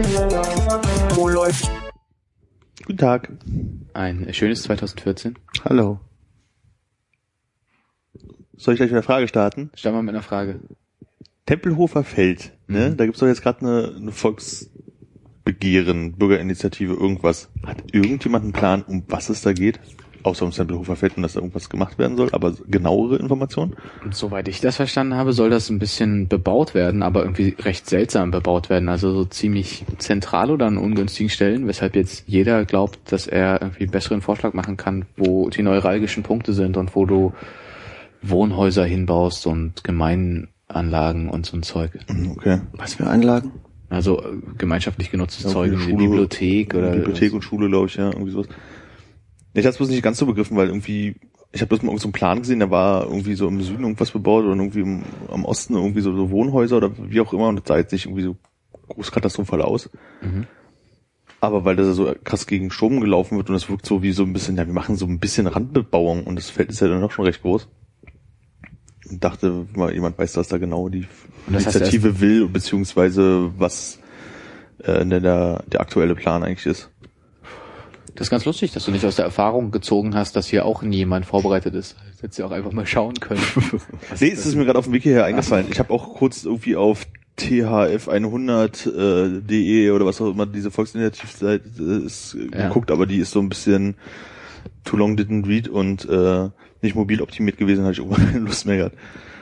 Wo läuft? Guten Tag. Ein schönes 2014. Hallo. Soll ich gleich mit einer Frage starten? Start mal mit einer Frage. Tempelhofer Feld, ne? Mhm. Da gibt's doch jetzt gerade eine, eine Volksbegehren, Bürgerinitiative, irgendwas. Hat irgendjemand einen Plan, um was es da geht? Außer ums Tempelhofer Feld und dass da irgendwas gemacht werden soll, aber genauere Informationen? Und soweit ich das verstanden habe, soll das ein bisschen bebaut werden, aber irgendwie recht seltsam bebaut werden. Also so ziemlich zentral oder an ungünstigen Stellen, weshalb jetzt jeder glaubt, dass er irgendwie einen besseren Vorschlag machen kann, wo die neuralgischen Punkte sind und wo du Wohnhäuser hinbaust und Gemeinanlagen und so ein Zeug. Okay. Was für Anlagen? Also äh, gemeinschaftlich genutztes Ja, Zeug, Schule- Bibliothek oder Bibliothek und Schule, glaube ich, ja, irgendwie sowas. Ich habe es bloß nicht ganz so begriffen, weil irgendwie, ich habe bloß mal irgend so einen Plan gesehen, da war irgendwie so im Süden irgendwas bebaut oder irgendwie im, am Osten irgendwie so, so Wohnhäuser oder wie auch immer und das sah jetzt nicht irgendwie so groß katastrophal aus. Mhm. Aber weil das so krass gegen Strom gelaufen wird und es wirkt so wie so ein bisschen, ja, wir machen so ein bisschen Randbebauung und das Feld ist ja dann auch schon recht groß. Und dachte mal, jemand weiß, was da genau die das Initiative will, beziehungsweise was äh, der, der, der aktuelle Plan eigentlich ist. Das ist ganz lustig, dass du nicht aus der Erfahrung gezogen hast, dass hier auch nie jemand vorbereitet ist. Das hättest du auch einfach mal schauen können. Nee, es ist mir gerade auf dem Weg hierher eingefallen. Ich habe auch kurz irgendwie auf thf100.de äh, oder was auch immer diese Volksinitiativseite ist äh, Ja. geguckt, aber die ist so ein bisschen too long didn't read und äh, nicht mobil optimiert gewesen, habe ich irgendwann keine Lust mehr gehabt.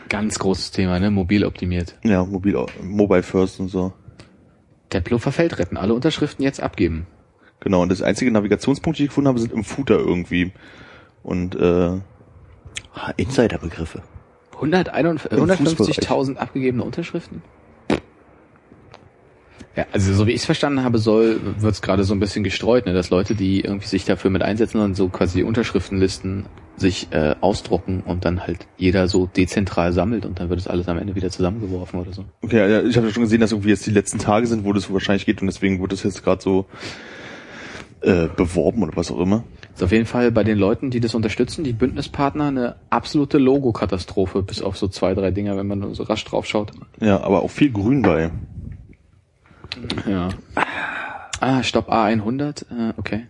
Ganz großes Thema, ne? Mobil optimiert. Ja, mobil, mobile first und so. Tempelhofer Feld retten. Alle Unterschriften jetzt abgeben. Genau, und das einzige Navigationspunkt, die ich gefunden habe, sind im Footer irgendwie. Und äh, Ah, Insiderbegriffe. 151 Im 150.000 abgegebene Unterschriften? Ja, also so wie ich es verstanden habe, soll, wird es gerade so ein bisschen gestreut, ne, dass Leute, die irgendwie sich dafür mit einsetzen und so quasi Unterschriftenlisten sich äh, ausdrucken und dann halt jeder so dezentral sammelt und dann wird es alles am Ende wieder zusammengeworfen oder so. okay, ja, ich habe ja schon gesehen, dass irgendwie jetzt die letzten Tage sind, wo das wahrscheinlich geht und deswegen wurde das jetzt gerade so äh, beworben oder was auch immer. Ist auf jeden Fall bei den Leuten, die das unterstützen, die Bündnispartner, eine absolute Logo-Katastrophe, bis auf so zwei, drei Dinger, wenn man so rasch drauf schaut. Ja, aber auch viel Grün bei. Ja. Ah, Stopp A100, äh, okay.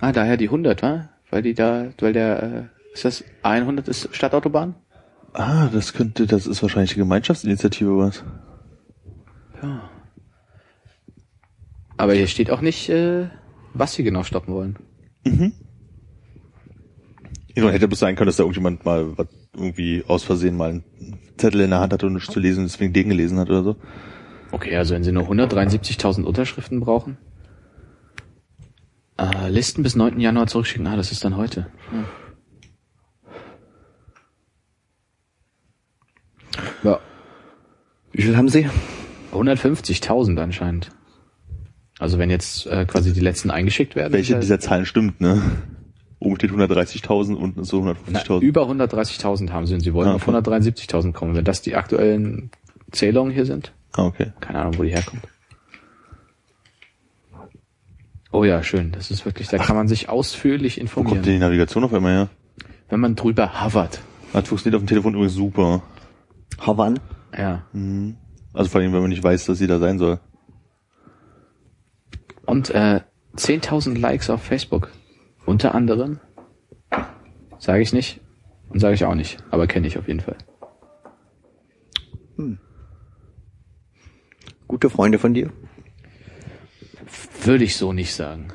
Ah, daher die 100, wa? Weil die da, weil der, äh, ist das A100 ist Stadtautobahn? Ah, das könnte, das ist wahrscheinlich die Gemeinschaftsinitiative oder was. Ja. Aber hier steht auch nicht, äh, was sie genau stoppen wollen. Ja, hätte bloß sein können, dass da irgendjemand mal was irgendwie aus Versehen mal einen Zettel in der Hand hatte und nichts zu lesen und deswegen den gelesen hat oder so. Okay, also wenn sie nur 173.000 Unterschriften brauchen. Äh, Listen bis 9. Januar zurückschicken. Ah, das ist dann heute. Ja. Wie viel haben Sie? 150.000 anscheinend. Also wenn jetzt äh, quasi die letzten eingeschickt werden. Welche dieser Zahlen stimmt, ne? Oben steht 130.000, unten ist so Na, 150.000. über 130.000 haben sie und sie wollen Ah, auf okay. 173.000 kommen. Wenn das die aktuellen Zählungen hier sind, Ah, okay. keine Ahnung, wo die herkommt. Oh ja, schön. Das ist wirklich, da kann man sich ausführlich Wo informieren. kommt denn die Navigation auf einmal her? Wenn man drüber hovert. Das funktioniert auf dem Telefon übrigens super. Havan? Ja. Also vor allem, wenn man nicht weiß, dass sie da sein soll. Und äh, 10.000 Likes auf Facebook. Unter anderem, sage ich nicht und sage ich auch nicht, aber kenne ich auf jeden Fall. Gute Freunde von dir? Würde ich so nicht sagen.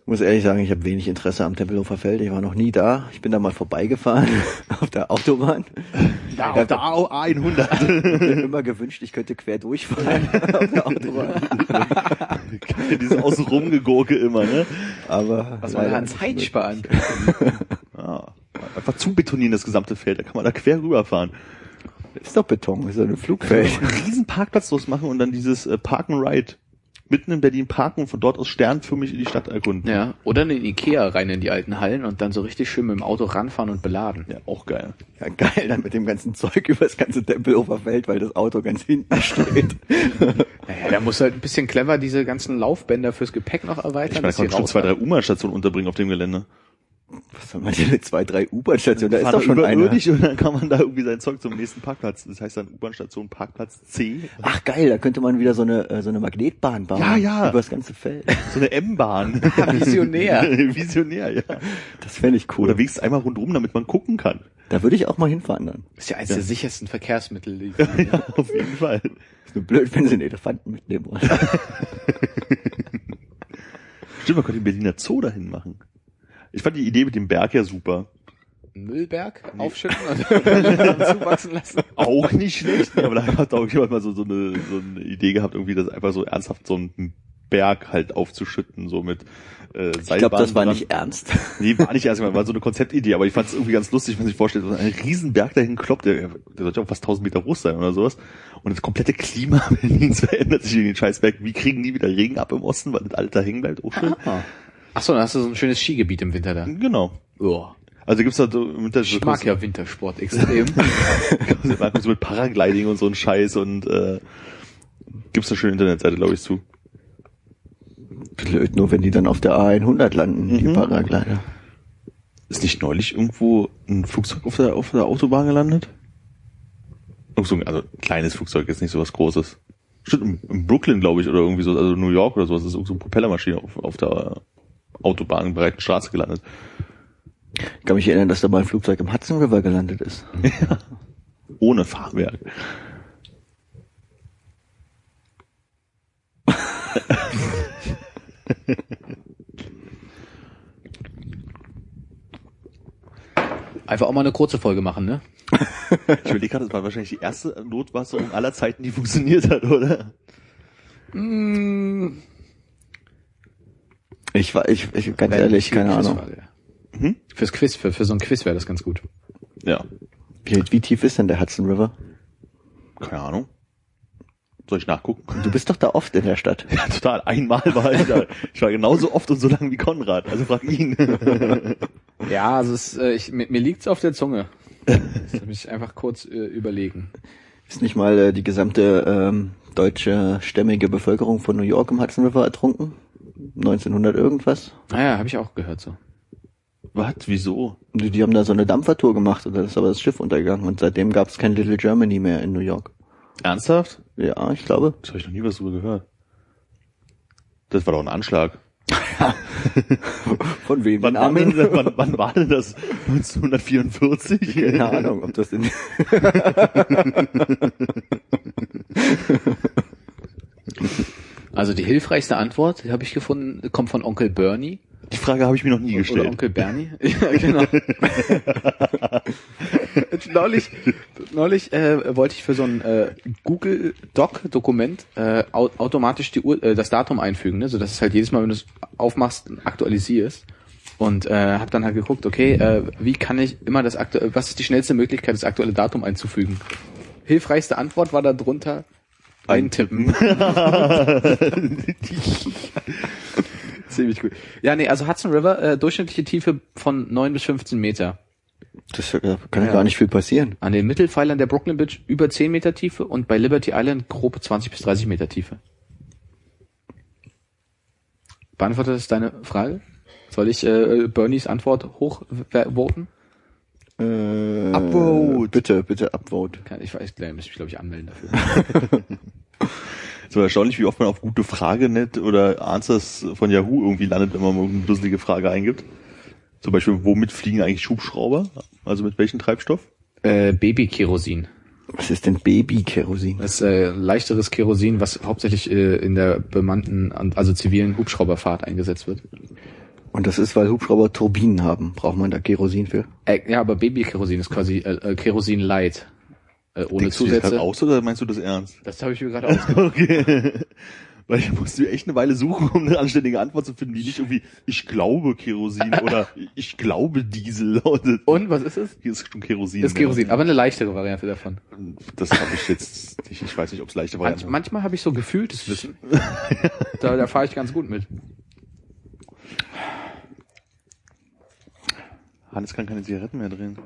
Ich muss ehrlich sagen, ich habe wenig Interesse am Tempelhofer Feld. Ich war noch nie da. Ich bin da mal vorbeigefahren auf der Autobahn. Da, auf der A100. mir immer gewünscht, ich könnte quer durchfahren auf der Autobahn. Dieses Außenrumgegurke immer, ne? Aber Was leider an Zeit sparen? Ah, einfach zubetonieren das gesamte Feld, da kann man da quer rüberfahren. Ist doch Beton, ist doch ein Flugfeld. einen riesen Parkplatz draus machen und dann dieses äh, Park and Ride mitten in Berlin parken und von dort aus sternförmig in die Stadt erkunden. Ja, oder in den Ikea rein in die alten Hallen und dann so richtig schön mit dem Auto ranfahren und beladen. Ja, auch geil. Ja, geil, dann mit dem ganzen Zeug über das ganze Tempelhofer Feld, weil das Auto ganz hinten steht. Naja, da muss halt ein bisschen clever diese ganzen Laufbänder fürs Gepäck noch erweitern. Ich meine, da kann schon zwei, drei. U-Bahn-Stationen unterbringen auf dem Gelände. Was soll man denn mit zwei, drei U-Bahn-Stationen? Da ist doch schon eine. überirdisch und dann kann man da irgendwie sein Zeug zum nächsten Parkplatz. Das heißt dann U-Bahn-Station Parkplatz C. Ach geil, da könnte man wieder so eine, äh, so eine Magnetbahn bauen. Ja, ja. Über das ganze Feld. So eine M-Bahn. Visionär. Visionär, ja. Das fände ich cool. Oder wenigstens einmal rundrum, damit man gucken kann. Da würde ich auch mal hinfahren dann. Ist ja eines der sichersten Verkehrsmittel. die- ja, auf jeden Fall. Ist nur blöd, wenn sie einen Elefanten mitnehmen wollen. Stimmt, man könnte den Berliner Zoo dahin machen. Ich fand die Idee mit dem Berg ja super. Müllberg aufschütten und dann zuwachsen lassen. Auch nicht schlecht, aber da hat auch jemand mal so, so, eine, so eine Idee gehabt, irgendwie das einfach so ernsthaft so einen Berg halt aufzuschütten, so mit äh, Ich glaube, das war dran. nicht ernst. Nee, war nicht erstmal, war so eine Konzeptidee, aber ich fand es irgendwie ganz lustig, wenn man sich vorstellt, so ein Riesenberg dahin kloppt, der, der sollte auch fast 1000 Meter hoch sein oder sowas. Und das komplette Klima Berlins verändert sich in den Scheißberg. Wie kriegen die wieder Regen ab im Osten, weil das alles da hängen bleibt? Auch schön. Ach so, dann hast du so ein schönes Skigebiet im Winter da. Genau. Oh. Also gibt's da so im Winter Ich mag ja Wintersport extrem. so mit Paragliding und so ein Scheiß und äh, gibt's eine schöne Internetseite, glaube ich, zu. Blöd, nur wenn die dann auf der A100 landen, die Mhm. Paraglider. Ist nicht neulich irgendwo ein Flugzeug auf der, auf der Autobahn gelandet? Also ein kleines Flugzeug, jetzt nicht so was Großes. Stimmt, in, Brooklyn, glaube ich, oder irgendwie so, also New York oder sowas, ist irgend so eine Propellermaschine auf, auf der Autobahn, breiten Straße gelandet. Ich kann mich erinnern, dass da mal ein Flugzeug im Hudson River gelandet ist. Ohne Fahrwerk. Einfach auch mal eine kurze Folge machen, ne? Ich überlege gerade, das war wahrscheinlich die erste Notwasserung aller Zeiten, die funktioniert hat, oder? Ich war, ich, ich ganz ehrlich, keine Ahnung. Hm? Fürs Quiz, für, für so ein Quiz wäre das ganz gut. Ja. Wie, wie tief ist denn der Hudson River? Keine Ahnung. Soll ich nachgucken? Du bist doch da oft in der Stadt. Ja, total. Einmal war ich da. Ich war genauso oft und so lang wie Konrad. Also frag ihn. Ja, also es, äh, ich, mir, mir liegt's auf der Zunge. Das muss ich einfach kurz äh, überlegen. Ist nicht mal äh, die gesamte ähm, deutsche stämmige Bevölkerung von New York im Hudson River ertrunken? 1900 irgendwas? Naja, habe ich auch gehört so. Was? Wieso? Die, die haben da so eine Dampfertour gemacht und da ist aber das Schiff untergegangen und seitdem gab es kein Little Germany mehr in New York. Ernsthaft? Ja, ich glaube. Das habe ich noch nie was drüber gehört. Das war doch ein Anschlag. Von wem? Wann, war denn, Armin? wann, wann war denn das? 1944? Keine Ahnung, ob das in Also die hilfreichste Antwort, die habe ich gefunden, kommt von Onkel Bernie. Die Frage habe ich mir noch nie Oder gestellt. Onkel Bernie. ja, genau. neulich neulich äh, wollte ich für so ein äh, Google Doc Dokument äh, au automatisch die Uhr, äh, das Datum einfügen, ne? so dass es halt jedes Mal, wenn du es aufmachst, aktualisierst. Und äh, habe dann halt geguckt, okay, äh, wie kann ich immer das aktuelle, was ist die schnellste Möglichkeit, das aktuelle Datum einzufügen? Hilfreichste Antwort war da drunter eintippen. Ziemlich gut. Ja, nee, also Hudson River, äh, durchschnittliche Tiefe von 9 bis 15 Meter. Das äh, kann ja Ja. gar nicht viel passieren. An den Mittelpfeilern der Brooklyn Bridge über 10 Meter Tiefe und bei Liberty Island grobe 20 bis 30 Meter Tiefe. Beantwortet das deine Frage? Soll ich äh, Bernies Antwort hochvoten? Äh, Upvote. Bitte, bitte upvote. Ich weiß, ich muss mich glaube ich anmelden dafür. So erstaunlich, wie oft man auf gute Frage net oder Answers von Yahoo irgendwie landet, wenn man mal eine dusselige Frage eingibt. Zum Beispiel, womit fliegen eigentlich Schubschrauber? Also mit welchem Treibstoff? äh, Baby-Kerosin. Was ist denn Baby-Kerosin? Das ist äh, leichteres Kerosin, was hauptsächlich äh, in der bemannten, also zivilen Hubschrauberfahrt eingesetzt wird. Und das ist, weil Hubschrauber Turbinen haben. Braucht man da Kerosin für? Äh, ja, aber Baby-Kerosin ist quasi äh, äh, Kerosin Light. Äh, ohne Denkst du dir das Zusätze. aus oder meinst du das ernst? Das habe ich mir gerade ausgedacht. Okay. Weil ich musste echt eine Weile suchen, um eine anständige Antwort zu finden, die nicht irgendwie, ich glaube Kerosin oder ich glaube Diesel. lautet. Und was ist es? Hier ist schon Kerosin. Das ist Kerosin, aber eine leichtere Variante davon. Das habe ich jetzt nicht, ich weiß nicht, ob es leichte Manch, Variante manchmal habe ich so gefühltes Wissen. da da fahre ich ganz gut mit. Hannes kann keine Zigaretten mehr drehen.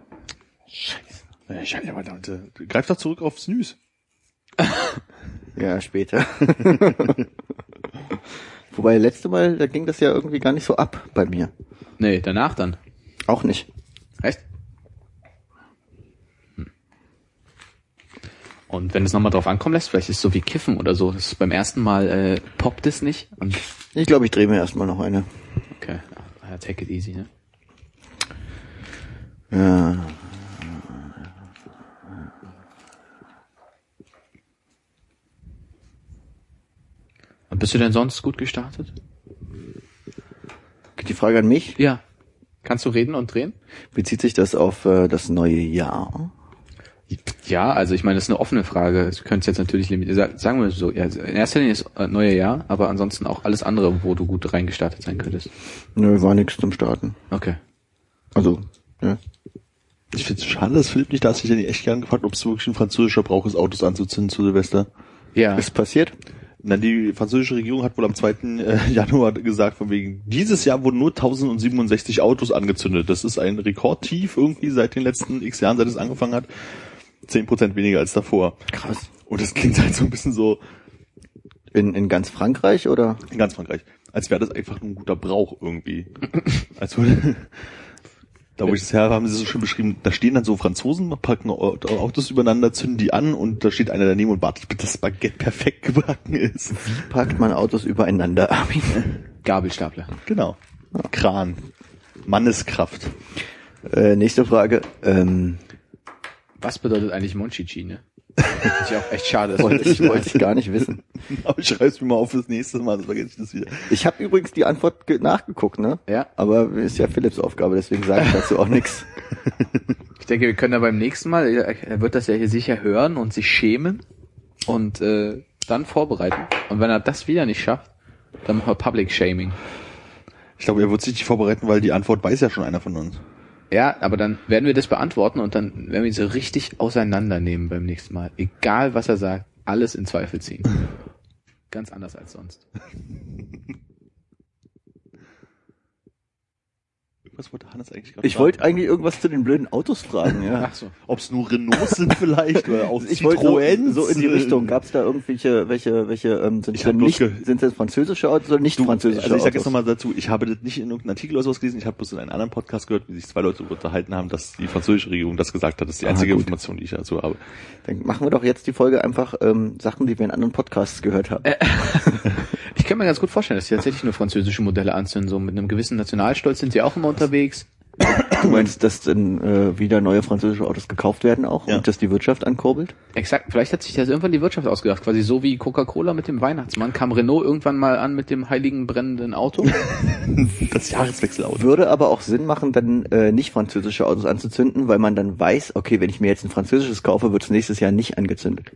Scheiße. Scheiße, aber Leute, greif doch zurück auf Snooze. Ja, später. Wobei, letzte Mal, da ging das ja irgendwie gar nicht so ab bei mir. Nee, danach dann. Auch nicht. Echt? Hm. Und wenn es nochmal drauf ankommen lässt, vielleicht ist es so wie Kiffen oder so. Das ist beim ersten Mal äh, poppt es nicht. Und Ich glaube, ich drehe mir erstmal noch eine. okay, ja, take it easy, ne? Ja. Und bist du denn sonst gut gestartet? Geht die Frage an mich? Ja. Kannst du reden und drehen? Bezieht sich das auf äh, das neue Jahr? Ja, also ich meine, das ist eine offene Frage. Du könntest jetzt natürlich limitieren. Sagen wir so, ja, in erster Linie ist äh, neue Jahr, aber ansonsten auch alles andere, wo du gut reingestartet sein könntest. Nö, war nichts zum Starten. Okay. Also, ja. Ich finde es schade, dass Philipp nicht da ist. Ich hätte ihn echt gern gefragt, ob es wirklich ein französischer Brauch ist, Autos anzuzünden zu Silvester. Ja. Ist passiert? Na, die französische Regierung hat wohl am 2. äh, Januar gesagt, von wegen, dieses Jahr wurden nur 1067 Autos angezündet. Das ist ein Rekordtief irgendwie seit den letzten x Jahren, seit es angefangen hat. 10% weniger als davor. Krass. Und das klingt halt so ein bisschen so, In, in ganz Frankreich oder? in ganz Frankreich, als wäre das einfach nur ein guter Brauch irgendwie. als würde, da wo ich das her habe, haben sie es so schön beschrieben, da stehen dann so Franzosen, packen Au- Autos übereinander, zünden die an und da steht einer daneben und wartet, bis das Baguette perfekt gebacken ist. Wie packt man Autos übereinander, Armin? Gabelstapler. Genau. Kran. Manneskraft. Äh, nächste Frage. Ähm, Was bedeutet eigentlich Monchichi, ne? Ist ja auch echt schade. wollte ich, wollte ich gar nicht wissen. Aber ich schreib's mir mal auf fürs nächste Mal, sonst vergesse ich das wieder. Ich habe übrigens die Antwort ge- nachgeguckt, ne? Ja. Aber ist ja Philipps Aufgabe, deswegen sage ich dazu auch nichts. Ich denke, wir können da beim nächsten Mal, er wird das ja hier sicher hören und sich schämen und äh, dann vorbereiten. Und wenn er das wieder nicht schafft, dann machen wir Public Shaming. Ich glaube, er wird sich nicht vorbereiten, weil die Antwort weiß ja schon einer von uns. Ja, aber dann werden wir das beantworten und dann werden wir ihn so richtig auseinandernehmen beim nächsten Mal. Egal was er sagt, alles in Zweifel ziehen. Ganz anders als sonst. Was wollte Hannes eigentlich gerade Ich wollte eigentlich irgendwas zu den blöden Autos fragen, ja. Ach so. Ob es nur Renaults sind vielleicht oder auch Ich wollte Citroën. so, so in die Richtung. Gab es da irgendwelche, welche, welche, ähm, sind Ich denn nicht, sind das französische Autos oder nicht französische Also ich sag Autos? jetzt nochmal dazu, ich habe das nicht in irgendeinem Artikel oder sowas gelesen, ich habe bloß in einem anderen Podcast gehört, wie sich zwei Leute darüber unterhalten haben, dass die französische Regierung das gesagt hat. Das ist die Ah, einzige gut. Information, die ich dazu habe. Dann machen wir doch jetzt die Folge einfach ähm, Sachen, die wir in anderen Podcasts gehört haben. Ich kann mir ganz gut vorstellen, dass sie tatsächlich nur französische Modelle anzünden. So mit einem gewissen Nationalstolz sind sie auch immer unterwegs. Du meinst, dass dann äh, wieder neue französische Autos gekauft werden auch Ja. und dass die Wirtschaft ankurbelt? Exakt, vielleicht hat sich das irgendwann die Wirtschaft ausgedacht, quasi so wie Coca-Cola mit dem Weihnachtsmann, kam Renault irgendwann mal an mit dem heiligen brennenden Auto. Das Jahreswechselauto. Würde aber auch Sinn machen, dann äh, nicht französische Autos anzuzünden, weil man dann weiß, okay, wenn ich mir jetzt ein französisches kaufe, wird es nächstes Jahr nicht angezündet.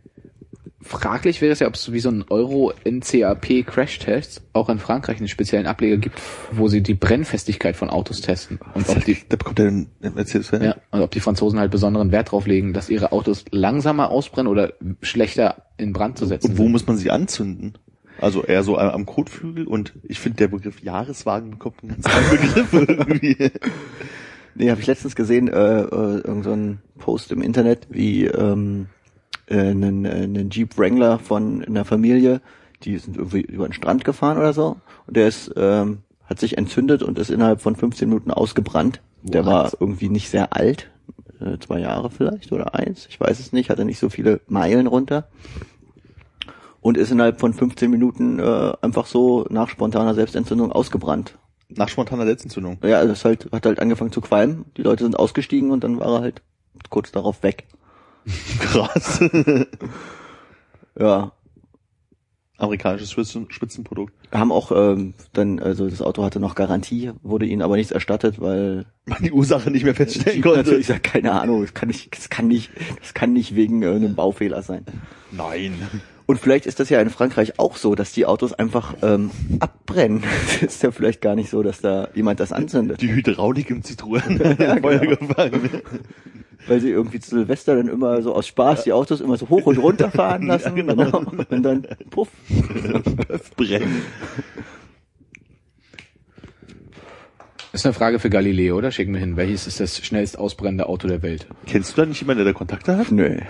Fraglich wäre es ja, ob es wie so ein Euro-NCAP-Crash-Test auch in Frankreich einen speziellen Ableger gibt, wo sie die Brennfestigkeit von Autos testen. Und ob die, da bekommt er den, erzähl's, ja, und ob die Franzosen halt besonderen Wert drauf legen, dass ihre Autos langsamer ausbrennen oder schlechter in Brand zu setzen Und wo sind. muss man sie anzünden? Also eher so am Kotflügel und ich finde, der Begriff Jahreswagen bekommt einen ganz anderen Begriff irgendwie. Nee, habe ich letztens gesehen, äh, äh, irgend so ein Post im Internet, wie ähm, äh, einen, äh, einen Jeep Wrangler von einer Familie, die sind irgendwie über den Strand gefahren oder so und der ist ähm, hat sich entzündet und ist innerhalb von 15 Minuten ausgebrannt. Der What? war irgendwie nicht sehr alt, äh, zwei Jahre vielleicht oder eins, ich weiß es nicht, hatte nicht so viele Meilen runter und ist innerhalb von 15 Minuten äh, einfach so nach spontaner Selbstentzündung ausgebrannt. Nach spontaner Selbstentzündung. Ja, das halt, hat halt angefangen zu qualmen. Die Leute sind ausgestiegen und dann war er halt kurz darauf weg. Krass. Ja. Amerikanisches Spitzen, Spitzenprodukt. Haben auch ähm, dann, also das Auto hatte noch Garantie, wurde ihnen aber nichts erstattet, weil Man die Ursache nicht mehr feststellen konnte. natürlich sagt, keine Ahnung, das kann nicht, das kann nicht, das kann nicht wegen äh, einem Baufehler sein. Nein. Und vielleicht ist das ja in Frankreich auch so, dass die Autos einfach ähm, abbrennen. ist ja vielleicht gar nicht so, dass da jemand das anzündet. Die Hydraulik im Zitronen Ja, Feuer genau. gefangen. Weil sie irgendwie zu Silvester dann immer so aus Spaß die Autos immer so hoch und runter fahren lassen. Ja, genau. Und dann puff. Brennen. Das ist eine Frage für Galileo, oder? Schicken wir hin. Welches ist das schnellst ausbrennende Auto der Welt? Kennst du da nicht jemanden, der da Kontakte hat? Nö.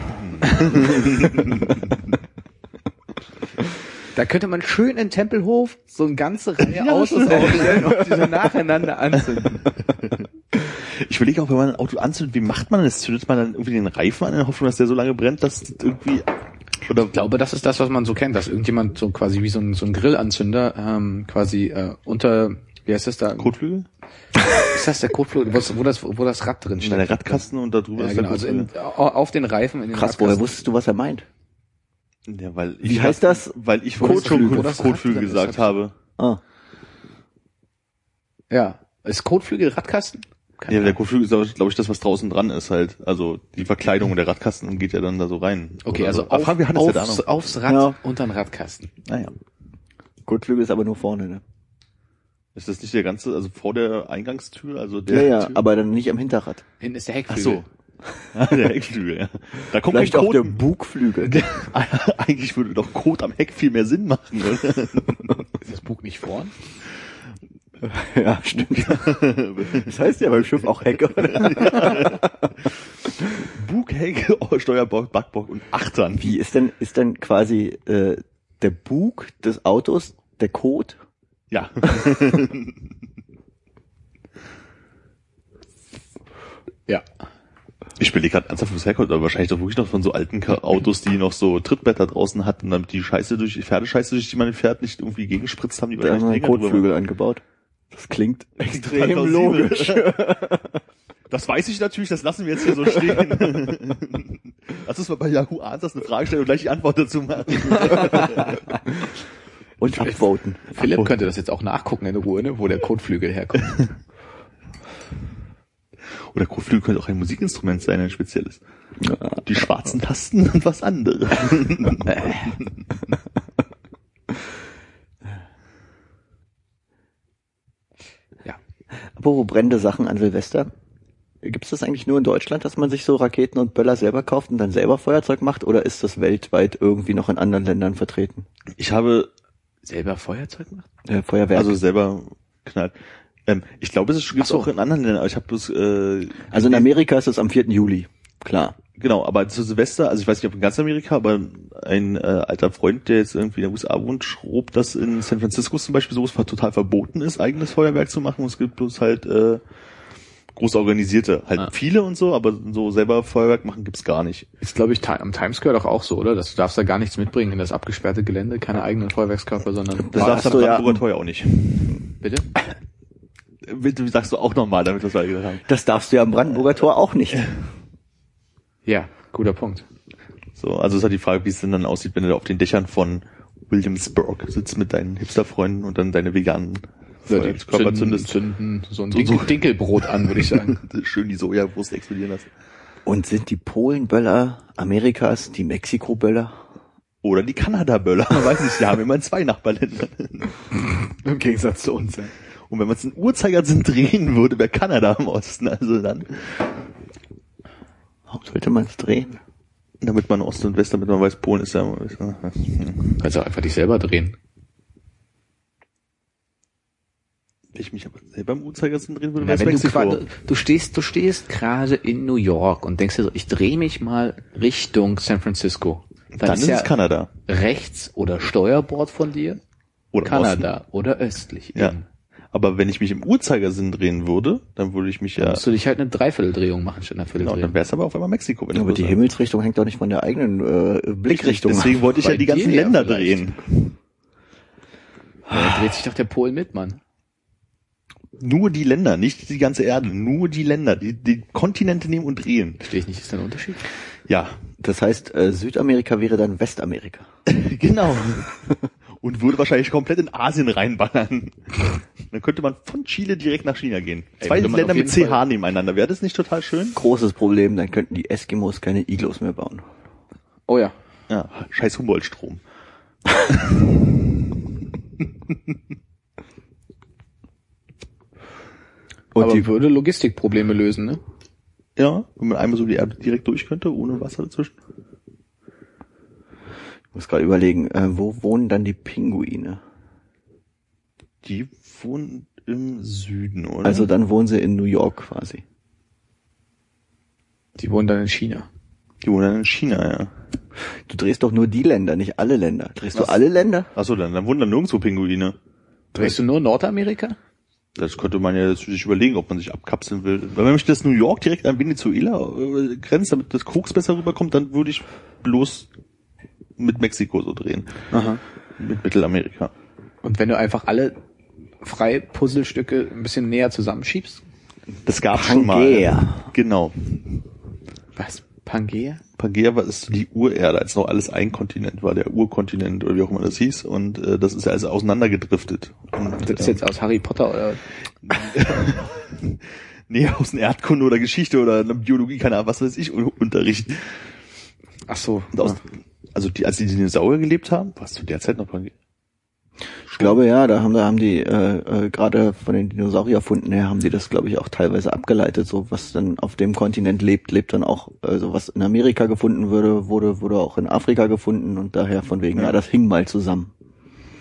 Da könnte man schön in Tempelhof so eine ganze Reihe Autos aufstellen und diese nacheinander anzünden. Ich überlege auch, wenn man ein Auto anzündet, wie macht man das? Zündet man dann irgendwie den Reifen an in der Hoffnung, dass der so lange brennt, dass irgendwie oder Ich glaube, das ist das, was man so kennt, dass irgendjemand so quasi wie so ein, so ein Grillanzünder ähm, quasi äh, unter, wie heißt das da? Kotflügel? Ist das der Kotflug, wo, wo das, wo das Rad drin In steht? der Radkasten und da drüber Ja, ist genau, der also in, Kotflügel. au- auf den Reifen. In den Krass, woher Radkasten. wusstest du, was er meint? Ja, weil Wie ich heißt das? Weil ich vorhin Rad Kotflügel gesagt hab habe. Ah. Ja. Ist Kotflügel Radkasten? Keine Ja, der. Kotflügel ist, glaube ich, das, was draußen dran ist halt. Also die Verkleidung und der Radkasten geht ja dann da so rein. Okay, also so. Auf, fragen wir aufs, noch. aufs Rad Ja. unter den Radkasten. Naja. Kotflügel ist aber nur vorne, ne? Ist das nicht der ganze, also vor der Eingangstür, also der Ja, ja, Tür? aber dann nicht am Hinterrad. Hinten ist der Ach Heckflügel. so. Ja, der Heckflügel, ja. Da kommt Vielleicht auch der. Bugflügel. Eigentlich würde doch Kot am Heck viel mehr Sinn machen, oder? Ist das Bug nicht vorn? ja, stimmt. Das heißt ja beim Schiff auch Heck, oder? Bug, Heck, oh, Steuerbock, Backbock und Achtern. Wie ist denn, ist denn quasi äh, der Bug des Autos der Code? Ja. Ja. Ich überlege gerade ernsthaft, wo es herkommt, aber wahrscheinlich doch wirklich noch von so alten Autos, die noch so Trittbretter draußen hatten, damit die Scheiße durch, die Pferdescheiße, durch die man fährt, nicht irgendwie gegengespritzt haben, die haben wahrscheinlich drüber Kotflügel angebaut. Das klingt extrem Plausibel. logisch. Das weiß ich natürlich, das lassen wir jetzt hier so stehen. Lass uns mal bei Yahoo Answers eine Frage stellen und gleich die Antwort dazu machen. Und abvoten. Philipp könnte das jetzt auch nachgucken in Ruhe, ne, wo der Kotflügel herkommt. Oder Kotflügel könnte auch ein Musikinstrument sein, ein spezielles. Die schwarzen Tasten und was anderes. ja. Apropos brennende Sachen an Silvester. Gibt es das eigentlich nur in Deutschland, dass man sich so Raketen und Böller selber kauft und dann selber Feuerzeug macht? Oder ist das weltweit irgendwie noch in anderen Ländern vertreten? Ich habe Selber Feuerzeug macht? Äh, Feuerwerk. also selber knallt. Ähm, ich glaube, es gibt Ach so. auch in anderen Ländern, aber ich habe bloß äh, also in Amerika ist es am 4. Juli. Klar. Genau, aber zu Silvester, also ich weiß nicht, ob in ganz Amerika, aber ein äh, alter Freund, der jetzt irgendwie in den USA wohnt, schrob, dass in San Francisco zum Beispiel sowas total verboten ist, eigenes Feuerwerk zu machen. Und es gibt bloß halt äh, groß organisierte, halt Ah. viele und so, aber so selber Feuerwerk machen gibt's gar nicht. Ist, glaube ich, am Times Square doch auch so, oder? Dass du darfst da gar nichts mitbringen in das abgesperrte Gelände, keine eigenen Feuerwerkskörper, sondern Das darfst du ja auch nicht. bitte? Bitte sagst du auch nochmal, damit wir es gesagt haben. Das darfst du ja am Brandenburger Tor auch nicht. Ja, guter Punkt. So, also ist halt die Frage, wie es denn dann aussieht, wenn du da auf den Dächern von Williamsburg sitzt mit deinen Hipsterfreunden und dann deine veganen Ja, die Feuerwerkskörper zünden, zündest. zünden so ein So- Dinkel, so. Dinkelbrot an, würde ich sagen. Schön die Sojawurst explodieren lassen. Und sind die Polen-Böller Amerikas die Mexiko-Böller? Oder die Kanada-Böller. Man weiß nicht, die haben immer zwei Nachbarländer. Im Gegensatz zu uns. Ja. Und wenn man es in Uhrzeigersinn drehen würde, wäre Kanada im Osten. Also dann, Warum sollte man es drehen? damit man Ost und West, damit man weiß, Polen ist ja... Ist ja du einfach dich selber drehen. wenn ich mich aber selber im Uhrzeigersinn drehen würde, wäre wenn es du, Mexiko. quasi- du stehst, du stehst gerade in New York und denkst dir so, ich drehe mich mal Richtung San Francisco. Dann, dann ist ja es Kanada. rechts oder Steuerbord von dir Oder Kanada oder östlich. Ja. eben. Aber wenn ich mich im Uhrzeigersinn drehen würde, dann würde ich mich ja... Musst du dich halt eine Dreivierteldrehung machen statt einer Genau, Vierteldrehung. dann wäre es aber auf einmal Mexiko. Wenn Aber du die so- Himmelsrichtung hängt doch nicht von der eigenen äh, Blickrichtung Deswegen ab. wollte ich ja Bei die ganzen ja Länder vielleicht. drehen. Ja, dann dreht sich doch der Pol mit, Mann. Nur die Länder, nicht die ganze Erde. Nur die Länder. Die, die Kontinente nehmen und drehen. Verstehe ich nicht, ist da ein Unterschied? Ja, Das heißt, äh, Südamerika wäre dann Westamerika. genau. und würde wahrscheinlich komplett in Asien reinballern. Dann könnte man von Chile direkt nach China gehen. Ey, Zwei Länder mit CH Fall- nebeneinander. Wäre das nicht total schön? Großes Problem, dann könnten die Eskimos keine Iglos mehr bauen. Oh ja. Ja, scheiß Humboldt-Strom. Und aber die, würde Logistikprobleme lösen, ne? Ja, wenn man einmal so die Erde direkt durch könnte, ohne Wasser dazwischen. Ich muss gerade überlegen, äh, wo wohnen dann die Pinguine? Die wohnen im Süden, oder? Also dann wohnen sie in New York quasi. Die wohnen dann in China. die wohnen dann in China, ja. Du drehst doch nur die Länder, nicht alle Länder. Drehst Was? du alle Länder? Achso, dann, dann wohnen dann nirgendwo Pinguine. Drehst du nur Nordamerika? Das könnte man ja sich überlegen, ob man sich abkapseln will. Weil wenn mich das New York direkt an Venezuela äh, grenzt, damit das Koks besser rüberkommt, dann würde ich bloß mit Mexiko so drehen. Aha. Mit Mittelamerika. Und wenn du einfach alle frei Puzzlestücke ein bisschen näher zusammenschiebst? Das gab's schon mal. Pangea. Genau. Was? Pangea? Pangea war ist die Urerde, als noch alles ein Kontinent war, der Urkontinent oder wie auch immer das hieß. Und äh, das ist ja also auseinandergedriftet. Und, Das ist äh, jetzt aus Harry Potter oder? nee, aus dem Erdkunde oder Geschichte oder einer Biologie, keine Ahnung, was weiß ich, Unterricht. Ach so. Und aus, also die, als die Dinosaurier gelebt haben, war es zu der Zeit noch Pangea. Ich glaube ja, da haben, da haben die äh, äh, gerade von den Dinosaurierfunden her haben die das, glaube ich, auch teilweise abgeleitet. So was dann auf dem Kontinent lebt, lebt dann auch, also was in Amerika gefunden würde, wurde, wurde auch in Afrika gefunden und daher von wegen, ja, das hing mal zusammen.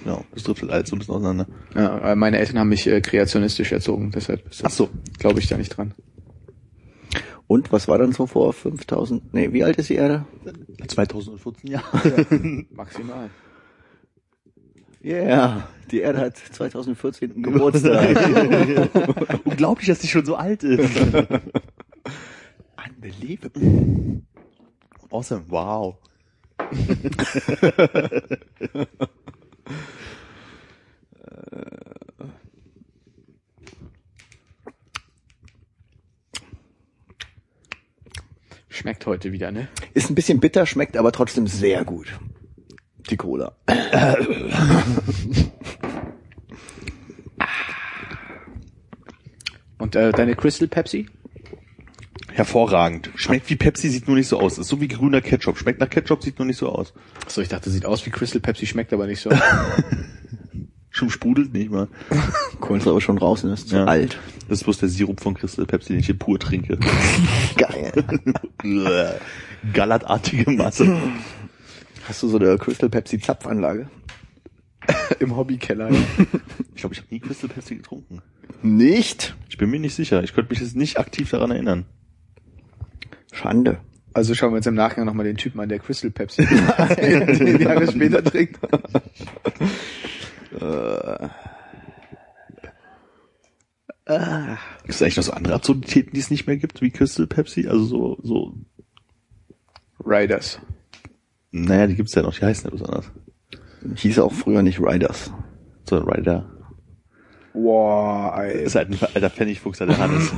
Ja, das driftet alles so ein bisschen auseinander. Ja, äh, meine Eltern haben mich äh, kreationistisch erzogen, deshalb ist Ach so. glaube ich da nicht dran. Und was war dann so vor 5000? Nee, wie alt ist die Erde? 2014 Jahre. Maximal. Yeah, die Erde hat 2014 Geburtstag. Unglaublich, dass die schon so alt ist. Unbelievable. Awesome, wow. Schmeckt heute wieder, ne? Ist ein bisschen bitter, schmeckt aber trotzdem sehr gut. Die Cola. Und äh, deine Crystal Pepsi? Hervorragend. Schmeckt wie Pepsi, sieht nur nicht so aus. Ist so wie grüner Ketchup. Schmeckt nach Ketchup, sieht nur nicht so aus. Achso, ich dachte, sieht aus wie Crystal Pepsi, schmeckt aber nicht so. Schon sprudelt nicht mal. Kohlensäure schon raus, ne? Ist zu Ja. alt. Das ist bloß der Sirup von Crystal Pepsi, den ich hier pur trinke. Geil. Gallertartige Masse. Hast du so eine Crystal Pepsi Zapfanlage? Im Hobbykeller. Ich glaube, ich habe nie Crystal Pepsi getrunken. Nicht? Ich bin mir nicht sicher. Ich könnte mich jetzt nicht aktiv daran erinnern. Schande. Also schauen wir uns im Nachgang nochmal den Typen an, der Crystal Pepsi den Jahre später trinkt. Gibt es eigentlich noch so andere Absurditäten, die es nicht mehr gibt, wie Crystal Pepsi? Also so, so, Riders. naja, die gibt's ja noch, die heißen ja besonders. Hieß auch früher nicht Riders. So ein Rider. Wow, ey. Ist halt ein alter Pfennigfuchs, der Hannes.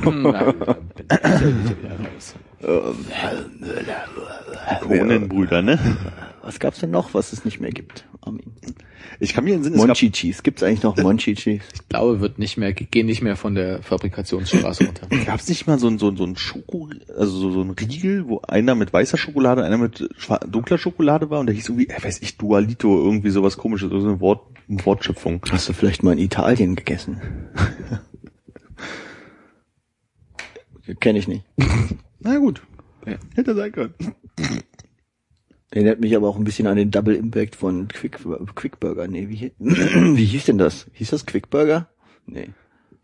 Kronenbrüder, ne? Was gab's denn noch, was es nicht mehr gibt? Armin? Ich kann mir den Sinn, es gab, Monchichis. Gibt's eigentlich noch Monchichis? Ich glaube, wird nicht mehr, gehen nicht mehr von der Fabrikationsstraße runter. gab's nicht mal so ein, so ein, so ein Schoko, also so, so ein Riegel, wo einer mit weißer Schokolade, einer mit dunkler Schokolade war und der hieß irgendwie, äh, weiß ich, Dualito, irgendwie sowas komisches, so eine Wort, eine Wortschöpfung. Hast du vielleicht mal in Italien gegessen? Kenne ich nicht. Na gut. Ja. Hätte sein können. Erinnert mich aber auch ein bisschen an den Double Impact von Quick, Quick Burger. Nee, wie, wie hieß denn das? Hieß das Quick Burger? Nee.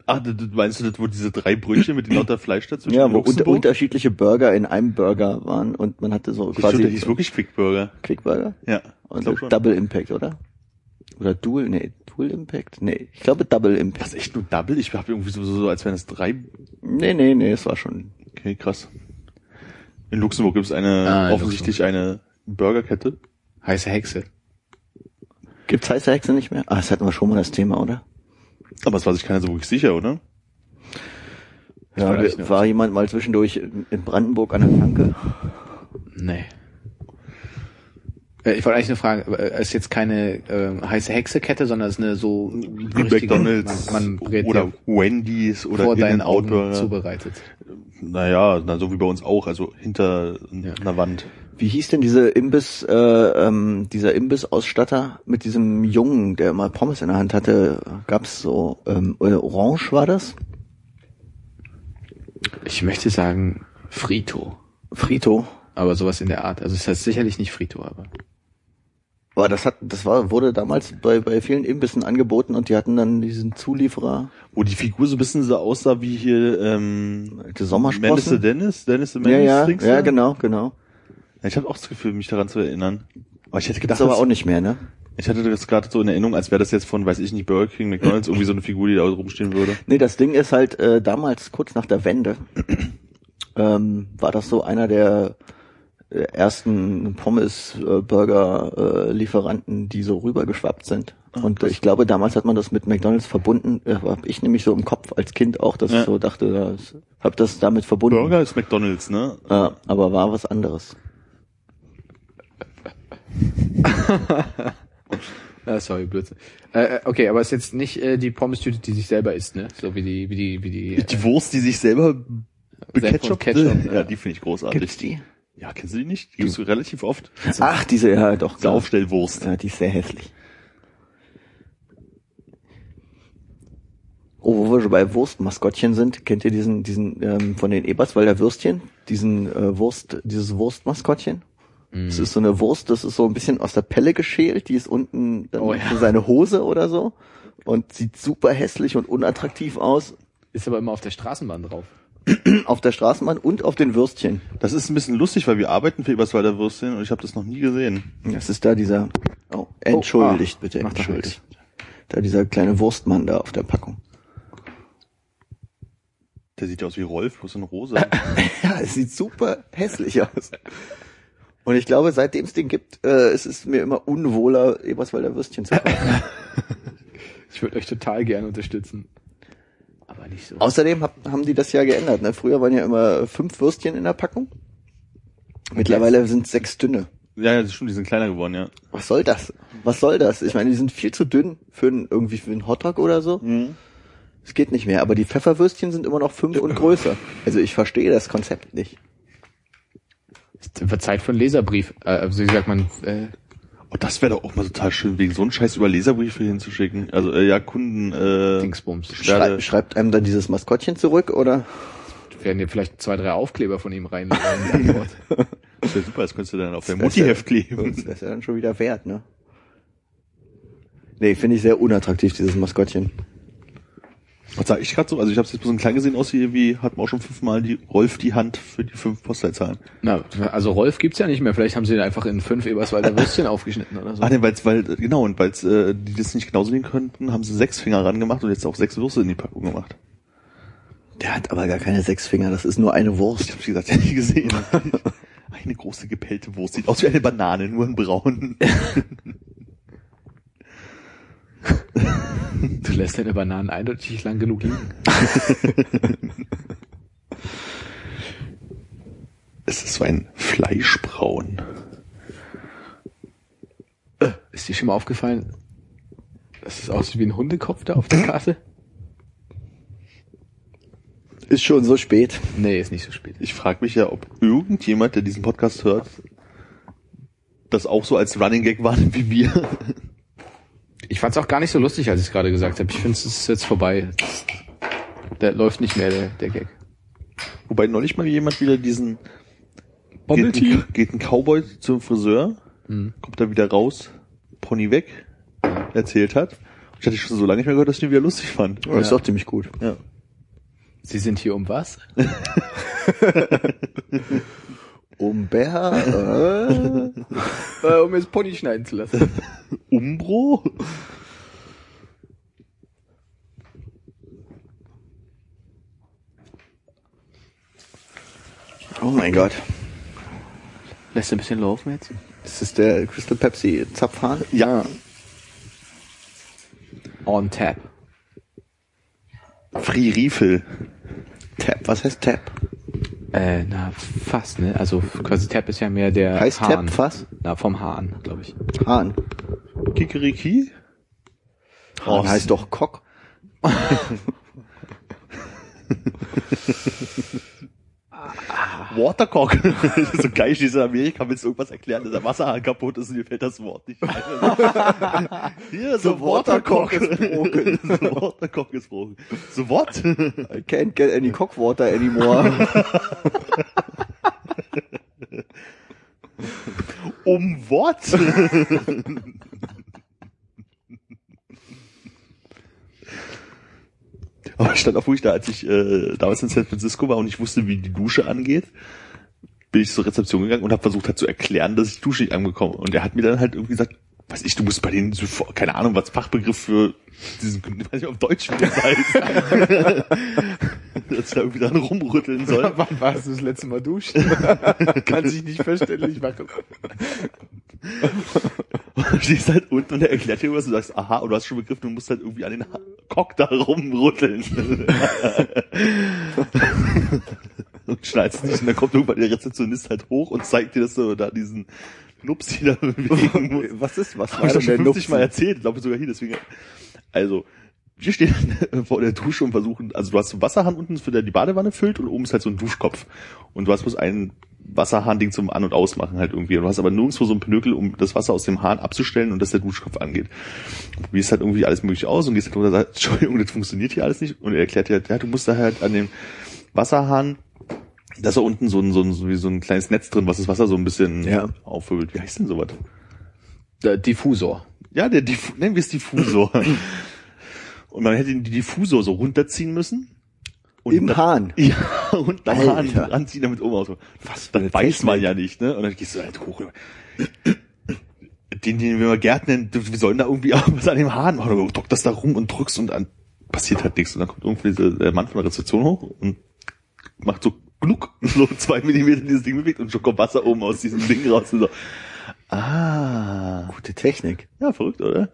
Ach, du, meinst du, das, wo diese drei Brötchen mit lauter Fleisch dazwischen Ja, in wo unter, unterschiedliche Burger in einem Burger waren und man hatte so Das stimmt, quasi der hieß wirklich Quick Burger. Quick Burger Ja, ich und. Double Impact, oder? Oder Dual, nee, Dual Impact? Nee, ich glaube Double Impact. Das ist echt nur Double? Ich habe irgendwie so, so, als wären es drei. Nee, nee, nee, es war schon. Okay, krass. In Luxemburg gibt es eine, Ah, offensichtlich eine Burgerkette. Heiße Hexe. Gibt's heiße Hexe nicht mehr? Ah, das hatten wir schon mal das Thema, oder? Aber es war sich keiner so wirklich sicher, oder? Ja, nicht. war jemand mal zwischendurch in Brandenburg an der Tanke? Nee. Äh, Ich wollte eigentlich nur fragen, äh, ist jetzt keine äh, heiße Hexe-Kette, sondern es ist eine so Wie McDonalds man, man oder Wendy's oder vor deinen Augen Burger. zubereitet. Naja, na, so wie bei uns auch, also hinter Ja. einer Wand. Wie hieß denn diese Imbiss, äh, ähm, dieser Imbissausstatter mit diesem Jungen, der immer Pommes in der Hand hatte? Gab's so ähm, äh, Orange war das? Ich möchte sagen Frito. Frito. Aber sowas in der Art. Also es heißt sicherlich nicht Frito, aber. Aber das hat, das war, wurde damals bei, bei vielen Imbissen angeboten und die hatten dann diesen Zulieferer, Wo die Figur so ein bisschen so aussah wie hier, ähm, die Sommersprossen. Dennis, Dennis the ja, Menace ja, ja, da? genau, genau. Ja, Ich habe auch das Gefühl, mich daran zu erinnern. Aber ich hätte gedacht, aber das- auch nicht mehr, ne? ich hatte das gerade so in Erinnerung, als wäre das jetzt von, weiß ich nicht, Burger King, McDonalds, irgendwie so eine Figur, die da rumstehen würde. Nee, das Ding ist halt äh, damals kurz nach der Wende ähm, war das so einer der äh, ersten Pommes-Burger-Lieferanten, die so rübergeschwappt sind. Und ich glaube, damals hat man das mit McDonalds verbunden. Äh, hab ich nämlich so im Kopf als Kind auch, dass Ja. ich so dachte, das, hab das damit verbunden. Burger ist McDonalds, ne? Ja, aber war was anderes. Ah, sorry, Blödsinn. Äh, äh, okay, aber es ist jetzt nicht äh, die Pommes-Tüte, die sich selber isst, ne? So wie die, wie die, wie die. Die Wurst, die sich selber Ketchup, Ketchup, ja, ja. die finde ich großartig. Gibt's die? Ja, kennst du die nicht? Die gibt's du relativ oft. Ach, diese, ja, doch. Diese Aufstellwurst. Ja, die ist sehr hässlich. Oh, wo wir schon bei Wurstmaskottchen sind, kennt ihr diesen, diesen ähm, von den Eberswalder Würstchen? Diesen äh, Wurst, dieses Wurstmaskottchen? Das ist so eine Wurst, das ist so ein bisschen aus der Pelle geschält, die ist unten dann Oh ja. für seine Hose oder so und sieht super hässlich und unattraktiv aus Ist aber immer auf der Straßenbahn drauf. auf der Straßenbahn und auf den Würstchen. Das ist ein bisschen lustig, weil wir arbeiten für Eberswalder Würstchen und ich habe das noch nie gesehen. Das ist da dieser, oh, entschuldigt ah, bitte, entschuldigt. Da dieser kleine Wurstmann da auf der Packung. Der sieht ja aus wie Rolf, bloß in rosa. Ja, es sieht super hässlich aus. Und ich glaube, seitdem es den gibt, äh, ist es mir immer unwohler, Eberswalder Würstchen zu kaufen. Ich würde euch total gerne unterstützen. Aber nicht so. Außerdem hab, haben die das ja geändert. Ne? Früher waren ja immer fünf Würstchen in der Packung. Mittlerweile sind sechs dünne. ja, ja, das stimmt, die sind kleiner geworden, ja. Was soll das? Was soll das? Ich meine, die sind viel zu dünn für ein, irgendwie für einen Hotdog oder so. Es geht nicht mehr. Aber die Pfefferwürstchen sind immer noch fünf und größer. Also ich verstehe das Konzept nicht. Es wird Zeit für einen Leserbrief. Äh, also wie sagt man, äh, Oh, das wäre doch auch mal total schön, wegen so einen Scheiß über Leserbriefe hinzuschicken. Also, äh, ja, Kunden, äh, Dingsbums. Schrei schreibt einem dann dieses Maskottchen zurück oder? werden dir vielleicht zwei, drei Aufkleber von ihm rein. rein in die Antwort. Das wäre super, das könntest du dann auf dein Mutti-Heft kleben. Das ist ja dann schon wieder wert, ne? Nee, finde ich sehr unattraktiv, dieses Maskottchen. Was sag ich gerade so? Also ich habe es jetzt bloß ein klein gesehen aus, wie irgendwie hat man auch schon fünfmal die Rolf die Hand für die fünf Postleitzahlen. Na, also Rolf gibt's ja nicht mehr. Vielleicht haben sie ihn einfach in fünf Eberswalder Würstchen aufgeschnitten oder so. Ah, ne, weil's, weil, genau, und weil's, äh, die das nicht genauso sehen könnten, haben sie sechs Finger ran gemacht und jetzt auch sechs Würste in die Packung gemacht. Der hat aber gar keine sechs Finger, das ist nur eine Ich Wurst. habe wie gesagt ja nie gesehen. Eine große gepellte Wurst. Sieht aus wie eine Banane, nur in braun. Du lässt deine Bananen eindeutig lang genug liegen. Es ist so ein Fleischbraun. Ist dir schon mal aufgefallen, dass es aussieht wie ein Hundekopf da auf der Karte? Ist schon so spät. Nee, ist nicht so spät. Ich frage mich ja, ob irgendjemand, der diesen Podcast hört, das auch so als Running Gag wahrnimmt wie wir. Ich fand's auch gar nicht so lustig, als ich gerade gesagt habe. Ich finde, es ist jetzt vorbei. Der läuft nicht mehr, der, der Gag. Wobei neulich mal jemand wieder diesen geht, ein, geht ein Cowboy zum Friseur, kommt da wieder raus, Pony weg, erzählt hat. Ich hatte schon so lange nicht mehr gehört, dass ich den wieder lustig fand. Das ist doch ziemlich gut. Ja. Sie sind hier um was? Um Bär, äh, Äh, um jetzt Pony schneiden zu lassen. Umbro? Oh mein Gott. Lässt du ein bisschen laufen jetzt? Das ist der Crystal Pepsi Zapfhahn. Ja. On tap. Free Refill. Tap. Was heißt Tap? Äh, na, fast, ne? Also quasi Tap ist ja mehr der Heißt Hahn. Tap was? Na, vom Hahn, glaube ich. Hahn. Kikeriki? Hahn heißt doch Cock. Watercock. so geil, du in Amerika, willst du irgendwas erklären, dass der Wasserhahn kaputt ist und dir fällt das Wort nicht ein. Hier, so Watercock. is broken. so Watercock ist broken. So what? I can't get any cockwater anymore. Um what? Aber ich stand auch ruhig da, als ich äh, damals in San Francisco war und ich wusste, wie die Dusche angeht, bin ich zur Rezeption gegangen und habe versucht halt zu erklären, dass ich Dusche nicht angekommen. Und er hat mir dann halt irgendwie gesagt, weiß ich, du musst bei denen, so- keine Ahnung, was Fachbegriff für diesen, ich weiß nicht, auf Deutsch, wie das heißt. dass da irgendwie dran rumrütteln soll. Wann warst du das letzte Mal duschen? Kann sich nicht verständlich machen. Und du stehst halt unten und er erklärt dir irgendwas, du sagst, aha, und du hast schon begriffen, du musst halt irgendwie an den Cock da rumrütteln. und schnallst nicht, und dann kommt irgendwann der Rezeptionist halt hoch und zeigt dir, dass du da diesen Nupsi da bewegen musst. was ist, was Hab ich schon 50 Nupsi? Mal erzählt, glaube ich sogar hier, deswegen. Also, wir stehen vor der Dusche und versuchen, also du hast so einen Wasserhahn unten, für der die Badewanne füllt und oben ist halt so ein Duschkopf. Und du hast bloß ein Wasserhahn-Ding zum An- und Ausmachen halt irgendwie. Und du hast aber nirgendwo so ein Pinökel, um das Wasser aus dem Hahn abzustellen und dass der Duschkopf angeht. Du probierst halt irgendwie alles möglich aus und gehst halt runter und sagst, Entschuldigung, das funktioniert hier alles nicht. Und er erklärt dir halt, ja, du musst da halt an dem Wasserhahn, da ist da unten so ein, so ein, so wie so ein kleines Netz drin, was das Wasser so ein bisschen Ja. aufwirbelt. Wie heißt denn sowas? Der Diffusor. Ja, der Diff nennen wir es Diffusor. und man hätte den Diffusor so runterziehen müssen. Und Im dann- Hahn. Ja, und am Hahn Alter. ranziehen, damit oben aus. Was Dann weiß man ja nicht, ne? Und dann gehst du halt hoch. Den, den wir Gärtner, wir sollen da irgendwie auch was an dem Hahn machen. Du drückst das da rum und drückst und dann passiert halt nichts. Und dann kommt irgendwie dieser, der Mann von der Rezeption hoch und macht so gluck, so zwei Millimeter dieses Ding bewegt und schon kommt Wasser oben aus diesem Ding raus. Und so, ah. Gute Technik. Ja, verrückt, oder?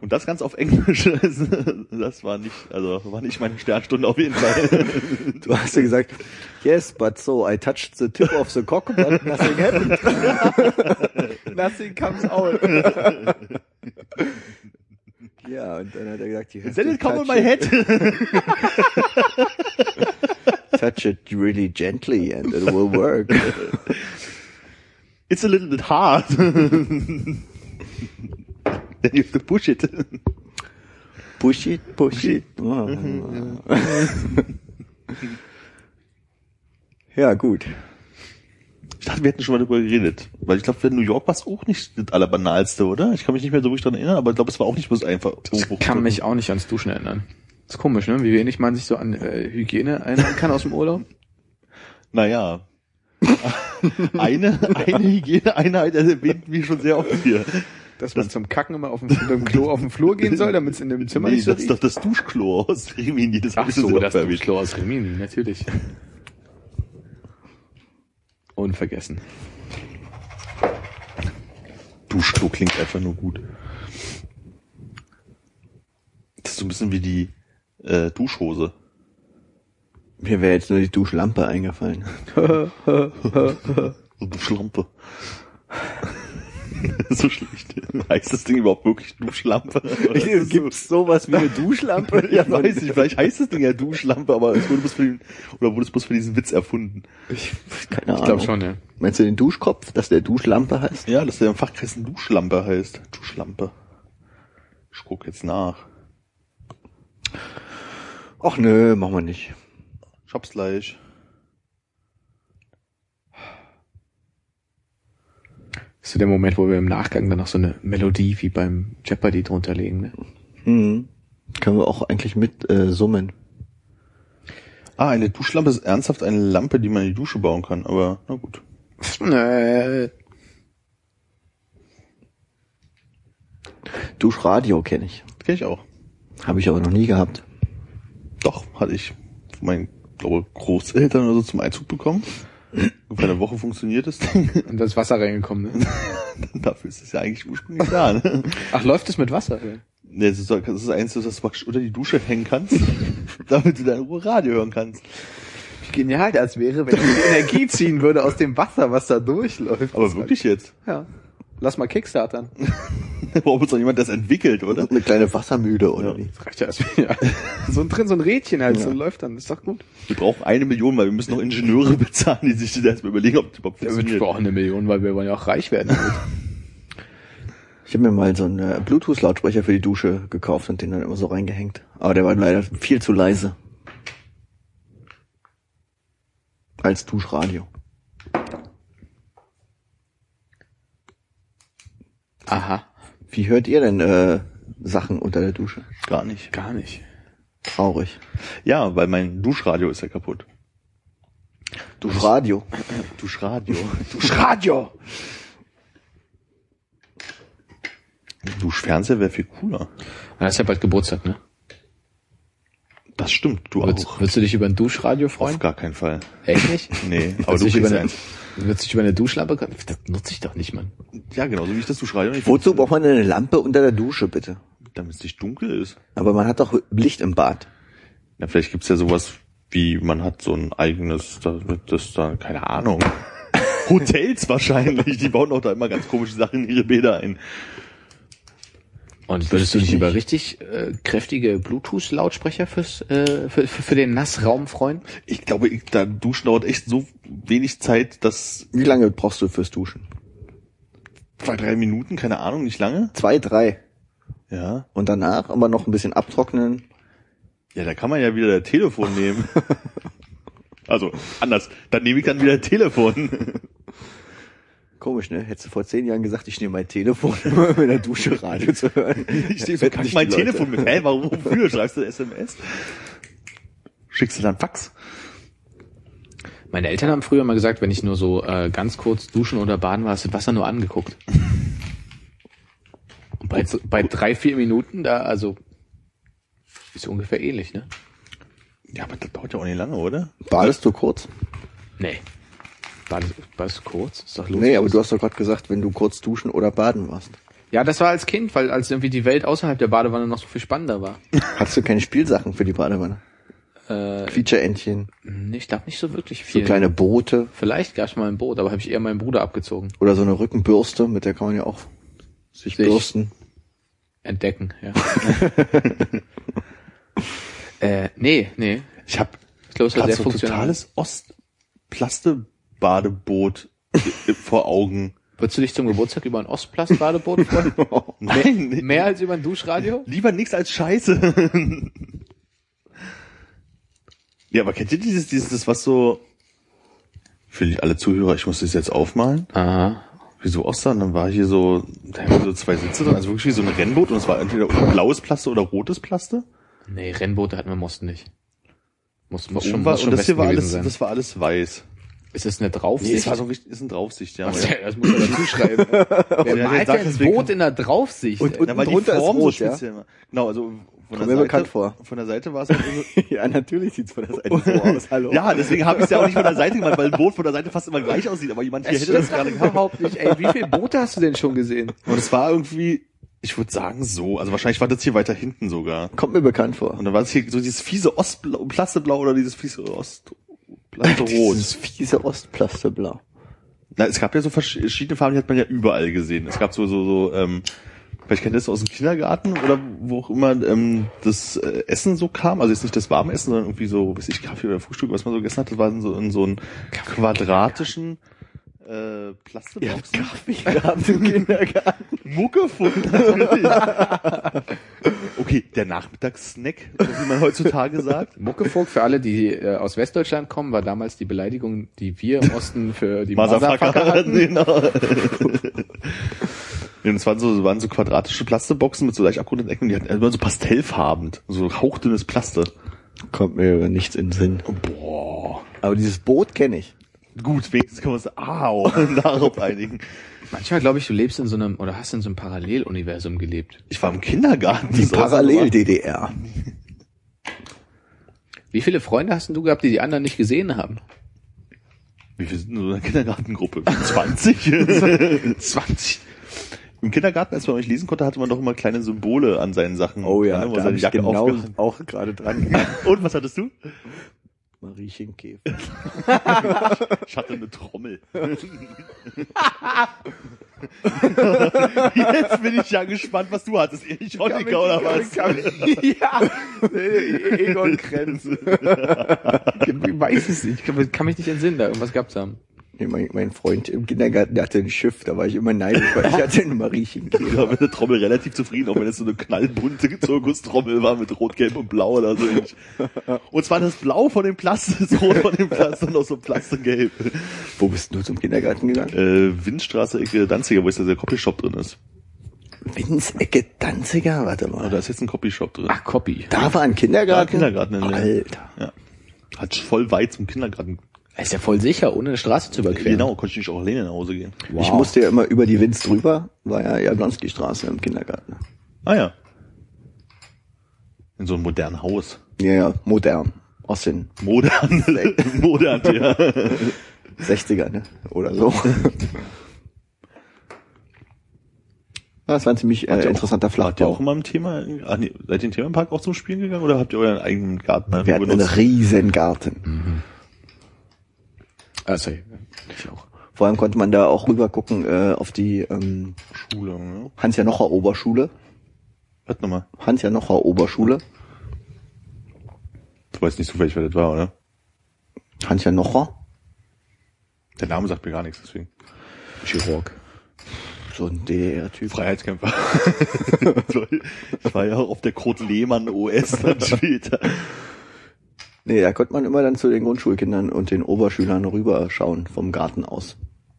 Und das ganz auf Englisch, das war nicht, also war nicht meine Sternstunde auf jeden Fall. Du hast ja gesagt, yes, but so I touched the tip of the cock, but nothing happened. Nothing comes out. Ja, und dann hat er gesagt, you have Then to it come on my it, head. touch it really gently and it will work. It's a little bit hard. Then you have to push it. Push it, push it. Oh. Ja, gut. Ich dachte, wir hätten schon mal darüber geredet. Weil ich glaube, in New York war es auch nicht das Allerbanalste, oder? Ich kann mich nicht mehr so richtig dran erinnern, aber ich glaube, es war auch nicht bloß einfach. Ich kann mich auch nicht ans Duschen erinnern. ist komisch, ne? Wie wenig man sich so an äh, Hygiene erinnern kann aus dem Urlaub. Naja. eine, eine Hygieneeinheit erwähnten wir schon sehr oft hier. Dass man zum Kacken immer auf dem, mit dem Klo auf dem Flur gehen soll, damit es in dem Zimmer nee, nicht so das ist doch das Duschklo aus Rimini. Das Ach so, das. Duschklo aus Rimini, natürlich. Unvergessen. Duschklo klingt einfach nur gut. Das ist so ein bisschen wie die äh, Duschhose. Mir wäre jetzt nur die Duschlampe eingefallen. Duschlampe. so schlecht. Heißt das Ding überhaupt wirklich Duschlampe? Gibt's sowas wie eine Duschlampe? Ja, weiß ich. Vielleicht heißt das Ding ja Duschlampe, aber es wurde bloß für den, oder wurde es bloß für diesen Witz erfunden. Ich, keine Ahnung. Ich glaube schon, ja. Meinst du den Duschkopf, dass der Duschlampe heißt? Ja, dass der im Fachkreis eine Duschlampe heißt. Duschlampe. Ich guck jetzt nach. Ach nö, machen wir nicht. Ich hab's gleich. Ist so der Moment, wo wir im Nachgang dann noch so eine Melodie wie beim Jeopardy drunter legen, ne? Hm. Können wir auch eigentlich mit äh, summen. Ah, eine Duschlampe ist ernsthaft eine Lampe, die man in die Dusche bauen kann, aber na gut. Äh, Duschradio kenne ich. Kenn ich auch. Habe ich aber noch nie gehabt. Doch, hatte ich von meinen, glaube Großeltern oder so zum Einzug bekommen. Ungefähr eine Woche funktioniert das Ding. und das Wasser reingekommen, ne? Dafür ist es ja eigentlich ursprünglich da. Ne? Ach, läuft es mit Wasser? Nee, Das ist, das ist eins, das du praktisch unter die Dusche hängen kannst, damit du dein Ruhe Radio hören kannst. Wie genial das wäre, wenn die Energie ziehen würde aus dem Wasser, was da durchläuft. Aber wirklich jetzt. Ja. Lass mal Kickstartern. Braucht uns doch jemand das entwickelt, oder? Eine kleine Wassermühle oder Ja. wie? Das reicht ja erst ja. So ein drin, so ein Rädchen halt, so läuft dann, ist doch gut. Wir brauchen eine Million, weil wir müssen noch Ingenieure bezahlen, die sich das erstmal überlegen, ob das überhaupt Ja, wir brauchen eine Million, weil wir wollen ja auch reich werden. Ich habe mir mal so einen äh, Bluetooth-Lautsprecher für die Dusche gekauft und den dann immer so reingehängt. Aber der war leider viel zu leise. Als Duschradio. Aha, Wie hört ihr denn äh, Sachen unter der Dusche? Gar nicht. gar nicht. Traurig. Ja, weil mein Duschradio ist ja kaputt. Duschradio. Duschradio. Duschradio! Duschfernseher wäre viel cooler. Das ist ja bald Geburtstag, ne? Das stimmt, du Würdest, auch. würdest du dich über ein Duschradio Auf freuen? gar keinen Fall. Echt nicht? Nee, aber Würdest du dich über eine, eins. würdest du dich über eine Duschlampe, das nutze ich doch nicht, Mann. Ja, genau, so wie ich das Duschradio nicht Wozu braucht man eine Lampe unter der Dusche, bitte? Damit es nicht dunkel ist. Aber man hat doch Licht im Bad. Ja, vielleicht gibt's ja sowas wie, man hat so ein eigenes, da wird das da, keine Ahnung. Hotels wahrscheinlich, die bauen auch da immer ganz komische Sachen in ihre Bäder ein. Und würdest du dich über richtig äh, kräftige Bluetooth-Lautsprecher fürs äh, für, für, für den Nassraum freuen? Ich glaube, ich, da duschen dauert echt so wenig Zeit, dass Wie lange brauchst du fürs Duschen? zwei, drei Minuten, keine Ahnung, nicht lange. Zwei, drei. Ja. Und danach aber noch ein bisschen abtrocknen. Ja, da kann man ja wieder das Telefon nehmen. Also, anders. Dann nehme ich dann wieder das Telefon. Komisch, ne? Hättest du vor zehn Jahren gesagt, ich nehme mein Telefon, um in der Dusche Radio zu hören. Ich stehe so, sich mein Telefon mit. Hä, warum, wofür? Schreibst du SMS? Schickst du dann Fax? Meine Eltern haben früher mal gesagt, wenn ich nur so äh, ganz kurz duschen oder baden war, hast du das Wasser nur angeguckt. Und bei, bei drei, vier Minuten da, also ist ungefähr ähnlich, ne? Ja, aber das dauert ja auch nicht lange, oder? Badest du kurz? Nee. Bad, badest du kurz? Ist doch los. Nee, aber du hast doch gerade gesagt, wenn du kurz duschen oder baden warst. Ja, das war als Kind, weil als irgendwie die Welt außerhalb der Badewanne noch so viel spannender war. Hast du keine Spielsachen für die Badewanne? Äh, Quietscheentchen, nee, ich glaube nicht so wirklich so viel. kleine Boote Vielleicht gab's mal ein Boot, aber habe ich eher meinen Bruder abgezogen. oder so eine Rückenbürste, mit der kann man ja auch sich Sich- bürsten. Entdecken, ja. äh, nee, nee. Ich habe es war gerade sehr so ein funktional. Ostplaste-Badeboot vor Augen. Würdest du dich zum Geburtstag über ein Ostplast-Badeboot freuen? Nein, nee. Mehr als über ein Duschradio? lieber nichts als Scheiße. ja, aber kennt ihr dieses, dieses, das was so, für alle Zuhörer, ich muss das jetzt aufmalen, Aha. wie so aussah, und dann war hier so, da haben wir so zwei Sitze drin, also wirklich wie so ein Rennboot, und es war entweder blaues Plaste oder rotes Plaste. Nee, Rennboote hatten wir im Osten nicht. Muss, muss schon, war, muss schon und das hier war alles, sein. das war alles weiß. Ist das eine Nee, Draufsicht? es war so richtig, ist ein Draufsicht, ja. Was, aber- das muss man dazu schreiben. Wer Ja, malt denn ein Boot in der Draufsicht? Und- und- Na, weil die Form rot, so ja? speziell war. Genau, also von Kommt der mir Seite, bekannt vor. Von der Seite war es halt so, ja, natürlich sieht's von der Seite so aus. Hallo. Ja, deswegen habe ich es ja auch nicht von der Seite gemacht, weil ein Boot von der Seite fast immer gleich aussieht, aber jemand hier das hätte das gerade gehabt. überhaupt nicht. Ey, wie viele Boote hast du denn schon gesehen? Und es war irgendwie, ich würde sagen so, also wahrscheinlich war das hier weiter hinten sogar. Kommt mir bekannt vor. Und dann war es hier so dieses fiese Ostblau, Plasteblau oder dieses fiese Ostplasterot. Dieses fiese Ostplasteblau. Na, es gab ja so verschiedene Farben, die hat man ja überall gesehen. Es gab so, so, so, ähm, vielleicht kennt ihr das aus dem Kindergarten oder wo auch immer ähm, das äh, Essen so kam. Also jetzt nicht das warme Essen, sondern irgendwie so, weiß ich, Kaffee oder Frühstück, was man so gegessen hat. Das war in so, in so einen quadratischen äh, Plastebox. Kaffee gehabt im Kindergarten. Muckefuck natürlich. okay, der Nachmittagssnack, wie man heutzutage sagt. Muckefuck, für alle, die äh, aus Westdeutschland kommen, war damals die Beleidigung, die wir im Osten für die Motherfucker hatten. genau. Ja, und es waren so, waren so quadratische Plasteboxen mit so leicht abgerundeten Ecken, die hatten immer so pastellfarben, so hauchdünnes Plaste. Kommt mir nichts in den Sinn. Boah. Aber dieses Boot kenne ich. Gut, wenigstens können wir uns au, darauf einigen. Manchmal glaube ich, du lebst in so einem, oder hast in so einem Paralleluniversum gelebt. Ich war im Kindergarten. Die Parallel-DDR. Wie viele Freunde hast denn du gehabt, die die anderen nicht gesehen haben? Wie viel sind in so einer Kindergartengruppe? 20? 20. Im Kindergarten, als man euch lesen konnte, hatte man doch immer kleine Symbole an seinen Sachen. Oh ja, wo da seine hab ich Jacke genau auch gerade dran. Und was hattest du? Mariechen Käfer. Ich hatte eine Trommel. Jetzt bin ich ja gespannt, was du hattest. Erich Honecker oder was? ja, Egon Krenz. ich weiß es nicht. Ich kann, kann mich nicht entsinnen, da irgendwas gab's da. Nee, mein, mein Freund im Kindergarten, der hatte ein Schiff, da war ich immer neidisch, weil ich hatte einen Mariechen Ich war mit der Trommel relativ zufrieden, auch wenn es so eine knallbunte Zirkustrommel war mit Rot, Gelb und Blau oder so. Und zwar das Blau von dem Platz, das Rot von dem Platz und noch so Plastengelb. Wo bist du zum Kindergarten gegangen? Äh, Windstraße, Ecke Danziger, wo jetzt der Copyshop drin ist. Winzecke Danziger, warte mal. da ist jetzt ein Copyshop drin. Ach, Copy. Da war ein Kindergarten? Ja, Kindergarten in der- Alter. Ja. Hat voll weit zum Kindergarten. Er ist ja voll sicher, ohne eine Straße zu überqueren. Genau, konnte ich nicht auch alleine nach Hause gehen. Wow. Ich musste ja immer über die Winz drüber, war ja Jablonski-Straße im Kindergarten. Ah ja. In so einem modernen Haus. Ja, ja, modern. Aus den Modern. Modern, ja. 60er, ne? Oder so. Das war ein ziemlich äh, Habt ihr auch- interessanter Wart ihr auch Flachbau. immer im Thema, ah, nee, seid ihr im Themenpark auch zum Spielen gegangen oder habt ihr euren eigenen Garten Wir hatten einen riesen Garten. Also, ich auch. Vor allem konnte man da auch rüber gucken äh, auf die ähm, Schule, ne? Hans-Janocher Oberschule. Was nochmal? Hans-Janocher Oberschule. Du weißt nicht zufällig, wer das war, oder? Hans-Janocher. Der Name sagt mir gar nichts, deswegen. Chirurg. So ein DDR-Typ. Freiheitskämpfer. So, ich war ja auch auf der Kurt Lehmann OS dann später. Nee, da konnte man immer dann zu den Grundschulkindern und den Oberschülern rüberschauen vom Garten aus.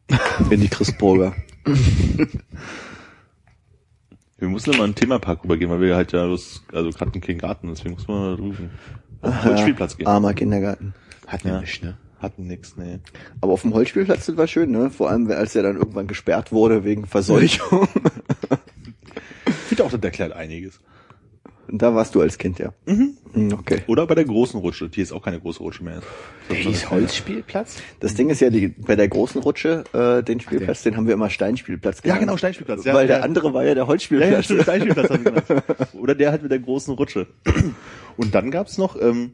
In die Christburger. Wir mussten immer in den Themapark rübergehen, weil wir halt ja los, also hatten keinen Garten, deswegen mussten wir da rufen. Auf den Holzspielplatz gehen. Armer Kindergarten. Hat Ja. nicht, ne? Hatten nix, nee. Aber auf dem Holzspielplatz das war schön, ne? Vor allem, als der dann irgendwann gesperrt wurde wegen Verseuchung. Ich finde auch, das erklärt einiges. Und da warst du als Kind, ja. Mhm. Okay. Oder bei der großen Rutsche, die jetzt auch keine große Rutsche mehr ist. Der hieß Holzspielplatz? Das Ding ist ja, die, bei der großen Rutsche, äh, den Spielplatz, den haben wir immer Steinspielplatz Ja, genannt. genau, Steinspielplatz. Ja, Weil der ja. andere war ja der Ja, Holzspielplatz. ja, stimmt, Steinspielplatz haben wir genannt. Oder der halt mit der großen Rutsche. Und dann gab's noch, ähm,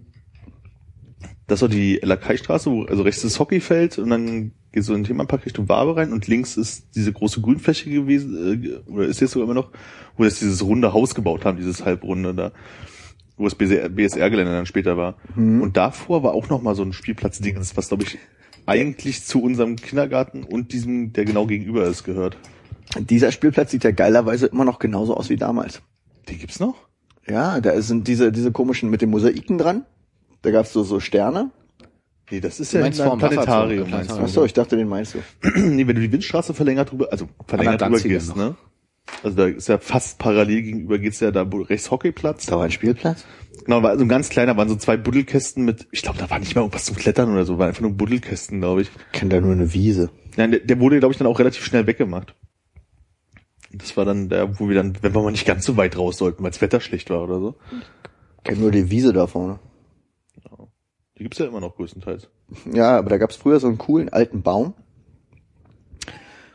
das war die Lakaistraße, wo, also rechts ist das Hockeyfeld und dann geht so ein Themenpark Richtung Wabe rein und links ist diese große Grünfläche gewesen, äh, oder ist jetzt sogar immer noch, wo jetzt dieses runde Haus gebaut haben, dieses halbrunde da, wo das BSR-Gelände dann später war. Und davor war auch noch mal so ein Spielplatzding, was glaube ich eigentlich zu unserem Kindergarten und diesem, der genau gegenüber ist, gehört. Dieser Spielplatz sieht ja geilerweise immer noch genauso aus wie damals. Die gibt's noch? Ja, da sind diese, diese komischen mit den Mosaiken dran. Da gab's so, so Sterne. Nee, das ist Du ja meinst ein vorm Planetarium, meinst du? Ach so, ich dachte, den meinst du. nee, wenn du die Windstraße verlängert drüber, also verlängert drüber gehst, ne? Also da ist ja fast parallel gegenüber geht's ja da rechts Hockeyplatz. Da war ein Spielplatz? Genau, war so ein ganz kleiner, waren so zwei Buddelkästen mit, ich glaube, da war nicht mal irgendwas zum Klettern oder so, war einfach nur Buddelkästen, glaube ich. Ich kenn da nur eine Wiese. Ja, der, der wurde, glaube ich, dann auch relativ schnell weggemacht. Das war dann der, wo wir dann, wenn wir mal nicht ganz so weit raus sollten, weil das Wetter schlecht war oder so. Ich kenn nur die Wiese da vorne. Die gibt's ja immer noch größtenteils. Ja, aber da gab's früher so einen coolen alten Baum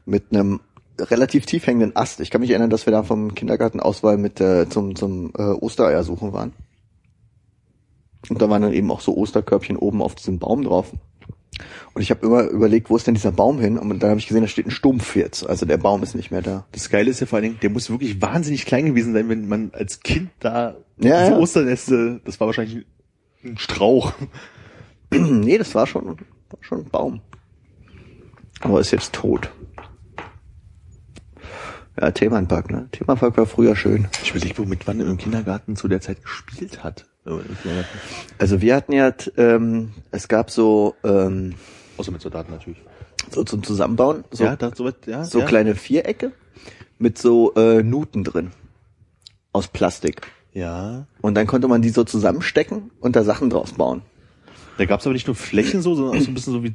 mit einem relativ tief hängenden Ast. Ich kann mich erinnern, dass wir da vom Kindergartenauswahl mit äh, zum zum äh, Ostereier suchen waren. Und da waren dann eben auch so Osterkörbchen oben auf diesem Baum drauf. Und ich habe immer überlegt, wo ist denn dieser Baum hin? Und dann habe ich gesehen, da steht ein Stumpf jetzt. Also der Baum ist nicht mehr da. Das Geile ist ja vor allen Dingen, der muss wirklich wahnsinnig klein gewesen sein, wenn man als Kind da Ja, diese ja. Osterneste, das war wahrscheinlich ein Strauch. nee, das war schon, war schon ein Baum. Aber ist jetzt tot. Ja, Themenpark, ne? Themenpark war früher schön. Ich überlege, womit man im Kindergarten zu der Zeit gespielt hat. Äh. Also wir hatten ja, ähm, es gab so, ähm, Außer mit Soldaten natürlich. so zum Zusammenbauen, so, ja, da, so, ja, so ja. kleine Vierecke mit so äh, Nuten drin. Aus Plastik. Ja. Und dann konnte man die so zusammenstecken und da Sachen draus bauen. Da gab's aber nicht nur Flächen so, sondern auch so ein bisschen so wie.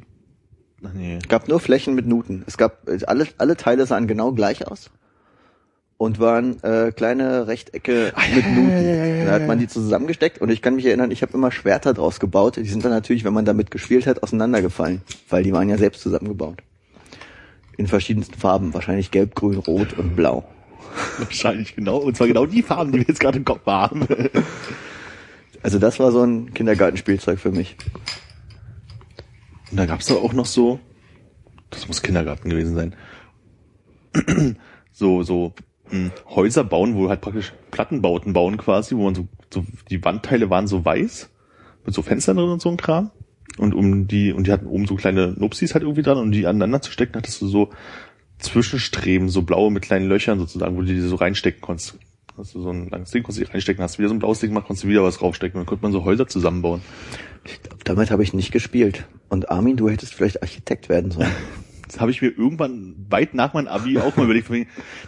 Ach nee. Es gab nur Flächen mit Nuten. Es gab alle, alle Teile sahen genau gleich aus und waren äh, kleine Rechtecke mit Nuten. da hat man die zusammengesteckt und ich kann mich erinnern, ich habe immer Schwerter draus gebaut. Die sind dann natürlich, wenn man damit gespielt hat, auseinandergefallen, weil die waren ja selbst zusammengebaut. In verschiedensten Farben, wahrscheinlich gelb, grün, rot und blau. Wahrscheinlich genau. Und zwar genau die Farben, die wir jetzt gerade im Kopf haben. Also das war so ein Kindergartenspielzeug für mich. Und da gab's doch auch noch so, das muss Kindergarten gewesen sein, so, so mh, Häuser bauen, wo halt praktisch Plattenbauten bauen quasi, wo man so, so, die Wandteile waren so weiß, mit so Fenstern drin und so ein Kram. Und um die, und die hatten oben so kleine Nupsis halt irgendwie dran, und die aneinander zu stecken, hattest du so Zwischenstreben, so blaue mit kleinen Löchern sozusagen, wo du die so reinstecken konntest. Hast du so ein langes Ding, konntest du reinstecken, hast wieder so ein blaues Ding gemacht, konntest du wieder was draufstecken, und dann konnte man so Häuser zusammenbauen. Ich glaub, damit habe ich nicht gespielt. Und Armin, du hättest vielleicht Architekt werden sollen. Das habe ich mir irgendwann weit nach meinem Abi auch mal überlegt,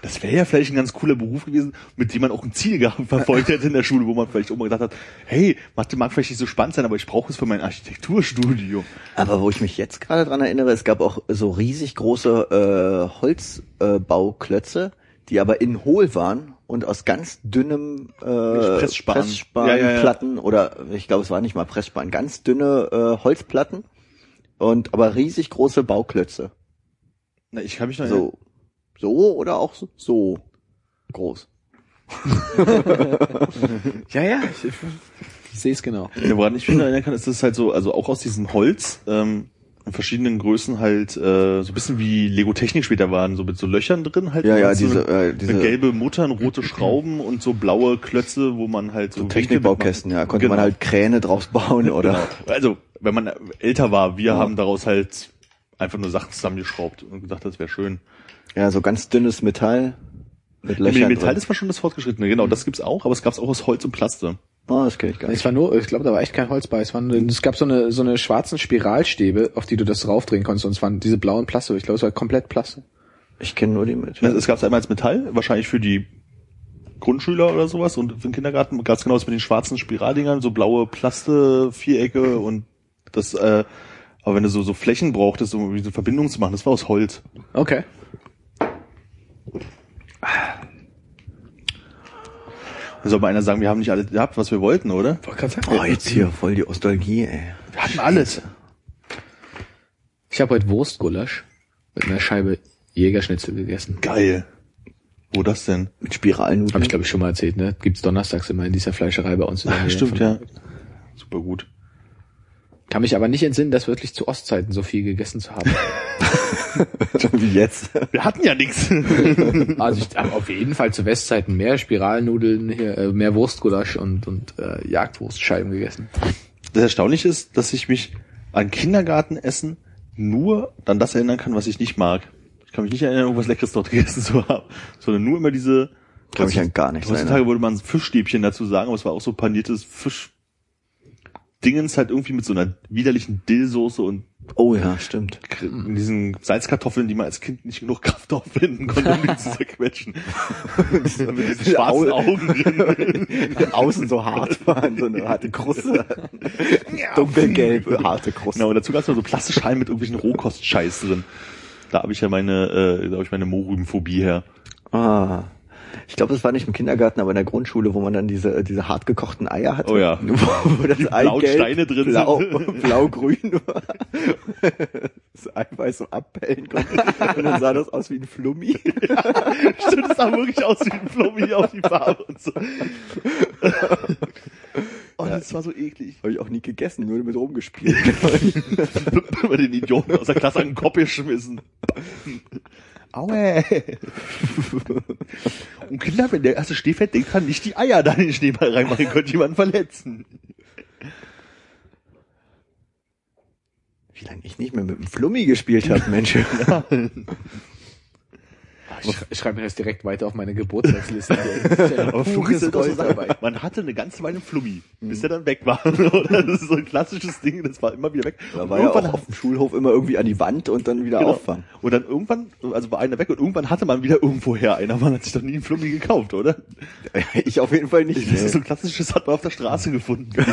das wäre ja vielleicht ein ganz cooler Beruf gewesen, mit dem man auch ein Ziel gehabt, verfolgt hätte in der Schule, wo man vielleicht auch mal gedacht hat, hey, Mathe mag vielleicht nicht so spannend sein, aber ich brauche es für mein Architekturstudium. Aber wo ich mich jetzt gerade dran erinnere, es gab auch so riesig große äh, Holzbauklötze, äh, die aber in hohl waren und aus ganz dünnem äh, Pressspan. Pressspanplatten Ja, ja, ja. oder ich glaube, es war nicht mal Pressspan, ganz dünne äh, Holzplatten und aber riesig große Bauklötze. Na, ich kann mich noch erinnern. So, so oder auch so, so groß. Ja, ja, ich, ich, ich sehe es genau. Ja, woran ich mich noch erinnern kann, ist das halt so, also auch aus diesem Holz, ähm, in verschiedenen Größen halt, äh, so ein bisschen wie Lego Technik später waren, so mit so Löchern drin halt. Ja, ja, so diese, eine, äh, diese eine gelbe Muttern, rote Schrauben und so blaue Klötze, wo man halt so, so Technikbaukästen, ja, konnte Genau. man halt Kräne draus bauen oder Genau. Also, wenn man älter war, wir Ja. haben daraus halt einfach nur Sachen zusammengeschraubt und gedacht, das wäre schön. ja, so ganz dünnes Metall mit Löchern Metall drin. ist war schon das Fortgeschrittene, genau, das gibt's auch, aber es gab's auch aus Holz und Plaste. Oh, das kenne ich gar nicht. Es war nur, ich glaube, da war echt kein Holz bei. Es, waren, es gab so eine, so eine schwarzen Spiralstäbe, auf die du das draufdrehen konntest. Und es waren diese blauen Plaste. Ich glaube, es war komplett Plaste. Ich kenne nur die mit. Also, es gab's einmal als Metall, wahrscheinlich für die Grundschüler oder sowas und für den Kindergarten gab's genau das mit den schwarzen Spiraldingern, so blaue Plaste, Vierecke und das, äh, aber wenn du so, so Flächen brauchtest, um irgendwie so Verbindungen zu machen, das war aus Holz. Okay. Da soll mal einer sagen, wir haben nicht alles gehabt, was wir wollten, oder? Wollte gerade sagen. Oh, jetzt hier voll die Nostalgie, ey. Wir hatten alles. Ich habe heute Wurstgulasch mit einer Scheibe Jägerschnitzel gegessen. Geil. Wo das denn? Mit Spiralnudeln. Habe ich, glaube ich, schon mal erzählt, ne? Gibt's donnerstags immer in dieser Fleischerei bei uns. in der Ah, Nähe stimmt, ja. Super gut. Kann mich aber nicht entsinnen, das wirklich zu Ostzeiten so viel gegessen zu haben. Wie jetzt. Wir hatten ja nichts. also ich habe auf jeden Fall zu Westzeiten mehr Spiralnudeln, hier, äh, mehr Wurstgulasch und, und äh, Jagdwurstscheiben gegessen. Das Erstaunliche ist, dass ich mich an Kindergartenessen nur an das erinnern kann, was ich nicht mag. Ich kann mich nicht erinnern, irgendwas Leckeres dort gegessen zu haben, sondern nur immer diese. Kann mich an gar nichts Heutzutage würde man Fischstäbchen dazu sagen, aber es war auch so paniertes Fisch. Dingens halt irgendwie mit so einer widerlichen Dillsoße und Oh ja, stimmt. in diesen Salzkartoffeln, die man als Kind nicht genug Kraft aufwenden konnte, um die zu zerquetschen. mit diesen schwarzen Augen. Außen so hart waren, so eine harte Kruste. Dunkelgelb, harte Kruste. Genau, und dazu gab es noch so Plastikschalen mit irgendwelchen Rohkostscheiß drin. Da habe ich ja meine, äh, da habe ich meine Mohrrübenphobie her. Ah. Ich glaube, das war nicht im Kindergarten, aber in der Grundschule, wo man dann diese, diese hart gekochten Eier hatte. Oh ja. Wo, wo das Die blauen Steine drin blau, sind. Blau-grün war. Das Eiweiß so abpellen konnte. Und dann sah das aus wie ein Flummi. Stimmt, das sah wirklich aus wie ein Flummi auf die Farbe und so. Oh, das war so eklig. Habe ich auch nie gegessen, nur damit rumgespielt. Über den Idioten aus der Klasse an den Kopf geschmissen. Aue. Und Kinder, wenn der erste Schneefeld denkt, kann nicht die Eier da in den Schneeball reinmachen, könnte jemanden verletzen. Wie lange ich nicht mehr mit dem Flummi gespielt habe, Mensch. Ich, ich schreibe mir das direkt weiter auf meine Geburtstagsliste. Aber Flummi ist so Sache, man hatte eine ganze Weile einen Flummi, bis der dann weg war. Das ist so ein klassisches Ding, das war immer wieder weg. Da war ja irgendwann auch auf dem Schulhof immer irgendwie an die Wand und dann wieder Genau. auffangen. Und dann irgendwann, also war einer weg und irgendwann hatte man wieder irgendwoher einer. Man hat sich doch nie einen Flummi gekauft, oder? Ich auf jeden Fall nicht. Das ist so ein klassisches, hat man auf der Straße gefunden.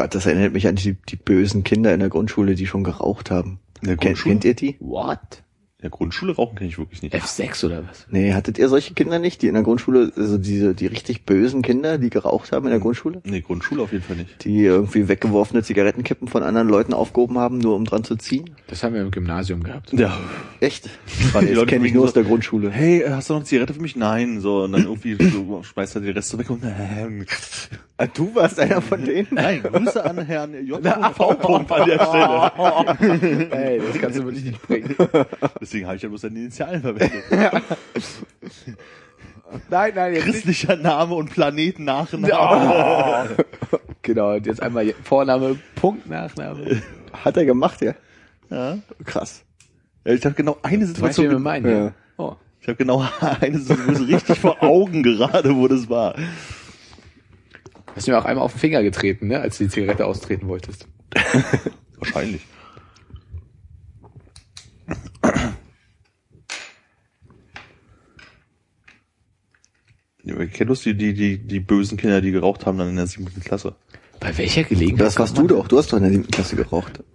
Gott, das erinnert mich an die, die bösen Kinder in der Grundschule, die schon geraucht haben. Kennt, kennt ihr die? What? Ja, Grundschule rauchen kenne ich wirklich nicht. F6 oder was? Nee, hattet ihr solche Kinder nicht, die in der Grundschule, also diese, die richtig bösen Kinder, die geraucht haben in der Grundschule? Nee, Grundschule auf jeden Fall nicht. Die irgendwie weggeworfene Zigarettenkippen von anderen Leuten aufgehoben haben, nur um dran zu ziehen? Das haben wir im Gymnasium gehabt. Ja. Echt? waren die Das Leute kenne ich mich nur so- aus der Grundschule. Hey, hast du noch eine Zigarette für mich? Nein. So, und dann irgendwie so, schmeißt er die Reste weg und Ah, du warst einer von denen? Nein, Grüße an Herrn J. V. Punkt an der Stelle. Ey, das kannst du wirklich nicht bringen. Deswegen habe ich ja bloß seine Initialen verwendet. Nein, nein, jetzt nicht. Christlicher Name und Planet Nachname. Genau, und jetzt einmal Vorname, Punkt, Nachname. Hat er gemacht, ja? Ja. Krass. Ja, ich habe genau eine Du weißt, Situation. meinen, Ja. ja. Oh. Ich habe genau eine Situation so richtig vor Augen gerade, wo das war. Hast du mir auch einmal auf den Finger getreten, ne, als du die Zigarette austreten wolltest. Wahrscheinlich. Kennst du die, die, die bösen Kinder, die geraucht haben dann in der siebten Klasse? Bei welcher Gelegenheit? Das warst du doch. Du hast doch in der siebten Klasse geraucht.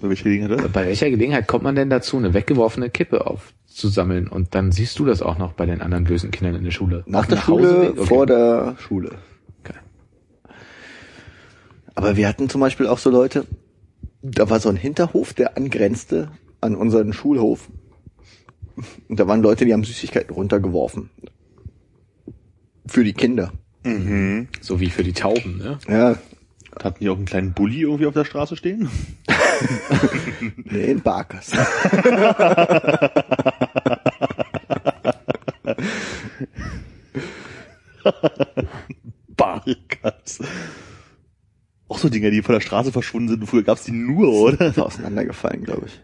Bei welcher Gelegenheit? Bei welcher Gelegenheit kommt man denn dazu, eine weggeworfene Kippe aufzusammeln und dann siehst du das auch noch bei den anderen bösen Kindern in der Schule? Nach Auf der dem Schule? Okay. vor der Schule. Okay. Aber wir hatten zum Beispiel auch so Leute, da war so ein Hinterhof, der angrenzte an unseren Schulhof. Und da waren Leute, die haben Süßigkeiten runtergeworfen. Für die Kinder. So wie für die Tauben, ne? Ja, Hatten die auch einen kleinen Bulli irgendwie auf der Straße stehen? nee, in Barkers. Barkas. Auch so Dinger, die von der Straße verschwunden sind. Früher gab's die nur, oder? Ist auseinandergefallen, glaube ich.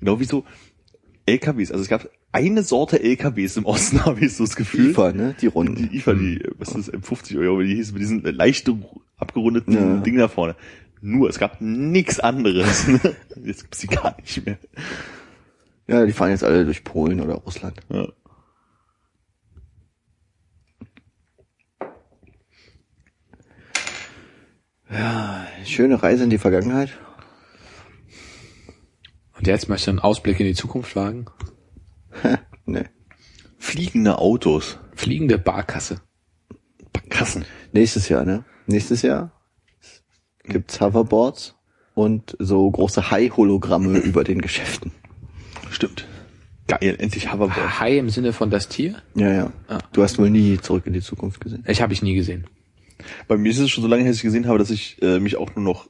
Genau wie so LKWs. Also es gab eine Sorte LKWs im Osten, habe ich so das Gefühl. IFA, ne? Die Runden. Die IFA, die, was ist das, M50 Euro, wie die hieß, mit diesen leicht abgerundeten Ja. Dingen da vorne. Nur, es gab nix anderes. ne? Jetzt gibt's die gar nicht mehr. Ja, die fahren jetzt alle durch Polen oder Russland. Ja. Schöne Reise in die Vergangenheit. Und jetzt möchte ich einen Ausblick in die Zukunft wagen. Nee. Fliegende Autos. Fliegende Barkasse. Kassen. Nächstes Jahr, ne? Nächstes Jahr gibt's Hoverboards und so große Hai-Hologramme über den Geschäften. Stimmt. Geil, endlich Hoverboard. Hai im Sinne von das Tier? Ja, ja. Ah. Du hast wohl nie zurück in die Zukunft gesehen. Ich habe ich nie gesehen. Bei mir ist es schon so lange her, dass ich gesehen habe, dass ich äh, mich auch nur noch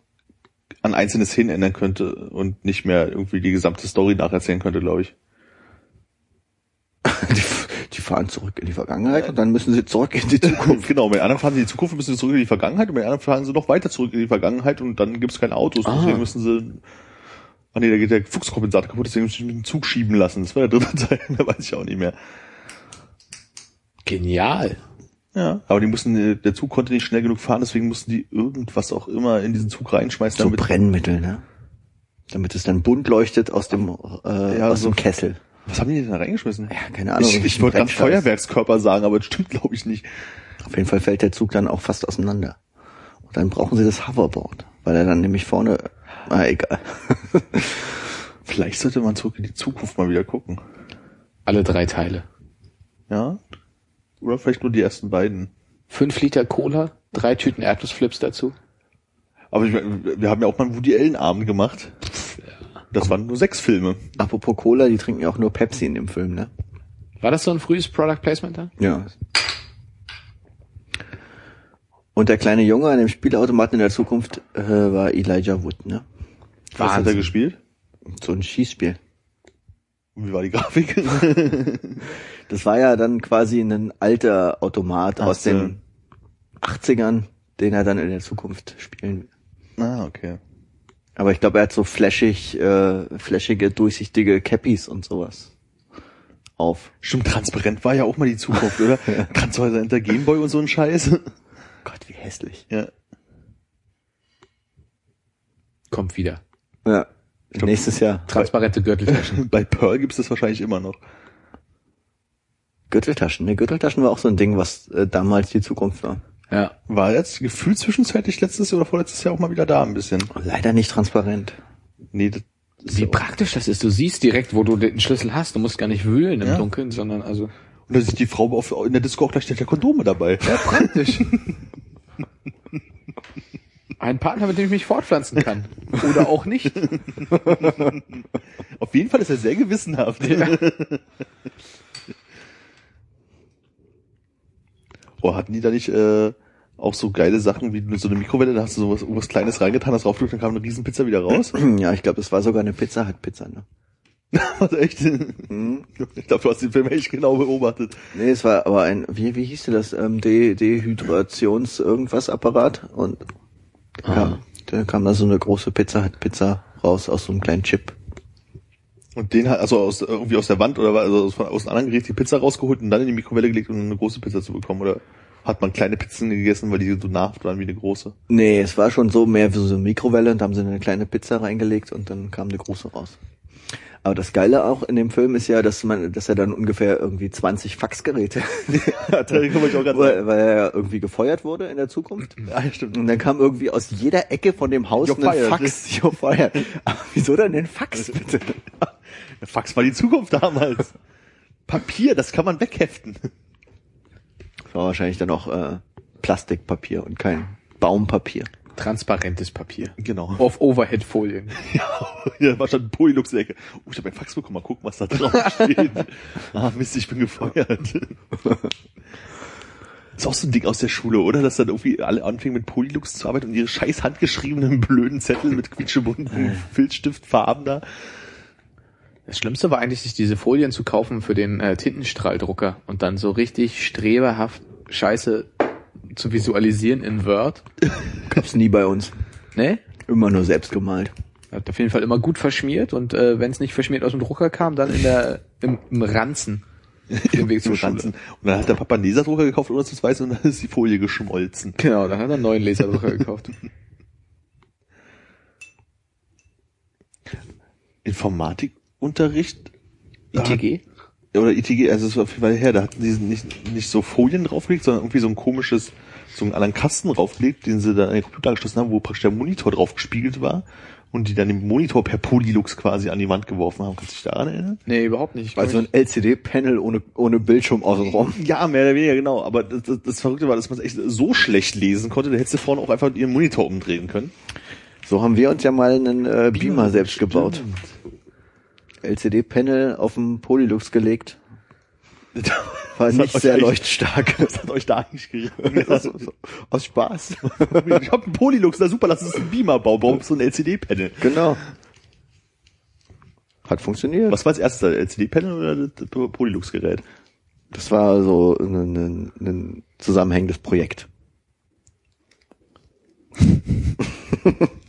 an einzelne Szenen ändern könnte und nicht mehr irgendwie die gesamte Story nacherzählen könnte, glaube ich. Die, die fahren zurück in die Vergangenheit und dann müssen sie zurück in die Zukunft. Genau, bei den anderen fahren sie in die Zukunft, müssen sie zurück in die Vergangenheit und bei den anderen fahren sie noch weiter zurück in die Vergangenheit und dann gibt's keine Autos. Ah. Deswegen müssen sie. Ah nee, da geht der Fuchskompensator kaputt, deswegen müssen sie den Zug schieben lassen. Das war der dritte Teil, da weiß ich auch nicht mehr. Genial. Ja. Aber die mussten, äh, der Zug konnte nicht schnell genug fahren, deswegen mussten die irgendwas auch immer in diesen Zug reinschmeißen, So damit. Brennmittel, ne? Damit es dann bunt leuchtet aus dem, äh, Ja, aus so- dem Kessel. Was haben die denn da reingeschmissen? Ja, keine Ahnung. ich ich wollte gerade Feuerwerkskörper sagen, aber das stimmt glaube ich nicht. Auf jeden Fall fällt der Zug dann auch fast auseinander. Und dann brauchen sie das Hoverboard, weil er dann nämlich vorne, ah, egal. Vielleicht sollte man zurück in die Zukunft mal wieder gucken. Alle drei Teile. Ja? Oder vielleicht nur die ersten beiden. Fünf Liter Cola, drei Tüten Erdnussflips dazu. Aber ich, meine, wir haben ja auch mal einen Woody Allen Abend gemacht. Das waren nur sechs Filme. Apropos Cola, die trinken ja auch nur Pepsi in dem Film, ne? War das so ein frühes Product Placement da? Ja. Und der kleine Junge an dem Spielautomaten in der Zukunft äh, war Elijah Wood, ne? Was hat er gespielt? So ein Schießspiel. Und wie war die Grafik? Das war ja dann quasi ein alter Automat Ach aus so. den 80ern, den er dann in der Zukunft spielen will. ah, okay. Aber ich glaube, er hat so flashig, äh, flashige, durchsichtige Cappies und sowas auf. Stimmt, transparent war ja auch mal die Zukunft, oder? Transparent hinter Gameboy und so ein Scheiß. Gott, wie hässlich. Ja. Kommt wieder. Ja. Nächstes Jahr. Transparente Gürteltaschen. Bei Pearl gibt's das wahrscheinlich immer noch. Gürteltaschen. Ne, Gürteltaschen war auch so ein Ding, was äh, damals die Zukunft war. ja. War jetzt gefühlt zwischenzeitlich letztes Jahr oder vorletztes Jahr auch mal wieder da ein bisschen. Leider nicht transparent. Nee, das ist Wie ja auch- praktisch das ist. Du siehst direkt, wo du den Schlüssel hast. Du musst gar nicht wühlen im Ja. Dunkeln, sondern also Und da sieht die Frau auf, in der Disco auch gleich der Kondome dabei. praktisch. Ein Partner, mit dem ich mich fortpflanzen kann. Oder auch nicht. Auf jeden Fall ist er sehr gewissenhaft. Oh, hatten die da nicht äh, auch so geile Sachen wie so eine Mikrowelle, da hast du sowas, was Kleines reingetan, hast draufgedrückt, dann kam eine Riesenpizza wieder raus? Ja, ich glaube, es war sogar eine Pizza Hut Pizza, ne? Also echt? Ich glaube, du hast den Film echt genau beobachtet. Nee, es war aber ein, wie, wie hieß das, ähm, De Dehydrations irgendwas Apparat und da kam, da kam da so eine große Pizza Hut Pizza raus aus so einem kleinen Chip. Und den hat, also aus, irgendwie aus der Wand oder also aus, aus einem anderen Gerät die Pizza rausgeholt und dann in die Mikrowelle gelegt, um eine große Pizza zu bekommen, oder? Hat man kleine Pizzen gegessen, weil die so nah waren wie eine große? Nee, es war schon so mehr wie so eine Mikrowelle und da haben sie eine kleine Pizza reingelegt und dann kam eine große raus. Aber das Geile auch in dem Film ist ja, dass man, dass er dann ungefähr irgendwie 20 Faxgeräte grad weil, weil er irgendwie gefeuert wurde in der Zukunft. Ja, stimmt. Und dann kam irgendwie aus jeder Ecke von dem Haus ein. Fax. You're fired. Wieso denn den Fax bitte? Der Fax war die Zukunft damals. Papier, das kann man wegheften. Das war wahrscheinlich dann auch äh, Plastikpapier und kein Baumpapier. Transparentes Papier. Genau. Auf Overhead-Folien. Ja, da war schon ein Polylux in der Ecke. Oh, ich habe ein Fax bekommen, mal gucken, was da drauf steht. ah, Mist, ich bin gefeuert. Ist auch so ein Ding aus der Schule, oder? Dass dann irgendwie alle anfingen mit Polylux zu arbeiten und ihre scheiß handgeschriebenen blöden Zettel mit quietschebunten Filzstiftfarben da. Das Schlimmste war eigentlich, sich diese Folien zu kaufen für den äh, Tintenstrahldrucker und dann so richtig streberhaft Scheiße zu visualisieren in Word. Gab's nie bei uns. Ne? Immer nur selbst gemalt. Hat auf jeden Fall immer gut verschmiert und äh, wenn es nicht verschmiert aus dem Drucker kam, dann in der im, im Ranzen. Dem Weg Im Schule. Ranzen. Und dann hat der Papa einen Laserdrucker gekauft, ohne es weißt, und dann ist die Folie geschmolzen. Genau, dann hat er einen neuen Laserdrucker gekauft. Informatikunterricht. ITG? oder ITG, also es war auf jeden Fall her, da hatten die nicht, nicht so Folien draufgelegt, sondern irgendwie so ein komisches, so einen anderen Kasten draufgelegt, den sie dann an den Computer angeschlossen haben, wo praktisch der Monitor drauf gespiegelt war und die dann den Monitor per Polylux quasi an die Wand geworfen haben. Kannst du dich daran erinnern? Nee, überhaupt nicht. Also ein LCD-Panel ohne, ohne Bildschirm außenrum. Ja, mehr oder weniger, genau. Aber das, das, das Verrückte war, dass man es echt so schlecht lesen konnte, da hättest du vorne auch einfach ihren Monitor umdrehen können. So haben wir uns ja mal einen äh, Beamer selbst Stimmt. gebaut. LCD-Panel auf dem Polylux gelegt. War Das nicht sehr leuchtstark. Was hat euch da eigentlich so- Aus Spaß. ich hab einen Polylux, na super, lass uns einen Beamer bauen, bauen so ein LCD-Panel. genau. Hat funktioniert. Was war als erstes, das LCD-Panel oder das Polylux-Gerät? Das war so ein, ein, ein zusammenhängendes Projekt.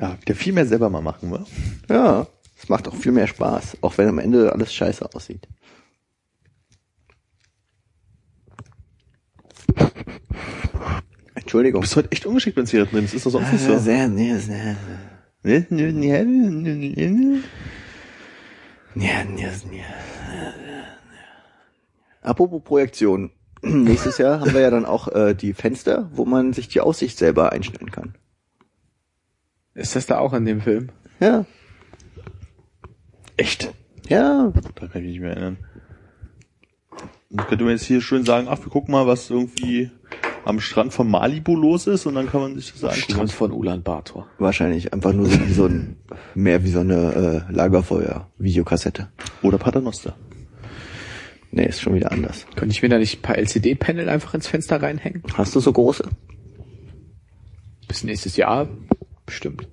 Ja, wieder viel mehr selber mal machen, wa? Ja, es macht auch viel mehr Spaß, auch wenn am Ende alles scheiße aussieht. Entschuldigung. Du bist heute echt ungeschickt beim Zigaretten drin, das ist doch sonst nicht so. Sehr, nee, sehr. Apropos Projektion. Nächstes Jahr haben wir ja dann auch äh, die Fenster, wo man sich die Aussicht selber einstellen kann. Ist das da auch in dem Film? Ja. Echt? Ja. Da kann ich mich nicht mehr erinnern. Dann könnte man jetzt hier schön sagen, ach, wir gucken mal, was irgendwie am Strand von Malibu los ist und dann kann man sich das angucken. Strand von Ulaanbaatar. Wahrscheinlich einfach nur so wie so ein, mehr wie so eine äh, Lagerfeuer-Videokassette. Oder Paternoster. Nee, ist schon wieder anders. Könnte ich mir da nicht ein paar LCD-Panel einfach ins Fenster reinhängen? Hast du so große? Bis nächstes Jahr bestimmt.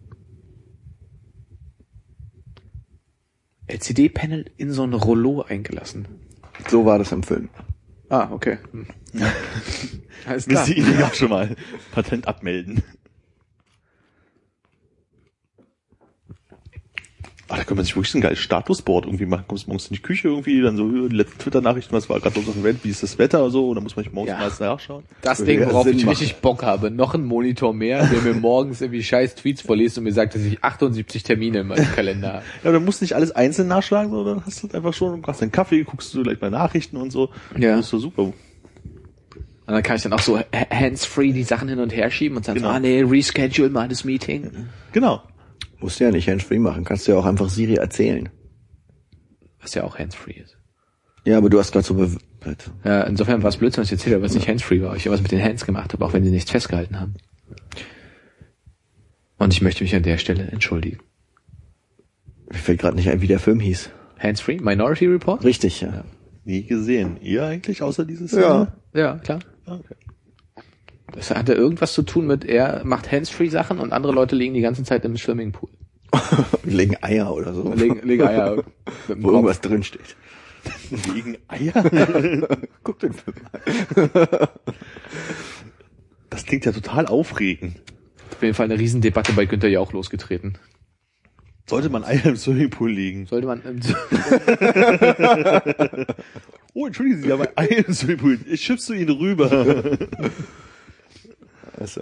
LCD-Panel in so ein Rollo eingelassen. So war das im Film. Ah, okay. Hm. Alles Wir klar. sehen ihn ja schon mal. Patent abmelden. Ah, da könnte man sich wirklich ein geiles Statusboard irgendwie machen. Kommst morgens in die Küche irgendwie, dann so die letzten Twitter-Nachrichten, was war gerade los auf der Welt, wie ist das Wetter oder so, und dann muss man morgens Ja. mal erst nachschauen. Das Ding, worauf Sinn ich machen. richtig Bock habe. Noch ein Monitor mehr, der mir morgens irgendwie scheiß Tweets vorliest und mir sagt, dass ich 78 Termine in meinem Kalender habe. Ja, dann musst du nicht alles einzeln nachschlagen, sondern hast du einfach schon, hast deinen Kaffee, guckst du gleich bei Nachrichten und so. Ja. Das ist so super. Und dann kann ich dann auch so ha- hands-free die Sachen hin und her schieben und sagen Genau. so, ah nee, reschedule mal das Meeting. Genau. Musst du ja nicht handsfree machen, kannst du ja auch einfach Siri erzählen. Was ja auch handsfree ist. Ja, aber du hast gerade so be Ja, insofern war es Blödsinn, was ich erzählt habe, was nicht handsfree war. Ich habe was mit den Hands gemacht habe, auch wenn sie nichts festgehalten haben. Und ich möchte mich an der Stelle entschuldigen. Mir fällt gerade nicht ein, wie der Film hieß. Handsfree? Minority Report? Richtig, ja. Nie gesehen. Ihr eigentlich, außer dieses Ja. Ja, klar. Okay. Das hatte irgendwas zu tun mit, er macht handsfree Sachen und andere Leute liegen die ganze Zeit im Swimmingpool. Legen Eier oder so. Legen, legen Eier Wo irgendwas drin steht. Wegen Eier? Guck den Film an. Das klingt ja total aufregend. Auf jeden Fall eine Riesendebatte bei Günther Jauch losgetreten. Sollte man Eier im Swimmingpool liegen? Sollte man, ähm, Oh, entschuldigen Sie, aber Eier im Swimmingpool. Ich schippst du ihn rüber. Also.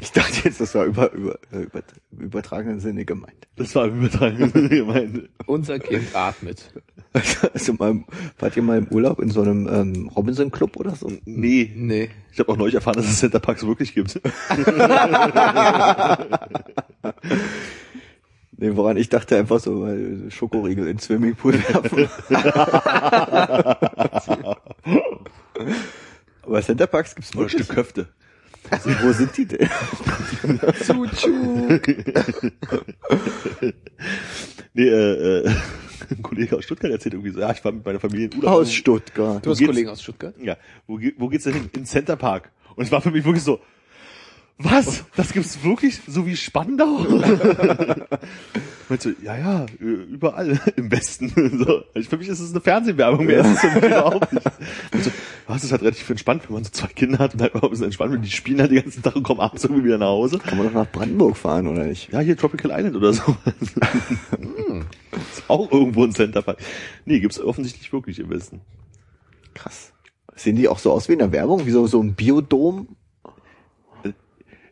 Ich dachte jetzt, das war über, über, über, im übertragenen Sinne gemeint. Das war übertragen gemeint. unser Kind atmet. Also mal, wart ihr mal im Urlaub in so einem ähm, Robinson Club oder so? Nee. Nee. Ich habe auch neulich erfahren, dass es Center Parks wirklich gibt. Nee, woran ich dachte einfach so, weil Schokoriegel in den Swimmingpool werfen. Aber Centerparks gibt's Oder ein wirklich. Stück Köfte. Wo sind die denn? Nee, äh, äh, ein Kollege aus Stuttgart erzählt irgendwie so, ja, ich war mit meiner Familie in Urlaub. Aus Stuttgart. Du hast? Kollegen aus Stuttgart? Ja, wo, wo geht's denn hin? In Center Park. Und es war für mich wirklich so, was? Das gibt's wirklich so wie Spandau? Meinst du, ja, ja, überall im Westen. So. Also für mich ist es eine Fernsehwerbung, mehr ist es überhaupt nicht. Und so, was, das ist halt relativ entspannt, wenn man so zwei Kinder hat und halt ein bisschen entspannt, und die spielen halt den ganzen Tag und kommen abends irgendwie wieder nach Hause. Kann man doch nach Brandenburg fahren, oder nicht? Ja, hier Tropical Island oder so. ist auch irgendwo ein Center Park. Nee, gibt's offensichtlich wirklich im Westen. Krass. Sehen die auch so aus wie in der Werbung? Wie so, so ein Biodom?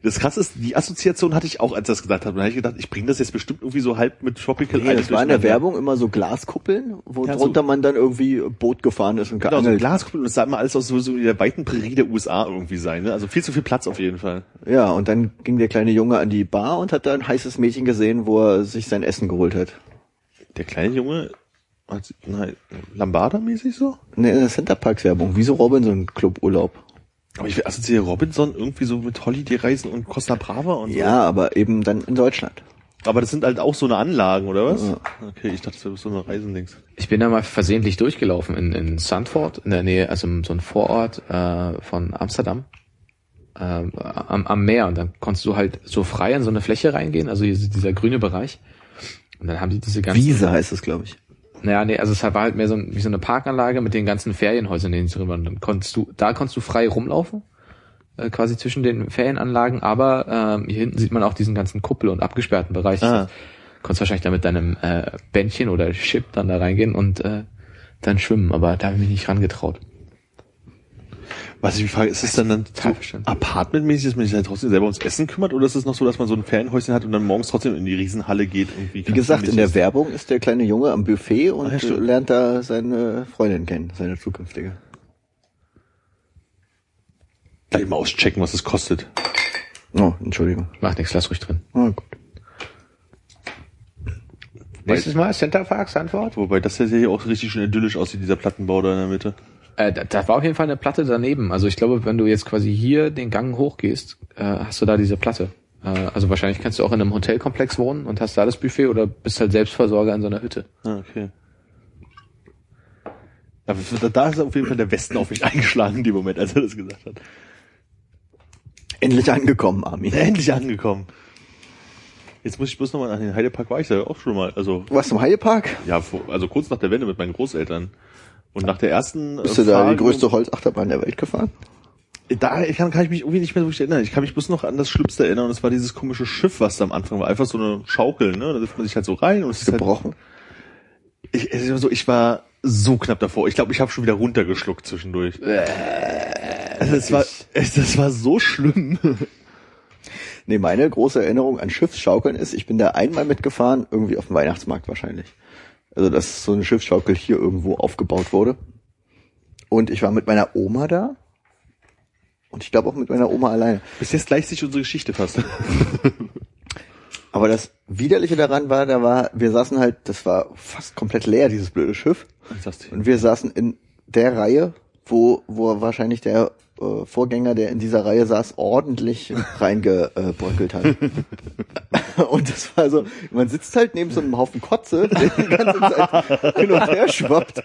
Das krasse ist, die Assoziation hatte ich auch, als er das gesagt hat. Und da habe ich gedacht, ich bringe das jetzt bestimmt irgendwie so halb mit Tropical Nee, das war in der. Werbung immer so Glaskuppeln, wo Ja, so- drunter man dann irgendwie Boot gefahren ist und Genau, so ein geangelt. Glaskuppel und es sah immer alles aus so, so in der weiten Prärie der USA irgendwie sein. Ne? Also viel zu viel Platz auf jeden Fall. ja, und dann ging der kleine Junge an die Bar und hat da ein heißes Mädchen gesehen, wo er sich sein Essen geholt hat. Der kleine Junge, hat- nein, Lambada-mäßig so? Ne, in der Centerparks Werbung, wie so Robinson Club Urlaub. Aber ich assoziiere Robinson irgendwie so mit Holiday-Reisen und Costa Brava und so. Ja, aber eben dann in Deutschland. Aber das sind halt auch so eine Anlagen, oder was? Ja. Okay, ich dachte, das wäre so eine Reisendings. Ich bin da mal versehentlich durchgelaufen in, in Sandford, in der Nähe, also so ein Vorort äh, von Amsterdam, ähm, am, am Meer. Und dann konntest du halt so frei in so eine Fläche reingehen, also hier ist dieser grüne Bereich. Und dann haben die diese ganzen... Wiese heißt es, glaube ich. Naja, nee, also es war halt mehr so ein, wie so eine Parkanlage mit den ganzen Ferienhäusern, in denen sie drin waren. Dann konntest du, da konntest du frei rumlaufen, äh, quasi zwischen den Ferienanlagen, aber ähm, hier hinten sieht man auch diesen ganzen Kuppel- und abgesperrten Bereich. Das Ah. heißt, konntest wahrscheinlich da mit deinem äh, Bändchen oder Chip dann da reingehen und äh, dann schwimmen, aber da habe ich mich nicht rangetraut. Was ich mich frage, ist es dann dann Total so apartmentmäßig, dass man sich halt trotzdem selber ums Essen kümmert oder ist es noch so, dass man so ein Ferienhäuschen hat und dann morgens trotzdem in die Riesenhalle geht? Irgendwie Wie gesagt, in der Werbung ist der kleine Junge am Buffet und ja, stimmt. lernt da seine Freundin kennen, seine zukünftige. Gleich mal auschecken, was es kostet. Oh, Entschuldigung. Macht nichts, lass ruhig drin. Oh, gut. Nächstes Mal Center Parks Antwort? Wobei das ja hier auch richtig schön idyllisch aussieht, dieser Plattenbau da in der Mitte. Äh, da, da war auf jeden Fall eine Platte daneben. Also ich glaube, wenn du jetzt quasi hier den Gang hochgehst, äh, hast du da diese Platte. Äh, also wahrscheinlich kannst du auch in einem Hotelkomplex wohnen und hast da das Buffet oder bist halt Selbstversorger in so einer Hütte. Ah, okay. Aber da- da ist auf jeden Fall der Westen auf mich eingeschlagen in dem Moment, als er das gesagt hat. Endlich angekommen, Armin. Endlich angekommen. Jetzt muss ich bloß nochmal an den Heidepark war ich da auch schon mal. Also, Du warst im Heidepark? ja, vor, also kurz nach der Wende mit meinen Großeltern. Und nach der ersten. Bist äh, du da die größte Holzachterbahn der Welt gefahren? Da kann, kann ich mich irgendwie nicht mehr so richtig erinnern. Ich kann mich bloß noch an das Schlimmste erinnern. Und das war dieses komische Schiff, was da am Anfang war. Einfach so eine Schaukel, ne? Da trifft man sich halt so rein und es ist halt, Gebrochen? ich, es ist immer so, ich war so knapp davor. Ich glaube, ich habe schon wieder runtergeschluckt zwischendurch. Also es war, es, das war so schlimm. Nee, meine große Erinnerung an Schiffsschaukeln ist, ich bin da einmal mitgefahren, irgendwie auf dem Weihnachtsmarkt wahrscheinlich. Also, dass so eine Schiffsschaukel hier irgendwo aufgebaut wurde. Und ich war mit meiner Oma da. Und ich glaube auch mit meiner Oma alleine. Bis jetzt gleicht sich unsere Geschichte fast. Aber das Widerliche daran war, da war, wir saßen halt, das war fast komplett leer, dieses blöde Schiff. Und wir saßen in der Reihe, wo, wo wahrscheinlich der äh, Vorgänger, der in dieser Reihe saß, ordentlich reingebröckelt hat. und das war so, man sitzt halt neben so einem Haufen Kotze, der die ganze Zeit hin und her schwappt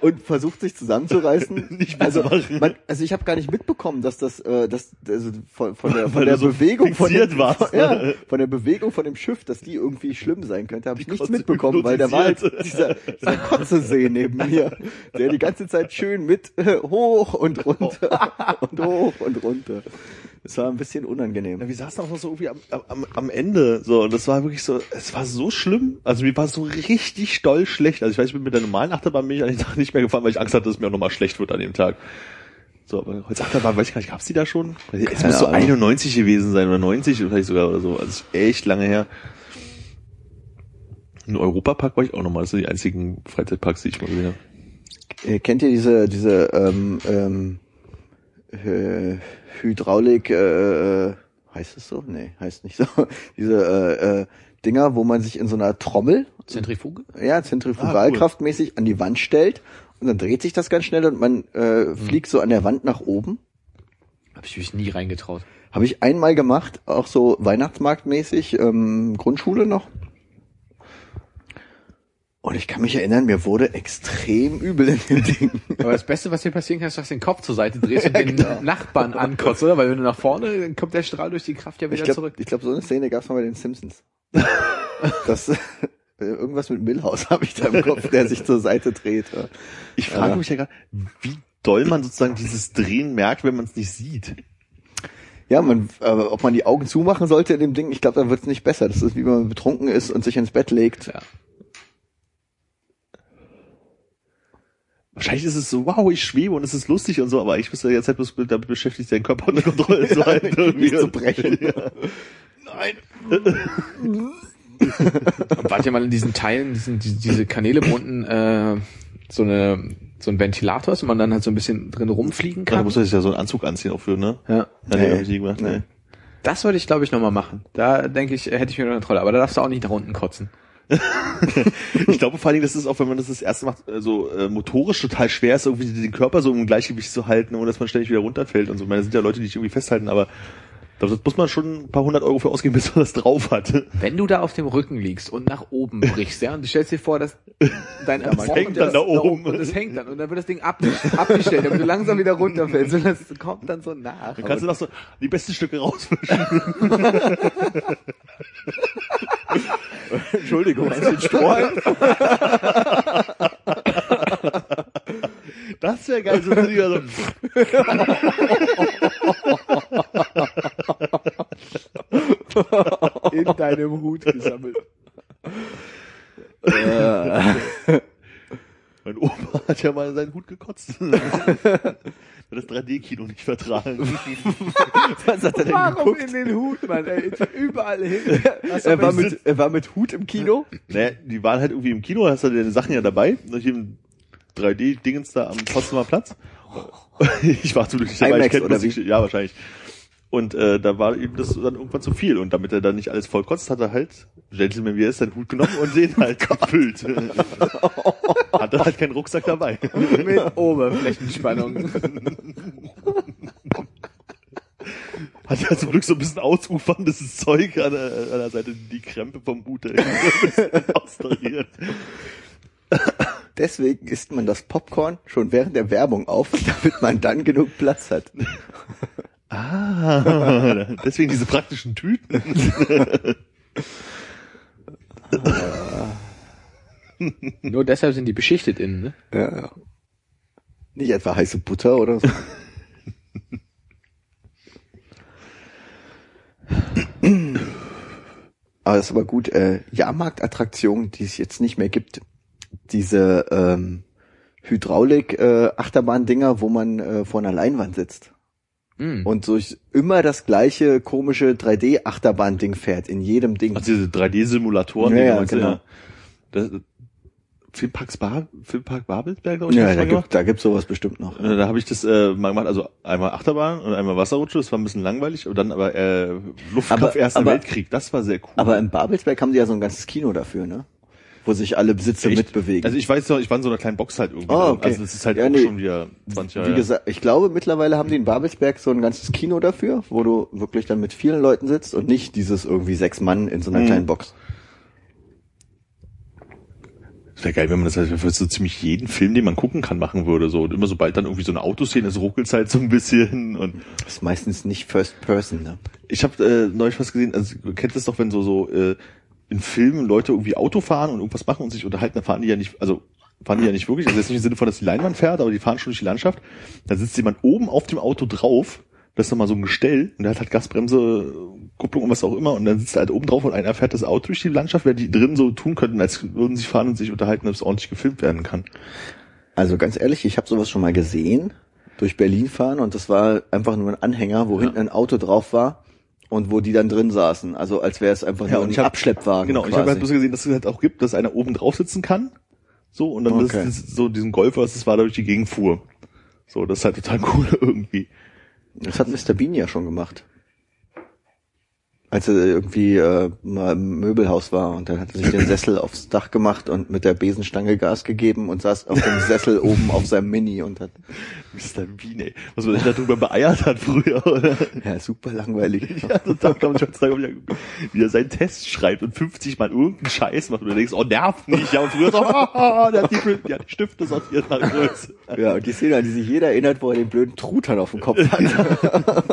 und versucht sich zusammenzureißen. Also, man, also ich habe gar nicht mitbekommen, dass das, äh, das also von, von der, von der so Bewegung von dem, warst, von, ja, ne? von der Bewegung von dem Schiff, dass die irgendwie schlimm sein könnte, habe ich nichts Kotze mitbekommen, weil da war halt dieser, dieser Kotzesee neben mir, der die ganze Zeit schön mit äh, hoch und runter und hoch und runter. Es war ein bisschen unangenehm. Ja, wir saßen auch noch so irgendwie am, am, am Ende, so, und das war wirklich so, es war so schlimm, also mir war so richtig doll schlecht, also ich weiß, ich bin mit der normalen Achterbahn bin ich an dem Tag nicht mehr gefahren, weil ich Angst hatte, dass es mir auch nochmal schlecht wird an dem Tag. So, aber heute Achterbahn, weiß ich gar nicht, gab's die da schon? Es Keine muss so Ahnung. 91 gewesen sein, oder 90 vielleicht sogar, oder so, also es echt lange her. In Europapark war ich auch nochmal, das sind die einzigen Freizeitparks, die ich mal gesehen habe. Äh, kennt ihr diese diese ähm, ähm, äh, Hydraulik äh, äh, heißt es so? Nee, heißt nicht so. diese äh, äh, Dinger, wo man sich in so einer Trommel, Zentrifuge? ja, zentrifugalkraftmäßig an die Wand stellt und dann dreht sich das ganz schnell und man äh, fliegt so an der Wand nach oben. Habe ich mich nie reingetraut. Habe ich einmal gemacht, auch so Weihnachtsmarktmäßig, ähm, Grundschule noch. Und ich kann mich erinnern, mir wurde extrem übel in dem Ding. Aber das Beste, was dir passieren kann, ist, dass du den Kopf zur Seite drehst und den Nachbarn ankotzt, oder? Weil wenn du nach vorne, dann kommt der Strahl durch die Kraft ja wieder Ich glaube, zurück. ich glaub, so eine Szene gab es mal bei den Simpsons. das äh, irgendwas mit Millhouse habe ich da im Kopf, der sich zur Seite dreht. Ich frage Ja. mich ja gerade, wie doll man sozusagen dieses Drehen merkt, wenn man es nicht sieht. Ja, man, äh, ob man die Augen zumachen sollte in dem Ding, ich glaube, dann wird es nicht besser. Das ist wie wenn man betrunken ist und sich ins Bett legt. Ja. Wahrscheinlich ist es so, wow, ich schwebe und es ist lustig und so, aber ich bist ja jetzt halt bloß damit beschäftigt, seinen Körper unter Kontrolle zu halten. irgendwie. nicht zu brechen. Ja. Nein. Und wart ihr mal in diesen Teilen, diesen, die, diese Kanäle, wo unten äh, so eine so ein Ventilator ist und man dann halt so ein bisschen drin rumfliegen Da kann? muss man sich ja so einen Anzug anziehen auch für, ne? Ja. Ja, nee, Nee. gemacht, nee. Das würde ich, glaube ich, nochmal machen. Da denke ich, hätte ich mir noch eine Trolle. Aber da darfst du auch nicht nach unten kotzen. Ich glaube vor allen Dingen, das ist auch, wenn man das das erste macht, äh, so äh, motorisch total schwer ist, irgendwie den Körper so im Gleichgewicht zu halten, ohne dass man ständig wieder runterfällt und so. Ich meine, das sind ja Leute, die dich irgendwie festhalten, aber da muss man schon ein paar hundert Euro für ausgeben, bis man das drauf hat. Wenn du da auf dem Rücken liegst und nach oben brichst, ja, und du stellst dir vor, dass dein das hängt dann da oben. und das hängt dann und dann wird das Ding ab, abgestellt, damit du langsam wieder runterfällst und das kommt dann so nach. Dann kannst du noch so die besten Stücke rausfischen. Entschuldigung, du den Strohhalm? Das wäre geil, so wieder so. In deinem Hut gesammelt. Mein Opa hat ja mal seinen Hut gekotzt. Hat das 3D-Kino nicht vertragen. Was hat er denn Warum geguckt? in den Hut, Mann? Ey, überall hin. Er war, mit, er war mit Hut im Kino. Naja, die waren halt irgendwie im Kino, hast du deine Sachen ja dabei. Und hier im 3D-Dingens da am Potsdamer Platz. Ich war zum Glück nicht dabei, IMAX ich kenn oder die- Ja, wahrscheinlich. Und äh, da war ihm das dann irgendwann zu viel. Und damit er dann nicht alles voll kotzt, hat er halt, Gentleman wie er ist, seinen Hut genommen und den halt gefüllt. Hatte halt keinen Rucksack dabei. Mit Oberflächenspannung. Hat ja zum Glück so ein bisschen ausuferndes Zeug an der, an der Seite, die Krempe vom Hut austariert. Deswegen isst man das Popcorn schon während der Werbung auf, damit man dann genug Platz hat. Ah, deswegen diese praktischen Tüten. Nur deshalb sind die beschichtet innen, ne? Ja, ja. Nicht etwa heiße Butter oder so. aber das ist aber gut. Äh, Jahrmarktattraktionen, die es jetzt nicht mehr gibt, diese ähm, Hydraulik-Achterbahn-Dinger, wo man äh, vor einer Leinwand sitzt Mm. und so immer das gleiche komische 3D-Achterbahn-Ding fährt in jedem Ding. Also diese 3D-Simulatoren, Ja, die ja, genau. Das, Filmparks Bar, Filmpark Babelsberg, glaube ich, Ja, da gibt, da gibt's sowas bestimmt noch. Äh, Da habe ich das äh, mal gemacht, also einmal Achterbahn und einmal Wasserrutsche, das war ein bisschen langweilig, und dann aber äh, Luftkampf Aber- Erster aber- Weltkrieg, das war sehr cool. Aber im Babelsberg haben die ja so ein ganzes Kino dafür, ne? Wo sich alle Besitzer Echt? mitbewegen. Also ich weiß noch, ich war in so einer kleinen Box halt irgendwie. Drin. okay. Also das ist halt Ja, auch nee. schon wieder 20 Jahre. Wie gesagt, ich glaube, mittlerweile haben die in Babelsberg so ein ganzes Kino dafür, wo du wirklich dann mit vielen Leuten sitzt und nicht dieses irgendwie sechs Mann in so einer Mhm. kleinen Box. Das wäre geil, wenn man das halt für so ziemlich jeden Film, den man gucken kann, machen würde. So und immer sobald dann irgendwie so eine Autoszene ist, ruckelt's halt so ein bisschen und Das ist meistens nicht First Person, ne? ich habe äh, neulich was gesehen, also kennt das doch, wenn so so äh, in Filmen Leute irgendwie Auto fahren und irgendwas machen und sich unterhalten, dann fahren die ja nicht, also fahren die ja nicht wirklich, also jetzt nicht im Sinne von, dass die Leinwand fährt, aber die fahren schon durch die Landschaft. Da sitzt jemand oben auf dem Auto drauf, das ist nochmal so ein Gestell und der hat halt Gasbremse, Kupplung und was auch immer und dann sitzt er halt oben drauf und einer fährt das Auto durch die Landschaft, während die drin so tun könnten, als würden sie fahren und sich unterhalten, dass es ordentlich gefilmt werden kann. Also ganz ehrlich, ich habe sowas schon mal gesehen, durch Berlin fahren und das war einfach nur ein Anhänger, wo hinten ein Auto drauf war und wo die dann drin saßen. Also als wäre es einfach nur und ein ich hab- Abschleppwagen. Genau, ich quasi. habe halt bloß gesehen, dass es halt auch gibt, dass einer oben drauf sitzen kann. So, und dann Okay. das, das, so diesen Golf, was das war, da durch die Gegend fuhr. So, das ist halt total cool irgendwie. Das hat Mr. Bean ja schon gemacht. Als er irgendwie äh, mal im Möbelhaus war und dann hat er sich den Sessel aufs Dach gemacht und mit der Besenstange Gas gegeben und saß auf dem Sessel oben auf seinem Mini und hat Mr. Bean, ey. Was man sich darüber beeiert hat früher, oder? ja super langweilig. Ja, total, ich, heutzutage wieder geguckt, wie er seinen Test schreibt und 50 mal irgendeinen Scheiß macht und du denkst, oh, nervt nicht. Ja, und früher so, oh, der, hat die, der hat die Stifte sortiert nach Größe. Ja, und die Szene, an die sich jeder erinnert, wo er den blöden Truthahn auf dem Kopf hat.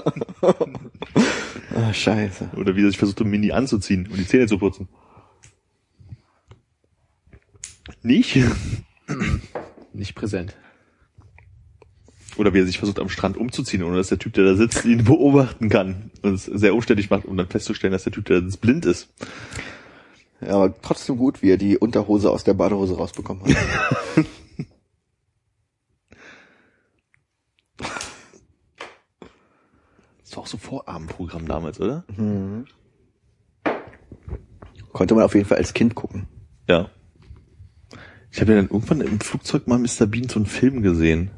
Ah, scheiße. Oder wie er sich versucht, um Mini anzuziehen und die Zähne zu putzen. Nicht? Nicht präsent. Oder wie er sich versucht, am Strand umzuziehen, ohne dass der Typ, der da sitzt, ihn beobachten kann. Und es sehr umständlich macht, um dann festzustellen, dass der Typ, der da sitzt, blind ist. Ja, aber trotzdem gut, wie er die Unterhose aus der Badehose rausbekommen hat. war auch so Vorabendprogramm damals, oder? Konnte man auf jeden Fall als Kind gucken. Ja. Ich habe ja dann irgendwann im Flugzeug mal Mr. Bean so einen Film gesehen.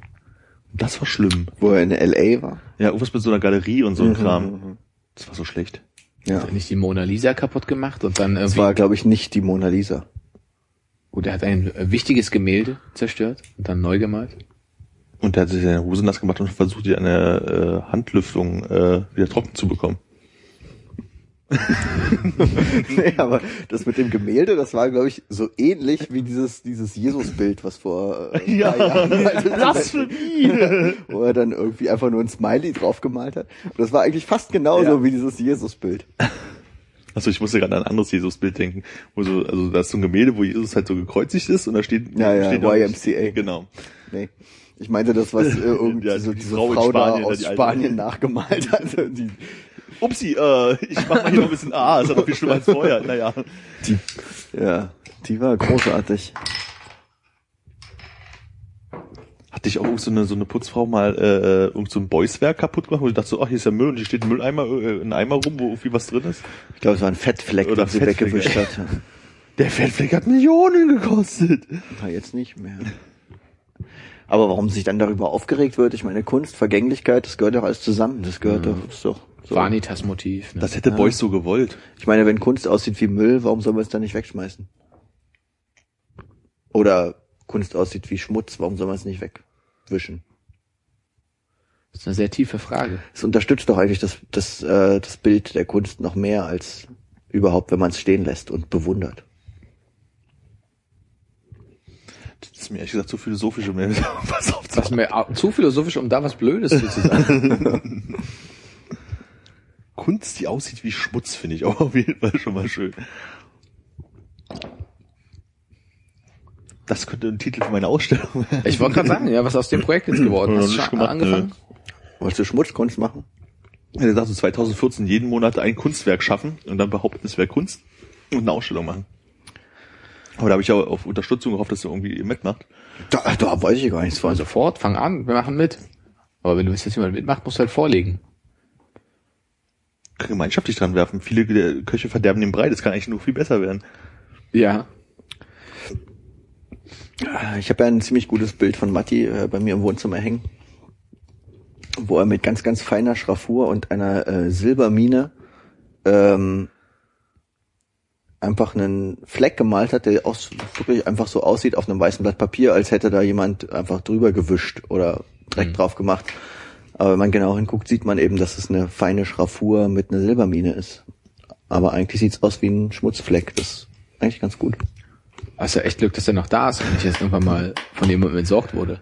Und das war schlimm. Wo er in L.A. war. Ja, irgendwas mit so einer Galerie und so ein Mhm, Kram. mhm. Das war so schlecht. Ja. Hat er nicht die Mona Lisa kaputt gemacht und dann Das irgendwie, war, glaube ich, nicht die Mona Lisa. gut, er hat ein wichtiges Gemälde zerstört und dann neu gemalt. Und der hat sich seine Hose nass gemacht und versucht, die eine äh, Handlüftung äh, wieder trocken zu bekommen. nee, aber das mit dem Gemälde, das war, glaube ich, so ähnlich wie dieses, dieses Jesus-Bild, was vor äh, paar Jahren halt Blasphemie! wo er dann irgendwie einfach nur ein Smiley drauf gemalt hat. Und das war eigentlich fast genauso Ja. wie dieses Jesus-Bild. Achso, ich musste gerade an ein anderes Jesus-Bild denken. Wo so, also da ist so ein Gemälde, wo Jesus halt so gekreuzigt ist und da steht, Ja, ja, steht YMCA. Genau. Nee. Ich meinte das, was äh, irgendwie Ja, so die diese Frau Frau, da aus alte. Spanien nachgemalt hat. Die, Upsi, äh, ich mach mal hier noch ein bisschen A, ist ja noch viel schlimmer als vorher. Naja. die, ja, die war großartig. Hatte ich auch irgend so eine, so eine Putzfrau mal äh, irgend so ein Boyswerk kaputt gemacht, wo ich dachte so, ach, hier ist ja Müll und hier steht ein Mülleimer, äh, ein Eimer rum, wo irgendwie was drin ist. Ich glaube, es war ein Fettfleck, Oder den sie weggewischt hat. Der Fettfleck hat Millionen gekostet. Na, jetzt nicht mehr. Aber warum sich dann darüber aufgeregt wird, ich meine, Kunst, Vergänglichkeit, das gehört doch alles zusammen. Das gehört doch, ist doch so. Vanitas-Motiv. Ne? Das hätte Beuys so gewollt. Ich meine, wenn Kunst aussieht wie Müll, warum soll man es dann nicht wegschmeißen? Oder Kunst aussieht wie Schmutz, warum soll man es nicht wegwischen? Das ist eine sehr tiefe Frage. Es unterstützt doch eigentlich das, das, äh, das Bild der Kunst noch mehr als überhaupt, wenn man es stehen lässt und bewundert. Das ist mir ehrlich gesagt zu philosophisch, um mir was aufzumachen. Ist mir zu philosophisch, um da was Blödes zu sagen. Kunst, die aussieht wie Schmutz, finde ich auch auf jeden Fall schon mal schön. Das könnte ein Titel für meine Ausstellung werden. Ich wollte gerade sagen, ja, was aus dem Projekt jetzt geworden Hast du schon gemacht, angefangen? Wolltest du Schmutzkunst machen? Hat gesagt, so 2014 jeden Monat ein Kunstwerk schaffen und dann behaupten, es wäre Kunst und eine Ausstellung machen. Aber da habe ich auch auf Unterstützung gehofft, dass er irgendwie mitmacht. Da, da weiß ich gar nichts von. Sofort, fang an, wir machen mit. Aber wenn du willst, dass jemand mitmacht, musst du halt vorlegen. Gemeinschaftlich dran werfen. Viele der Köche verderben den Brei, das kann eigentlich nur viel besser werden. Ja. Ich habe ja ein ziemlich gutes Bild von Matti äh, bei mir im Wohnzimmer hängen, wo er mit ganz, ganz feiner Schraffur und einer äh, Silbermine ähm, einfach einen Fleck gemalt hat, der aus, wirklich einfach so aussieht auf einem weißen Blatt Papier, als hätte da jemand einfach drüber gewischt oder Dreck Mhm. drauf gemacht. Aber wenn man genau hinguckt, sieht man eben, dass es eine feine Schraffur mit einer Silbermine ist. Aber eigentlich sieht's aus wie ein Schmutzfleck. Das ist eigentlich ganz gut. Hast ja echt Glück, dass er noch da ist und nicht jetzt irgendwann mal von jemandem entsorgt wurde.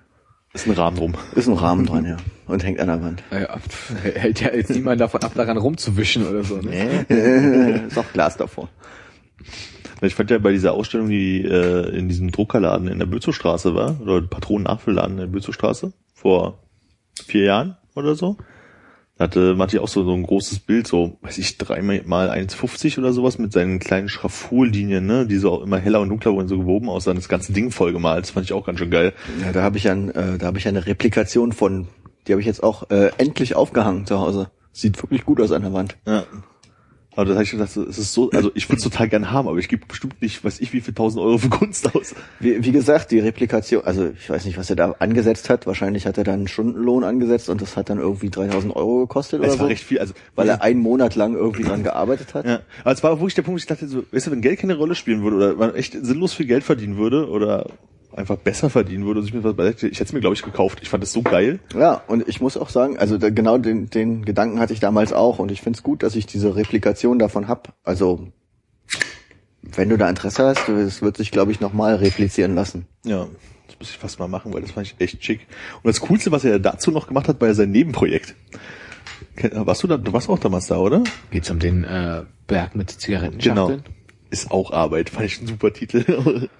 Ist ein Rahmen drum. Ist ein Rahmen dran, ja. Und hängt an der Wand. Ja, hält ja jetzt niemand davon ab, daran rumzuwischen oder so. Ne? ist auch Glas davor. Ich fand ja bei dieser Ausstellung, die äh, in diesem Druckerladen in der Bözowstraße war, oder Patronennachfüllladen in der Bözowstraße, vor vier Jahren oder so, da hatte Matti auch so, so ein großes Bild, so, weiß ich, dreimal mal 1,50 oder sowas mit seinen kleinen Schraffurlinien, ne, die so auch immer heller und dunkler wurden, so gewoben aus, dann das ganze Ding voll gemalt. Das fand ich auch ganz schön geil. Ja, da habe ich ein, äh, da habe ich eine Replikation von, die habe ich jetzt auch äh, endlich aufgehangen zu Hause. Sieht wirklich gut aus an der Wand. Ja. Aber das habe ich gedacht, es ist so, also ich würde es total gern haben, aber ich gebe bestimmt nicht, weiß ich, wie viel tausend Euro für Kunst aus. Wie, wie gesagt, die Replikation, also ich weiß nicht, was er da angesetzt hat. Wahrscheinlich hat er da einen Stundenlohn angesetzt und das hat dann irgendwie 3000 Euro gekostet oder Es war so. recht viel, also weil er einen Monat lang irgendwie dran gearbeitet hat. Ja, aber es war wirklich der Punkt, ich dachte, so, weißt du, wenn Geld keine Rolle spielen würde oder man echt sinnlos viel Geld verdienen würde oder einfach besser verdienen würde, und ich mir was beiseite, ich hätte es mir glaube ich gekauft. Ich fand es so geil. Ja, und ich muss auch sagen, also da, genau den, den Gedanken hatte ich damals auch und ich finde es gut, dass ich diese Replikation davon hab. Also wenn du da Interesse hast, es wird sich, glaube ich, nochmal replizieren lassen. Ja, das muss ich fast mal machen, weil das fand ich echt schick. Und das Coolste, was er dazu noch gemacht hat, war ja sein Nebenprojekt. Ken- Warst du da, du warst auch damals da, oder? Geht's um den äh, Berg mit Zigarettenschachteln? Ist auch Arbeit, fand ich ein super Titel.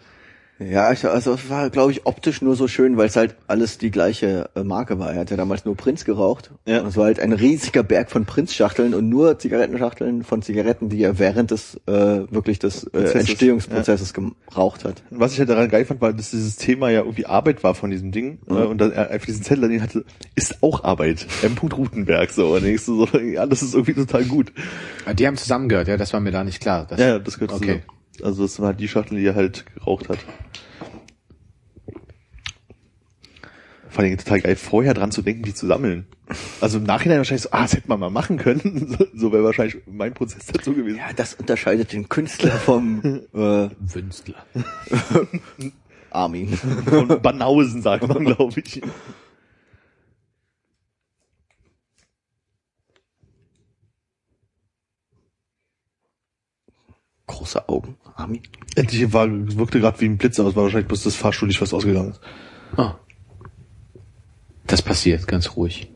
Ja, ich, also es war, glaube ich, optisch nur so schön, weil es halt alles die gleiche äh, Marke war. Er hat ja damals nur Prinz geraucht. Ja. Und es war halt ein riesiger Berg von Prinz-Schachteln und nur Zigarettenschachteln von Zigaretten, die er während des äh, wirklich des äh, Prozesses, Entstehungsprozesses geraucht hat. Was ich halt daran geil fand, war, dass dieses Thema ja irgendwie Arbeit war von diesem Ding. äh, Und dass er einfach diesen Zettel, den hatte, ist auch Arbeit. M. Rutenberg, so. Und denkst du so, ja, das ist irgendwie total gut. Ah, Die haben zusammengehört, ja, das war mir da nicht klar. Das, Ja, ja, das gehört Okay. zusammen. Also das war die Schachtel, die er halt geraucht hat. Vor allem total geil, vorher dran zu denken, die zu sammeln. Also im Nachhinein wahrscheinlich so, ah, das hätte man mal machen können. So, so wäre wahrscheinlich mein Prozess dazu gewesen. Ja, das unterscheidet den Künstler vom äh, Wünstler. Armin. Von Banausen, sagt man, glaube ich. Große Augen, Armin. Endlich war, wirkte gerade wie ein Blitz, aber es war wahrscheinlich bloß das Fahrstuhl nicht was ausgegangen ist. Ah. Das passiert, ganz ruhig.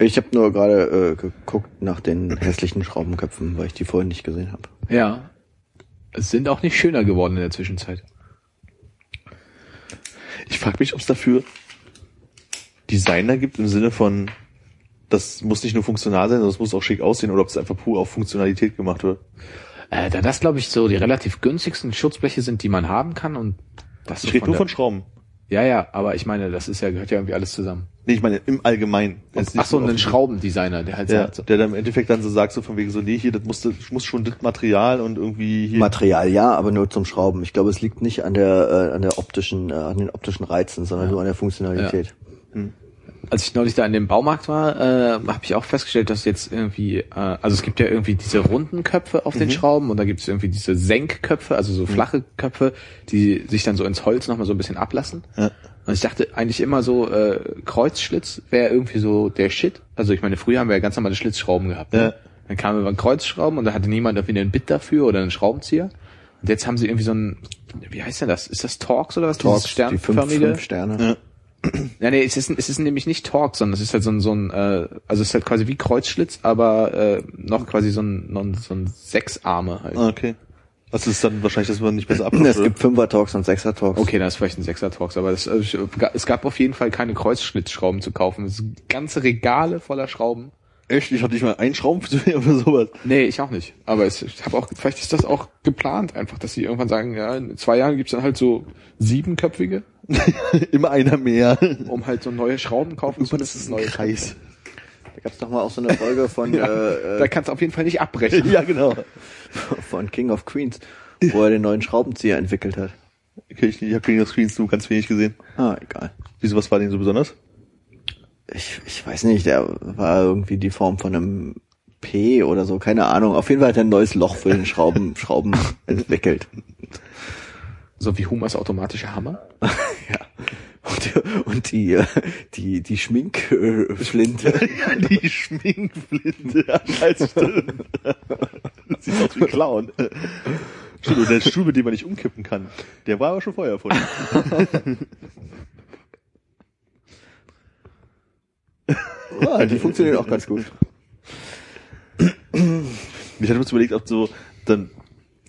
Ich habe nur gerade äh, geguckt nach den hässlichen Schraubenköpfen, weil ich die vorhin nicht gesehen habe. Ja. Es sind auch nicht schöner geworden in der Zwischenzeit. Ich frage mich, ob es dafür Designer gibt im Sinne von, das muss nicht nur funktional sein, sondern es muss auch schick aussehen oder ob es einfach pur auf Funktionalität gemacht wird. Äh, da das, glaube ich, so die relativ günstigsten Schutzbleche sind, die man haben kann und das Ich so rede nur von Schrauben. Ja, ja, aber ich meine, das ist ja, gehört ja irgendwie alles zusammen. Nee, ich meine im Allgemeinen. Ach so, nur auf ein die- Schraubendesigner, der halt Ja, sagt, so, der dann im Endeffekt dann so sagt, so von wegen so, nee, hier, das muss, das muss schon das Material und irgendwie hier. Material ja, aber nur zum Schrauben. Ich glaube, es liegt nicht an der äh, an der optischen äh, an den optischen Reizen, sondern nur an der Funktionalität. Als ich neulich da in dem Baumarkt war, äh, habe ich auch festgestellt, dass jetzt irgendwie, äh, also es gibt ja irgendwie diese runden Köpfe auf den Schrauben und da gibt es irgendwie diese Senkköpfe, also so flache Köpfe, die sich dann so ins Holz nochmal so ein bisschen ablassen. Ja. Und ich dachte eigentlich immer so, äh, Kreuzschlitz wäre irgendwie so der Shit. Also ich meine, früher haben wir ja ganz normale Schlitzschrauben gehabt. Ne? Ja. Dann kamen immer Kreuzschrauben und da hatte niemand irgendwie einen Bit dafür oder einen Schraubenzieher. Und jetzt haben sie irgendwie so ein, wie heißt denn das? Ist das Torx oder was? Torx, Dieses die fünf, fünf Sterne. Ja, nee, es ist, es ist nämlich nicht Torx, sondern es ist halt so ein, so ein äh, also es ist halt quasi wie Kreuzschlitz, aber äh, noch quasi so ein, noch so ein Sechsarme halt. Ah, okay. Das ist dann wahrscheinlich, dass man nicht besser Es abkommt. gibt Fünfer-Talks und Sechser-Talks. Okay, da ist vielleicht ein Sechser-Torx, aber das, also, ich- es gab auf jeden Fall keine Kreuzschlitzschrauben zu kaufen. Es sind ganze Regale voller Schrauben. Echt? Ich hatte nicht mal einen Schrauben für für sowas. Nee, ich auch nicht. Aber es, ich habe auch, vielleicht ist das auch geplant einfach, dass sie irgendwann sagen, ja, in zwei Jahren gibt's dann halt so siebenköpfige, Immer einer mehr. um halt so neue Schrauben kaufen zu Das müssen. ist ein Kreis. Da gab's doch mal auch so eine Folge von, Ja, äh, da äh, kannst du auf jeden Fall nicht abbrechen. ja, genau. von King of Queens, wo er den neuen Schraubenzieher entwickelt hat. Okay, ich, ich habe King of Screens nur ganz wenig gesehen. Ah, egal. Wieso, was war denn so besonders? Ich, ich weiß nicht, der war irgendwie die Form von einem P oder so, keine Ahnung. Auf jeden Fall hat er ein neues Loch für den Schrauben, Schrauben entwickelt. So wie Humas automatischer Hammer. Ja. Und, und die, äh, die, die Schminkflinte. Ja, die Schminkflinte. Ja, scheiße, stimmt. Sieht aus wie Clown. Stimmt, und der Stuhl, mit dem man nicht umkippen kann, der war aber schon vorher erfunden. Ja, die funktionieren auch ganz gut. Ich hatte mir überlegt, ob so dann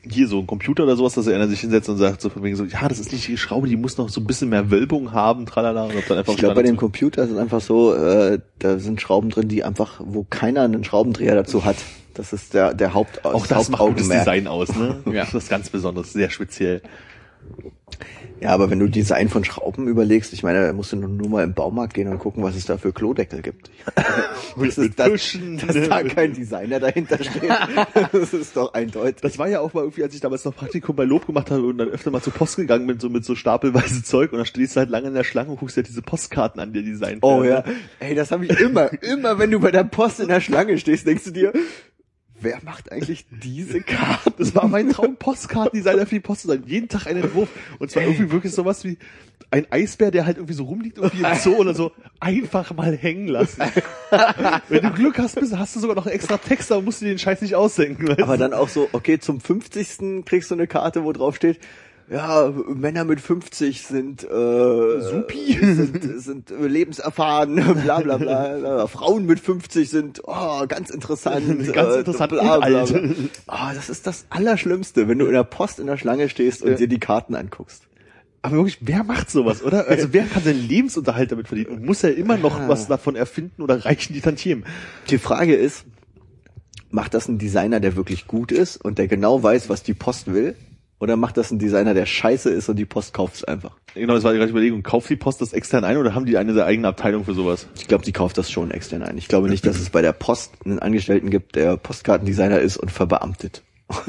hier so ein Computer oder sowas, dass er sich hinsetzt und sagt so von wegen so, ja, das ist nicht die Schraube, die muss noch so ein bisschen mehr Wölbung haben, tralala, und ob dann einfach Ich glaube, bei dem Computer ist es einfach so, äh, da sind Schrauben drin, die einfach, wo keiner einen Schraubendreher dazu hat. Das ist der, der Haupt, auch das macht gutes Hauptaugenmerk. Design aus, ne? Ja. Das ist ganz Besonderes, sehr speziell. Ja, aber wenn du Design von Schrauben überlegst, ich meine, da musst du nur, mal im Baumarkt gehen und gucken, was es da für Klodeckel gibt. das ist, Büschen. dass da kein Designer dahinter steht. Das ist doch eindeutig. Das war ja auch mal irgendwie, als ich damals noch Praktikum bei Lob gemacht habe und dann öfter mal zur Post gegangen bin, so mit so stapelweise Zeug und dann stehst du halt lange in der Schlange und guckst dir diese Postkarten an, die designt Oh ja. Ey, das habe ich immer. Immer wenn du bei der Post in der Schlange stehst, denkst du dir, wer macht eigentlich diese Karten? Das war mein Traum, Postkartendesigner für die Post zu sein. Jeden Tag einen Entwurf. Und zwar irgendwie wirklich sowas wie ein Eisbär, der halt irgendwie so rumliegt, irgendwie im Zoo oder so, einfach mal hängen lassen. Wenn du Glück hast, hast du sogar noch einen extra Text, aber musst du dir den Scheiß nicht ausdenken. Aber dann auch so, okay, zum 50. kriegst du eine Karte, wo drauf steht, ja, Männer mit 50 sind, äh, Supi. sind, sind lebenserfahren, bla bla bla. Frauen mit 50 sind, oh, ganz interessant. Ganz äh, interessant bla, und bla, bla. alt. Oh, das ist das Allerschlimmste, wenn du in der Post in der Schlange stehst und Ja. dir die Karten anguckst. Aber wirklich, wer macht sowas, oder? Also wer kann seinen Lebensunterhalt damit verdienen? Und muss er immer noch Ja. was davon erfinden oder reichen die Tantiemen? Die Frage ist, macht das ein Designer, der wirklich gut ist und der genau weiß, was die Post will? Oder macht das ein Designer, der scheiße ist und die Post kauft es einfach? Genau, das war gerade die Überlegung. Kauft die Post das extern ein oder haben die eine eigene Abteilung für sowas? Ich glaube, die kauft das schon extern ein. Ich glaube nicht, dass es bei der Post einen Angestellten gibt, der Postkartendesigner ist und verbeamtet.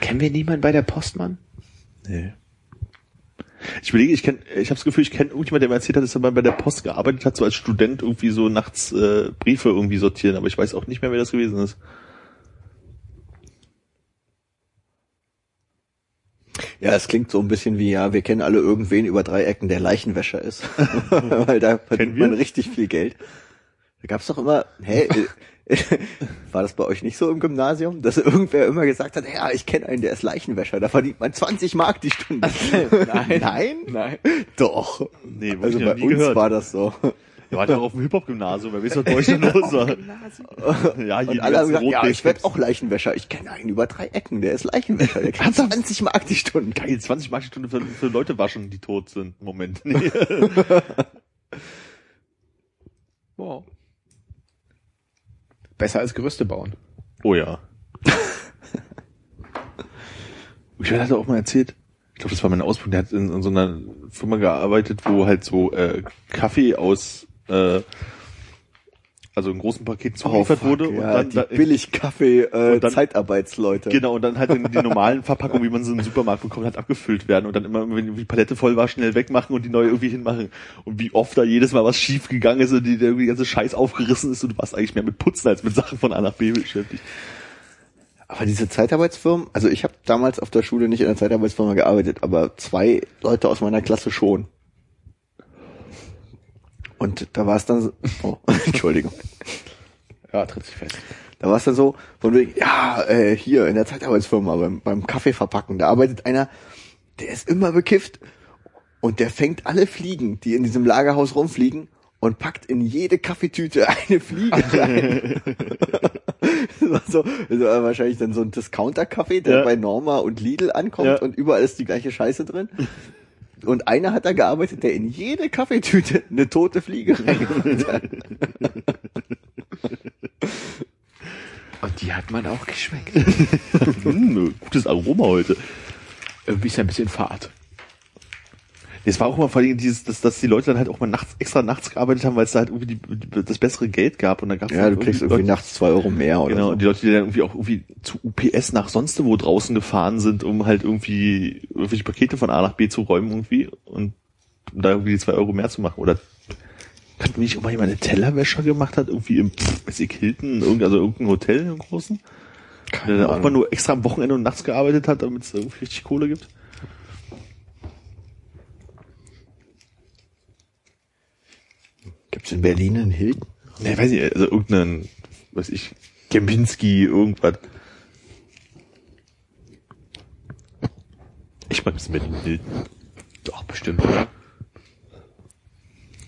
Kennen wir niemanden bei der Postmann? Nee. Ich überlege, ich kenn, ich habe das Gefühl, ich kenne irgendjemand, der mir erzählt hat, dass er mal bei der Post gearbeitet hat, so als Student irgendwie so nachts äh, Briefe irgendwie sortieren, aber ich weiß auch nicht mehr, wer das gewesen ist. Ja, es klingt so ein bisschen wie, ja, wir kennen alle irgendwen über drei Ecken, der Leichenwäscher ist. Weil da verdient man richtig viel Geld. Da gab's doch immer, hä, äh, war das bei euch nicht so im Gymnasium, dass irgendwer immer gesagt hat, ja, ich kenne einen, der ist Leichenwäscher, da verdient man 20 Mark die Stunde. Nein. Nein? Nein. Doch. Nee, Also bei uns gehört. war das so. Ja, war doch auf dem Hip-Hop-Gymnasium, wer weiß, was bei euch denn los war. Ja, hier Und alle haben gesagt, ja, ich werde auch Leichenwäscher. Ich kenne einen über drei Ecken, der ist Leichenwäscher. Der kriegt 20 Mark die Stunde. Geil, 20 Mark die Stunde für, für Leute waschen, die tot sind. Moment. Nee. Wow. Besser als Gerüste bauen. Oh ja. Ich hatte auch mal erzählt, ich glaube, das war meine Ausbildung, der hat in, in so einer Firma gearbeitet, wo halt so äh, Kaffee aus äh, also in großen Paketen zugeliefert fuck, wurde und ja, dann die da, billig Kaffee äh, dann- Zeitarbeitsleute. Genau, und dann halt in die normalen Verpackungen, wie man sie im Supermarkt bekommt, halt abgefüllt werden und dann immer, wenn die Palette voll war, schnell wegmachen und die neue irgendwie hinmachen. Und wie oft da jedes Mal was schief gegangen ist und die, der irgendwie ganze Scheiß aufgerissen ist und du warst eigentlich mehr mit Putzen als mit Sachen von A nach B beschäftigt. Aber diese Zeitarbeitsfirmen, also ich habe damals auf der Schule nicht in einer Zeitarbeitsfirma gearbeitet, aber zwei Leute aus meiner Klasse schon. Und da war es dann so, oh, Entschuldigung. Ja, tritt sich fest. Da war es dann so, von wegen, ja, äh, hier in der Zeitarbeitsfirma beim, beim Kaffee verpacken, da arbeitet einer, der ist immer bekifft und der fängt alle Fliegen, die in diesem Lagerhaus rumfliegen und packt in jede Kaffeetüte eine Fliege rein. das war so, das war wahrscheinlich dann so ein Discounter-Kaffee, der Ja. bei Norma und Lidl ankommt Ja. und überall ist die gleiche Scheiße drin. Und einer hat da gearbeitet, der in jede Kaffeetüte eine tote Fliege reingemacht hat. Und die hat man auch geschmeckt. Hm, gutes Aroma heute. Irgendwie ist ja ein bisschen fad. Es war auch immer vor allem dieses, dass, dass die Leute dann halt auch mal nachts, extra nachts gearbeitet haben, weil es da halt irgendwie die, das bessere Geld gab und dann gab es Ja, du kriegst irgendwie Leute, nachts zwei Euro mehr oder Genau, so. und die Leute, die dann irgendwie auch irgendwie zu UPS nach sonst wo draußen gefahren sind, um halt irgendwie irgendwelche Pakete von A nach B zu räumen irgendwie und um da irgendwie die zwei Euro mehr zu machen. Oder hat nicht auch mal jemand eine Tellerwäscher gemacht hat, irgendwie im, weiß ich, Hilton, irgend- also irgendein Hotel im Großen? Der dann auch mal nur extra am Wochenende und nachts gearbeitet hat, damit es irgendwie richtig Kohle gibt? Gibt's in Berlin einen Hilton? Ne, weiß ich, also irgendeinen, weiß ich, Kempinski, irgendwas. Ich mag das Berlin Hilton. Doch, bestimmt?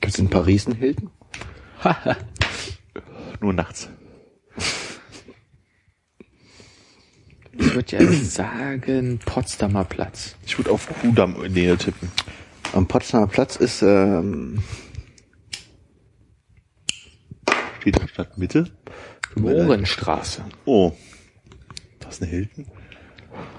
Gibt's in Paris einen Hilton? Nur nachts. Ich würde ja sagen Potsdamer Platz. Ich würde auf Kudamm Nähe tippen. Am Potsdamer Platz ist, ähm, Steht da Stadtmitte? Mohrenstraße. Oh. Das ist eine Hilton?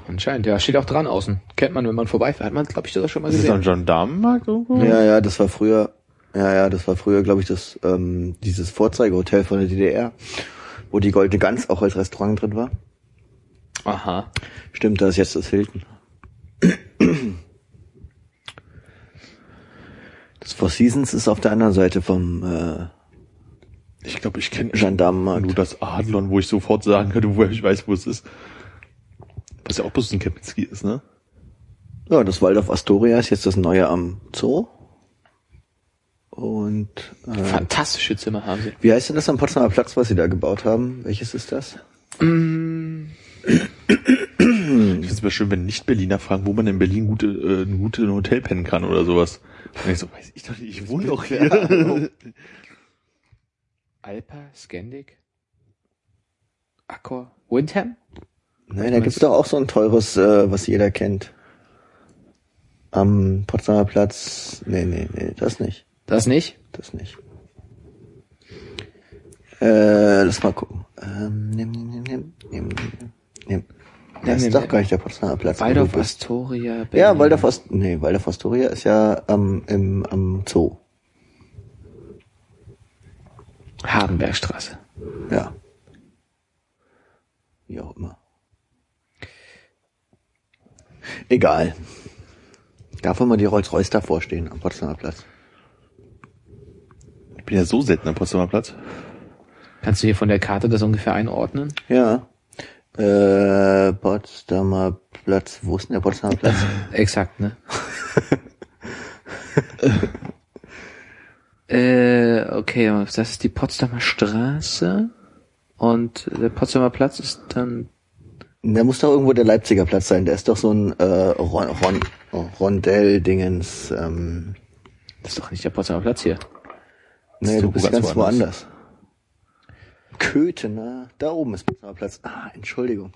Anscheinend, ja. Steht auch dran außen. Kennt man, wenn man vorbeifährt. Hat man, glaube ich, sogar schon mal Ist das ein gesehen. Gendarmenmarkt irgendwo? ja, ja, das war früher, ja, ja, das war früher, glaube ich, das, ähm, dieses Vorzeigehotel von der DDR, wo die Goldene Gans auch als Restaurant drin war. Aha. Stimmt, da ist jetzt das Hilton. Das Four Seasons ist auf der anderen Seite vom äh, Ich glaube, ich kenne Gendarmenmarkt. nur das Adlon, wo ich sofort sagen könnte, woher ich weiß, wo es ist. Was ja auch bloß ein Kempinski ist, ne? Ja, das Waldorf Astoria ist jetzt das neue am Zoo. Und äh, Fantastische Zimmer haben sie. wie heißt denn das am Potsdamer Platz, was sie da gebaut haben? Welches ist das? Ich finde es immer schön, wenn Nicht-Berliner fragen, wo man in Berlin gute, äh, ein gutes Hotel pennen kann oder sowas. Und ich so, weiß ich doch nicht, ich wohne doch hier. Alpa, Scandic, Accor, Windham? Nein, da gibt's doch auch so ein teures, äh, was jeder kennt. Am Potsdamer Platz. Nee, nee, nee, das nicht. Das nicht? Das nicht. Äh, lass mal gucken. Ähm, nimm, nimm, nimm, nimm, nimm, nimm. Das Nimm, ist doch nimm. gar nicht der Potsdamer Platz. Waldorf. Astoria, Berlin. Ja, Waldorf Ast nee, Waldorf Astoria ist ja am, im, am Zoo. Hardenbergstraße. Ja. Wie auch immer. Egal. Darf immer die Rolls-Royce davor stehen am Potsdamer Platz. Ich bin ja so selten am Potsdamer Platz. Kannst du hier von der Karte das ungefähr einordnen? Ja. Äh, Potsdamer Platz. Wo ist denn der Potsdamer Platz? Exakt, ne? äh, okay, das ist die Potsdamer Straße und der Potsdamer Platz ist dann Da muss doch irgendwo der Leipziger Platz sein. Der ist doch so ein äh, Ron, Ron, Rondell-Dingens. Ähm, das ist doch nicht der Potsdamer Platz hier. nee, ist du bist ganz ganz woanders. Köthen, da oben ist Potsdamer Platz. Ah, Entschuldigung.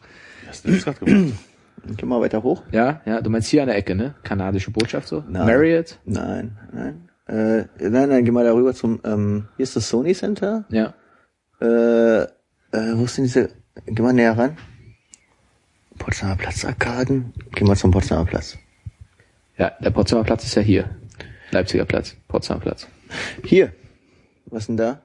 Hast du das gerade gemacht? Geh mal weiter hoch. Ja, ja, du meinst hier an der Ecke, ne? Kanadische Botschaft so? Nein. Marriott? Nein, nein. Äh, nein, nein, geh mal darüber zum, ähm, hier ist das Sony Center. Ja. Äh, äh, wo ist denn diese, geh mal näher ran. Potsdamer Platz Arkaden. Geh mal zum Potsdamer Platz. Ja, der Potsdamer Platz ist ja hier. Leipziger Platz, Potsdamer Platz. Hier. Was denn da?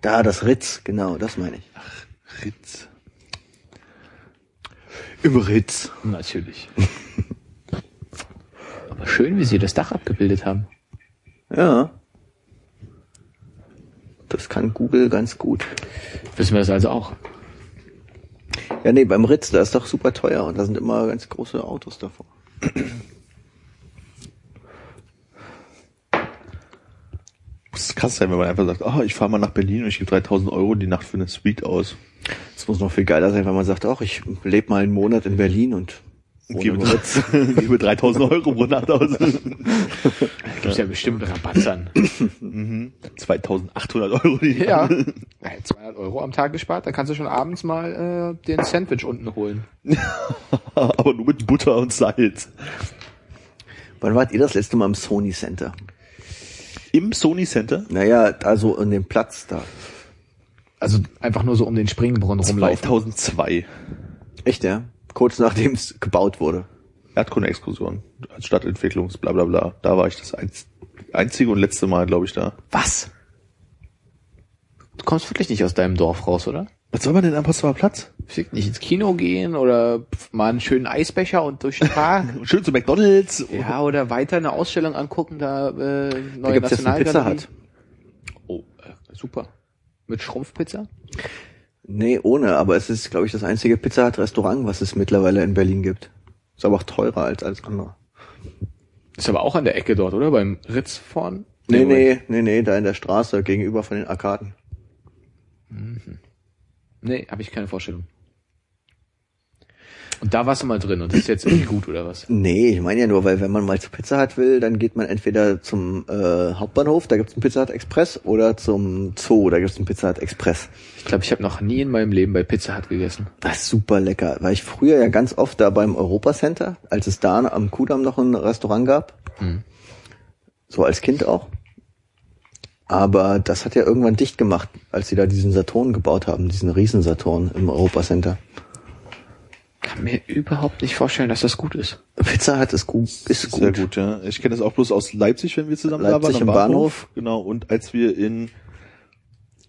Da, das Ritz, genau, das meine ich. Ritz. Im Ritz. Natürlich. Schön, wie sie das Dach abgebildet haben. Ja. Das kann Google ganz gut. Wissen wir das also auch? Ja, nee, beim Ritz, da ist doch super teuer und da sind immer ganz große Autos davor. Muss krass sein, wenn man einfach sagt, ah, ich fahre mal nach Berlin und ich gebe 3000 Euro die Nacht für eine Suite aus. Es muss noch viel geiler sein, wenn man sagt, ach, ich lebe mal einen Monat in Berlin und Gebe, gebe 3000 Euro pro Nacht aus. Gibt's ja bestimmt Rabattern. 2800 Euro die Ja. ja 200 Euro am Tag gespart, dann kannst du schon abends mal äh, den Sandwich unten holen. Aber nur mit Butter und Salz. Wann wart ihr das letzte Mal im Sony Center? Im Sony Center? Naja, also in dem Platz da. Also einfach nur so um den Springbrunnen rumlaufen. 2002. Echt, ja? Kurz nachdem es gebaut wurde. Erdkunde-Exkursion als Stadtentwicklungs, bla bla bla. Da war ich das einz einzige und letzte Mal, glaube ich, da. Was? Du kommst wirklich nicht aus deinem Dorf raus, oder? Was soll man denn am Potsdamer Platz? Nicht ins Kino gehen oder mal einen schönen Eisbecher und durch den Park. Schön zu McDonalds. ja, oder weiter eine Ausstellung angucken, da äh, Da neue jetzt eine Pizza Nationalgalerie. Hut. Oh, äh, super. Mit Schrumpfpizza? Nee, ohne, aber es ist, glaube ich, das einzige Pizza Hut Restaurant, was es mittlerweile in Berlin gibt. Ist aber auch teurer als alles andere. Ist aber auch an der Ecke dort, oder? Beim Ritz vorn? Nee, nee, nee, nee, da in der Straße gegenüber von den Arkaden. Nee, habe ich keine Vorstellung. Und da warst du mal drin und das ist jetzt irgendwie gut, oder was? Nee, ich meine ja nur, weil wenn man mal zur Pizza Hut will, dann geht man entweder zum äh, Hauptbahnhof, da gibt's einen Pizza Hut Express, oder zum Zoo, da gibt's einen Pizza Hut Express. Ich glaube, ich habe noch nie in meinem Leben bei Pizza Hut gegessen. Das ist super lecker. War ich früher ja ganz oft da beim Europa Center, als es da am Kudamm noch ein Restaurant gab. So als Kind auch. Aber das hat ja irgendwann dicht gemacht, als sie da diesen Saturn gebaut haben, diesen Riesensaturn im Europa Center. Kann mir überhaupt nicht vorstellen, dass das gut ist. Pizza Hut ist gut, ist gut. Sehr gut, ja. Ich kenne das auch bloß aus Leipzig, wenn wir zusammen Leipzig da waren. im Bahnhof. Genau, und als wir in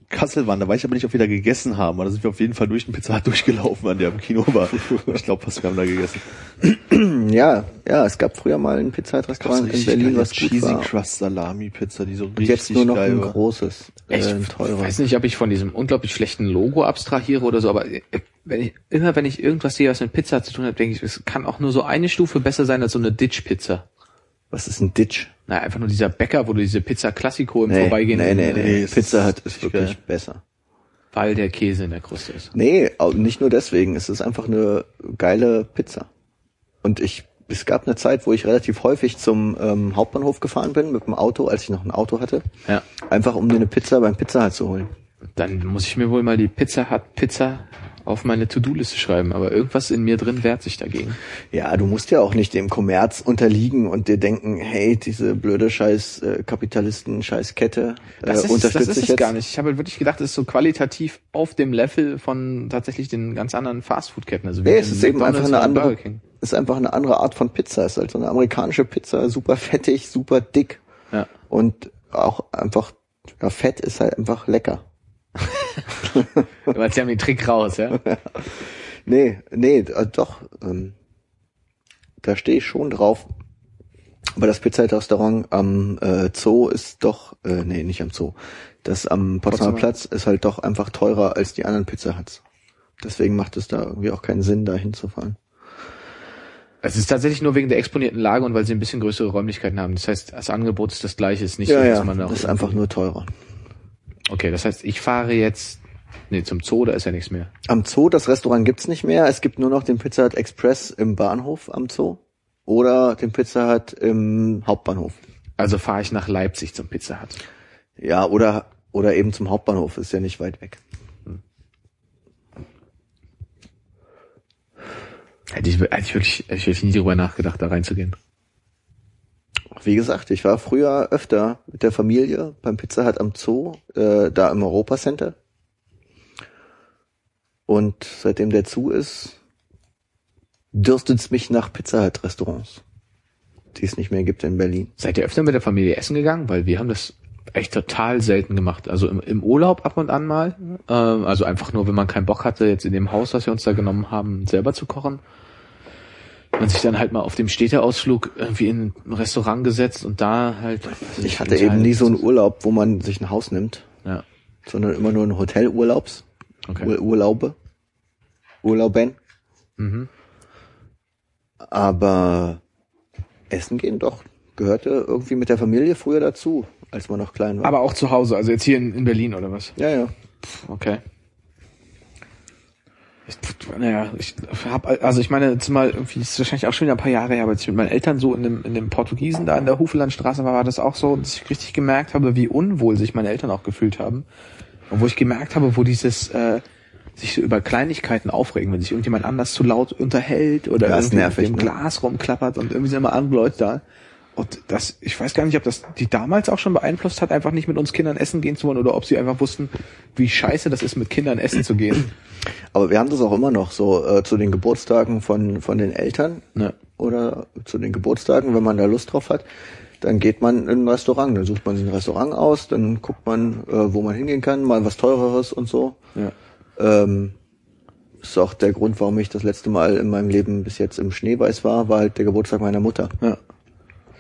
Kassel waren, da weiß ich aber nicht, ob wir da gegessen haben. Da sind wir auf jeden Fall durch den Pizza durchgelaufen, an der im Kino war. Ich glaube, was wir haben da gegessen. Ja, ja, es gab früher mal ein Pizza Restaurant in Berlin, was gut Cheesy war. Crust Salami Pizza, die so Und richtig jetzt nur noch geil ein war. großes, äh, Ich ein teures. weiß nicht, ob ich von diesem unglaublich schlechten Logo abstrahiere oder so, aber äh, wenn ich, immer wenn ich irgendwas sehe, was mit Pizza zu tun hat, denke ich, es kann auch nur so eine Stufe besser sein als so eine Ditch-Pizza. Was ist ein Ditch? Na, einfach nur dieser Bäcker, wo du diese Pizza Classico im Nee, Vorbeigehen, nee, nee, nee. nee, Pizza ist Hut ist wirklich geil. besser. weil der Käse in der Kruste ist. Nee, nicht nur deswegen. Es ist einfach eine geile Pizza. Und ich, es gab eine Zeit, wo ich relativ häufig zum ähm, Hauptbahnhof gefahren bin mit dem Auto, als ich noch ein Auto hatte. Ja. Einfach um mir eine Pizza beim Pizza Hut zu holen. Dann muss ich mir wohl mal die Pizza Hut Pizza auf meine To-Do-Liste schreiben, aber irgendwas in mir drin wehrt sich dagegen. Ja, du musst ja auch nicht dem Kommerz unterliegen und dir denken, hey, diese blöde Scheiß äh, Kapitalisten, Scheiß Kette äh, Das ist, das unterstütze ist ich jetzt. gar nicht. Ich habe halt wirklich gedacht, es ist so qualitativ auf dem Level von tatsächlich den ganz anderen Fastfood-Ketten. Also Nee, es ist eben einfach eine andere, ist einfach eine andere Art von Pizza. Es ist halt so eine amerikanische Pizza, super fettig, super dick Ja. und auch einfach, ja, Fett ist halt einfach lecker. Aber sie haben den Trick raus, ja. Nee, nee, äh, doch, ähm, da stehe ich schon drauf. Aber das Pizza-Restaurant am äh, Zoo ist doch, äh, nee, nicht am Zoo. Das am Potsdamer. Platz ist halt doch einfach teurer als die anderen Pizza Huts. Deswegen macht es da irgendwie auch keinen Sinn, da hinzufahren. Es ist tatsächlich nur wegen der exponierten Lage und weil sie ein bisschen größere Räumlichkeiten haben. Das heißt, das Angebot ist das gleiche, ist nicht Ja, so, dass ja, man auch ist einfach nur teurer. Okay, das heißt, ich fahre jetzt nee, zum Zoo, da ist ja nichts mehr. Am Zoo, das Restaurant gibt's nicht mehr. Es gibt nur noch den Pizza Hut Express im Bahnhof am Zoo oder den Pizza Hut im Hauptbahnhof. Also fahre ich nach Leipzig zum Pizza Hut. Ja, oder, oder eben zum Hauptbahnhof, ist ja nicht weit weg. Hätte ich, hätte ich wirklich, hätte ich wirklich nie darüber nachgedacht, da reinzugehen. Wie gesagt, ich war früher öfter mit der Familie beim Pizza Hut am Zoo, äh, da im Europa Center. Und seitdem der zu ist, dürstet's mich nach Pizza Hut Restaurants, die es nicht mehr gibt in Berlin. Seid ihr öfter mit der Familie essen gegangen? Weil wir haben das echt total selten gemacht. Also im, im Urlaub ab und an mal. Ähm, also einfach nur, wenn man keinen Bock hatte, jetzt in dem Haus, was wir uns da genommen haben, selber zu kochen. Man sich dann halt mal auf dem Städteausflug irgendwie in ein Restaurant gesetzt und da halt. Ich hatte eben nie so einen Urlaub, wo man sich ein Haus nimmt, Ja, sondern immer nur einen Hotelurlaubs, okay. Ur Urlaube, Urlauben. Mhm. Aber Essen gehen doch gehörte irgendwie mit der Familie früher dazu, als man noch klein war. Aber auch zu Hause, also jetzt hier in, in Berlin oder was? ja, ja. Okay. Ich, naja, ich hab, also ich meine, jetzt mal irgendwie, ist wahrscheinlich auch schon wieder ein paar Jahre her, aber als ich mit meinen Eltern so in dem, in dem Portugiesen da in der Hufelandstraße war, war das auch so, dass ich richtig gemerkt habe, wie unwohl sich meine Eltern auch gefühlt haben. Und wo ich gemerkt habe, wo dieses, äh, sich so über Kleinigkeiten aufregen, wenn sich irgendjemand anders zu laut unterhält oder Ja, irgendwie nervig, mit dem ne? Glas rumklappert und irgendwie sind immer andere Leute da. Und das, ich weiß gar nicht, ob das die damals auch schon beeinflusst hat, einfach nicht mit uns Kindern essen gehen zu wollen oder ob sie einfach wussten, wie scheiße das ist, mit Kindern essen zu gehen. Aber wir haben das auch immer noch so äh, zu den Geburtstagen von, von den Eltern Ja. oder zu den Geburtstagen, wenn man da Lust drauf hat, dann geht man in ein Restaurant, dann sucht man sich ein Restaurant aus, dann guckt man, äh, wo man hingehen kann, mal was teureres und so. Ja. Ähm, ist auch der Grund, warum ich das letzte Mal in meinem Leben bis jetzt im Schneebeiß war, war halt der Geburtstag meiner Mutter. Ja.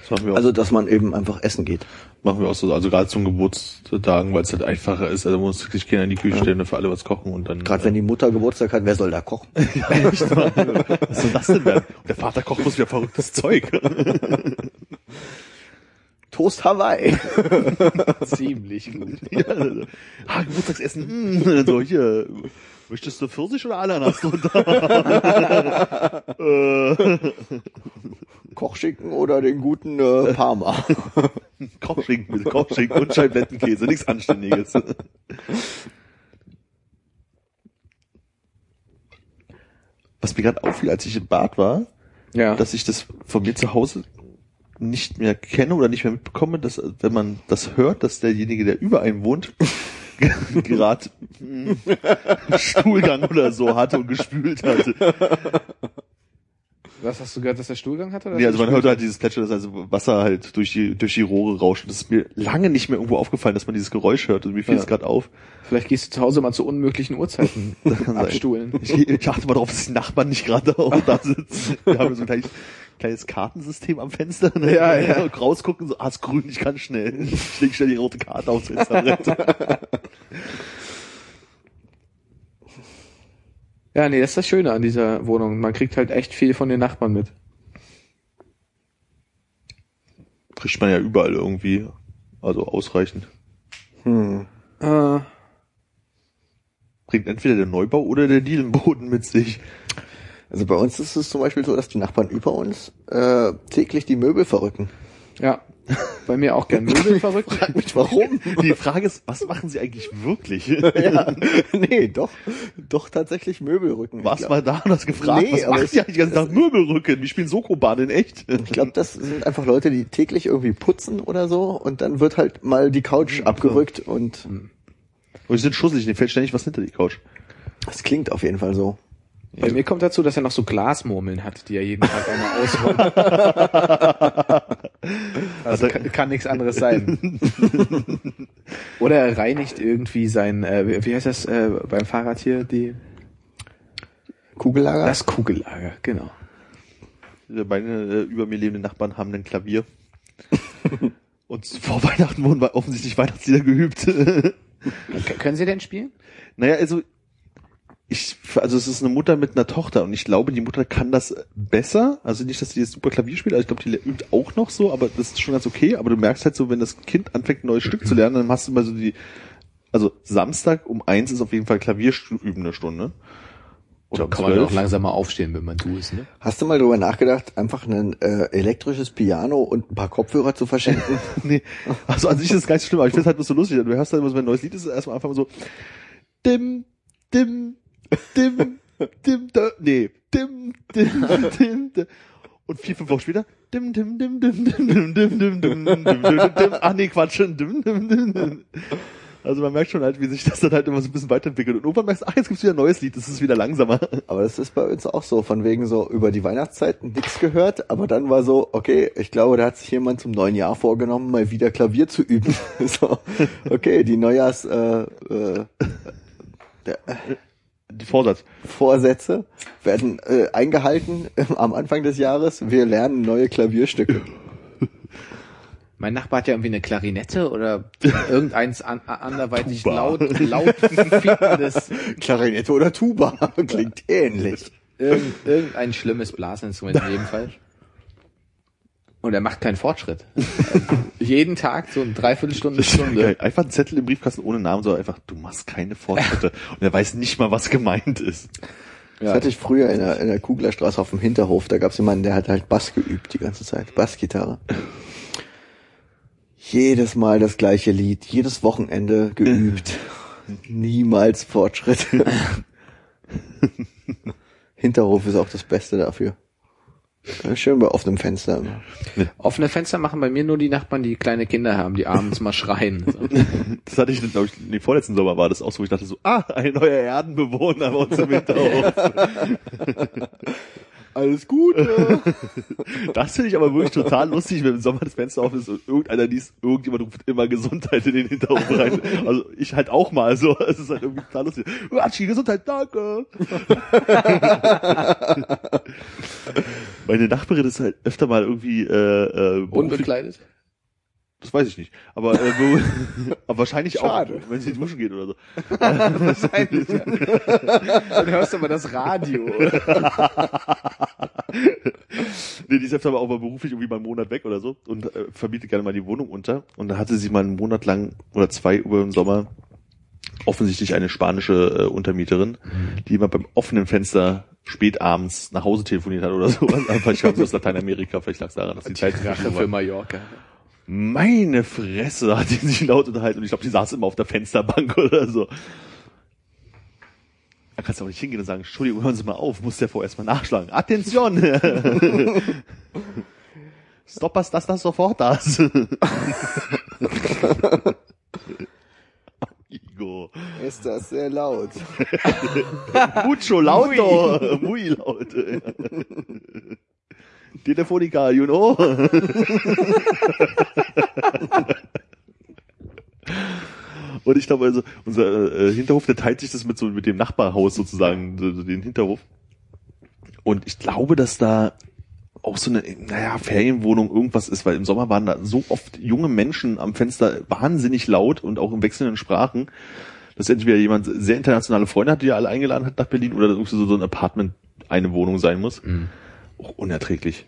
Das machen wir auch, Also, dass man eben einfach essen geht. machen wir auch so, also gerade zum Geburtstagen, weil es halt einfacher ist, also muss wirklich Kinder in die Küche stellen und für alle was kochen und dann. Gerade wenn die Mutter Geburtstag hat, wer soll da kochen? ja. Was soll das denn werden? Der Vater kocht bloß wieder verrücktes Zeug. Toast Hawaii. Ziemlich gut. ja, ah, Geburtstagsessen, mm, so hier. Möchtest du Pfirsich oder Ananas drunter? Kochschinken oder den guten äh, Parma. Kochschinken, bitte, Kochschinken und Scheiblettenkäse, nichts Anständiges. Was mir gerade auffiel, als ich im Bad war, Ja. dass ich das von mir zu Hause nicht mehr kenne oder nicht mehr mitbekomme, dass wenn man das hört, dass derjenige, der über einem wohnt, gerade einen Stuhlgang oder so hatte und gespült hatte. Was hast du gehört, dass der Stuhlgang hatte? oder Nee, also man hört halt dieses Plätschern, dass also Wasser halt durch die durch die Rohre rauscht. Und das ist mir lange nicht mehr irgendwo aufgefallen, dass man dieses Geräusch hört. Und mir fiel es Ja. gerade auf. Vielleicht gehst du zu Hause mal zu unmöglichen Uhrzeiten abstuhlen. Ich, ich achte mal darauf, dass die Nachbarn nicht gerade auch da sitzen. Wir haben so ein kleines, kleines Kartensystem am Fenster. Ne? Ja, ja. Und rausgucken, so, ah, ist grün, ich kann schnell. Ich leg schnell die rote Karte aufs Fensterbrett. Ja, nee, das ist das Schöne an dieser Wohnung. Man kriegt halt echt viel von den Nachbarn mit. Kriegt man ja überall irgendwie. Also ausreichend. Hm. Äh, Bringt entweder der Neubau oder der Dielenboden mit sich. Also bei uns ist es zum Beispiel so, dass die Nachbarn über uns äh, täglich die Möbel verrücken. ja. Bei mir auch gern Möbel verrückt. Frag mich warum. Die Frage ist, was machen sie eigentlich wirklich? ja. Nee, doch, doch tatsächlich Möbelrücken. Warst mal da und hast gefragt, Nee, was es- ihr eigentlich den ganzen Tag Möbelrücken? Wir spielen Sokoban in echt. Ich glaube, das sind einfach Leute, die täglich irgendwie putzen oder so und dann wird halt mal die Couch abgerückt und Und die sind schusselig, denen fällt ständig was hinter die Couch. das klingt auf jeden Fall so. Bei mir kommt dazu, dass er noch so Glasmurmeln hat, die er jeden Tag einmal ausräumt. Also kann, kann nichts anderes sein. Oder er reinigt irgendwie sein, äh, wie- heißt das äh, beim Fahrrad hier, die Kugellager? das Kugellager, genau. Meine äh, über mir lebenden Nachbarn haben ein Klavier. Und vor Weihnachten wurden wir offensichtlich Weihnachtslieder geübt. K können Sie denn spielen? naja, also ich, also es ist eine Mutter mit einer Tochter und ich glaube, die Mutter kann das besser. Also nicht, dass sie jetzt super Klavier spielt, also ich glaube, die übt auch noch so, aber das ist schon ganz okay. Aber du merkst halt so, wenn das Kind anfängt, ein neues Stück zu lernen, dann hast du immer so die, also Samstag um eins ist auf jeden Fall Klavierübende Stunde. Oder Kann man auch 12. langsam mal aufstehen, wenn man du ist, ne? Hast du mal drüber nachgedacht, einfach ein äh, elektrisches Piano und ein paar Kopfhörer zu verschenken? Nee, also an sich ist es gar nicht so schlimm, aber ich finde es halt nur so lustig. Du hörst halt immer so, wenn ein neues Lied ist, erstmal einfach so dim, dim, dim, dim, da, nee, dim, dim, dim, dim. Und vier, fünf Wochen später, dim, dim, dim, dim, dim, dim, dim, dim, dim, dim, dim, dim. Ach nee, Quatsch, dim, dim, dim, dim. Also man merkt schon halt, wie sich das dann halt immer so ein bisschen weiterentwickelt. Und irgendwann merkst du, ach, jetzt gibt's wieder ein neues Lied, das ist wieder langsamer. aber das ist bei uns auch so, von wegen so über die Weihnachtszeit nichts gehört, aber dann war so, okay, ich glaube, da hat sich jemand zum neuen Jahr vorgenommen, mal wieder Klavier zu üben. so, okay, die Neujahrs äh, äh, der, Vorsatz. Vorsätze werden äh, eingehalten äh, am Anfang des Jahres. Wir lernen neue Klavierstücke. Mein Nachbar hat ja irgendwie eine Klarinette oder irgendeins an, anderweitig Tuba. laut, laut fiependes, Klarinette oder Tuba klingt ähnlich. irgend, irgendein schlimmes Blasinstrument in jedem Fall. Und er macht keinen Fortschritt. Also jeden Tag so eine Dreiviertelstunde, Stunde. Geil. Einfach ein Zettel im Briefkasten ohne Namen, sondern einfach, du machst keine Fortschritte. Und er weiß nicht mal, was gemeint ist. Das hatte ich früher in der, in der Kuglerstraße auf dem Hinterhof. Da gab es jemanden, der hat halt Bass geübt die ganze Zeit. Bassgitarre. Jedes Mal das gleiche Lied, jedes Wochenende geübt. Niemals Fortschritt. Hinterhof ist auch das Beste dafür. Schön bei offenem Fenster. immer. Offene Fenster machen bei mir nur die Nachbarn, die kleine Kinder haben, die abends mal schreien. So. Das hatte ich, glaube ich, nee, vorletzten Sommer war das auch so, wo ich dachte so, ah, ein neuer Erdenbewohner bei uns im Hinterhof. Alles gut. Das finde ich aber wirklich total lustig, wenn im Sommer das Fenster offen ist und irgendeiner liest, irgendjemand ruft immer Gesundheit in den Hinterhof rein. Also ich halt auch mal so. Es ist halt irgendwie total lustig. Atschi, Gesundheit, danke. Meine Nachbarin ist halt öfter mal irgendwie äh, äh, Unbekleidet? Das weiß ich nicht. Aber, äh, wo, aber wahrscheinlich Schade. auch, wenn sie duschen geht oder so. Wahrscheinlich, ja. Dann hörst du aber das Radio. nee, die ist öfter aber auch mal beruflich irgendwie mal einen Monat weg oder so und äh, verbietet gerne mal die Wohnung unter. Und da hatte sie mal einen Monat lang oder zwei über den Sommer offensichtlich eine spanische äh, Untermieterin, die immer beim offenen Fenster spät abends nach Hause telefoniert hat oder sowas. Einfach, ich glaube, aus Lateinamerika, vielleicht lag es daran, dass die Zeit Rache für Mallorca. Meine Fresse, hat die sich laut unterhalten und ich glaube, die saß immer auf der Fensterbank oder so. Da kannst du auch nicht hingehen und sagen, Entschuldigung, hören Sie mal auf, muss der vorher erstmal nachschlagen. Attention! Stoppas das, das, sofort das. Ist das sehr laut. Mucho lauto. Muy laut. Telefonica, you know. Und ich glaube also, unser äh, Hinterhof, der teilt sich das mit so mit dem Nachbarhaus sozusagen, so, so den Hinterhof. Und ich glaube, dass da auch so eine, naja, Ferienwohnung irgendwas ist, weil im Sommer waren da so oft junge Menschen am Fenster wahnsinnig laut und auch in wechselnden Sprachen, dass entweder jemand sehr internationale Freunde hat, die er alle eingeladen hat nach Berlin, oder irgendwie so, so ein Apartment eine Wohnung sein muss. Auch unerträglich.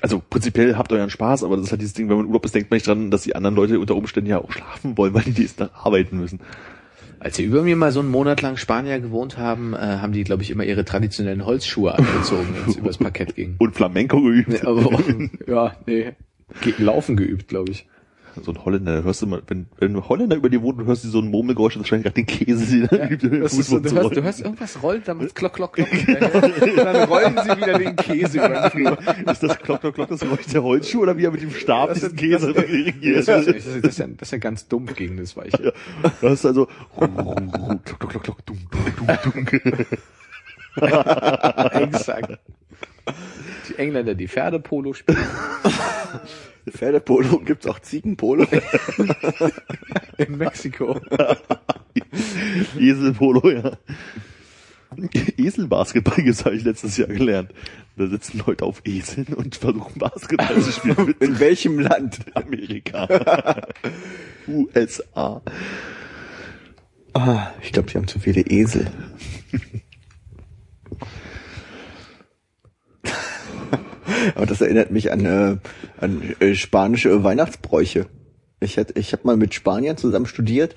Also prinzipiell habt euren Spaß, aber das ist halt dieses Ding, wenn man Urlaub ist, denkt man nicht dran, dass die anderen Leute unter Umständen ja auch schlafen wollen, weil die nächsten Tag arbeiten müssen. Als wir über mir mal so einen Monat lang Spanier gewohnt haben, äh, haben die, glaube ich, immer ihre traditionellen Holzschuhe angezogen, wenn es übers Parkett ging. Und Flamenco geübt. Nee, aber, ja, nee. Laufen geübt, glaube ich. So ein Holländer, da hörst du mal, wenn, wenn ein Holländer über dir wohnt, und hörst du so ein Murmelgeräusch, und wahrscheinlich gerade den Käse, den er übt, den Das ist so, du, hörst, du hörst irgendwas rollen, dann macht's klock, klock, klock. Und dann rollen sie wieder den Käse über den. Ist das Klock, Klock, Klock, das Geräusch der Holzschuh oder wie er mit dem Stab Das diesen ist- Käse das-? Das, ist, das, ist ja, das ist ja ganz dumm gegen das Weiche. Du hast also Klock, Klock, Klock, Klock, dum, dum, dum, dum. Exakt. Die Engländer, die Pferdepolo spielen. Pferdepolo gibt's auch Ziegenpolo. In Mexiko. Eselpolo, ja. Eselbasketball gibt's habe ich letztes Jahr gelernt. Da sitzen Leute auf Eseln und versuchen Basketball zu spielen In welchem Land? Amerika. USA. Ah, ich glaube, die haben zu viele Esel. Aber das erinnert mich an, äh, an äh, spanische Weihnachtsbräuche. Ich, hätt- ich habe mal mit Spaniern zusammen studiert.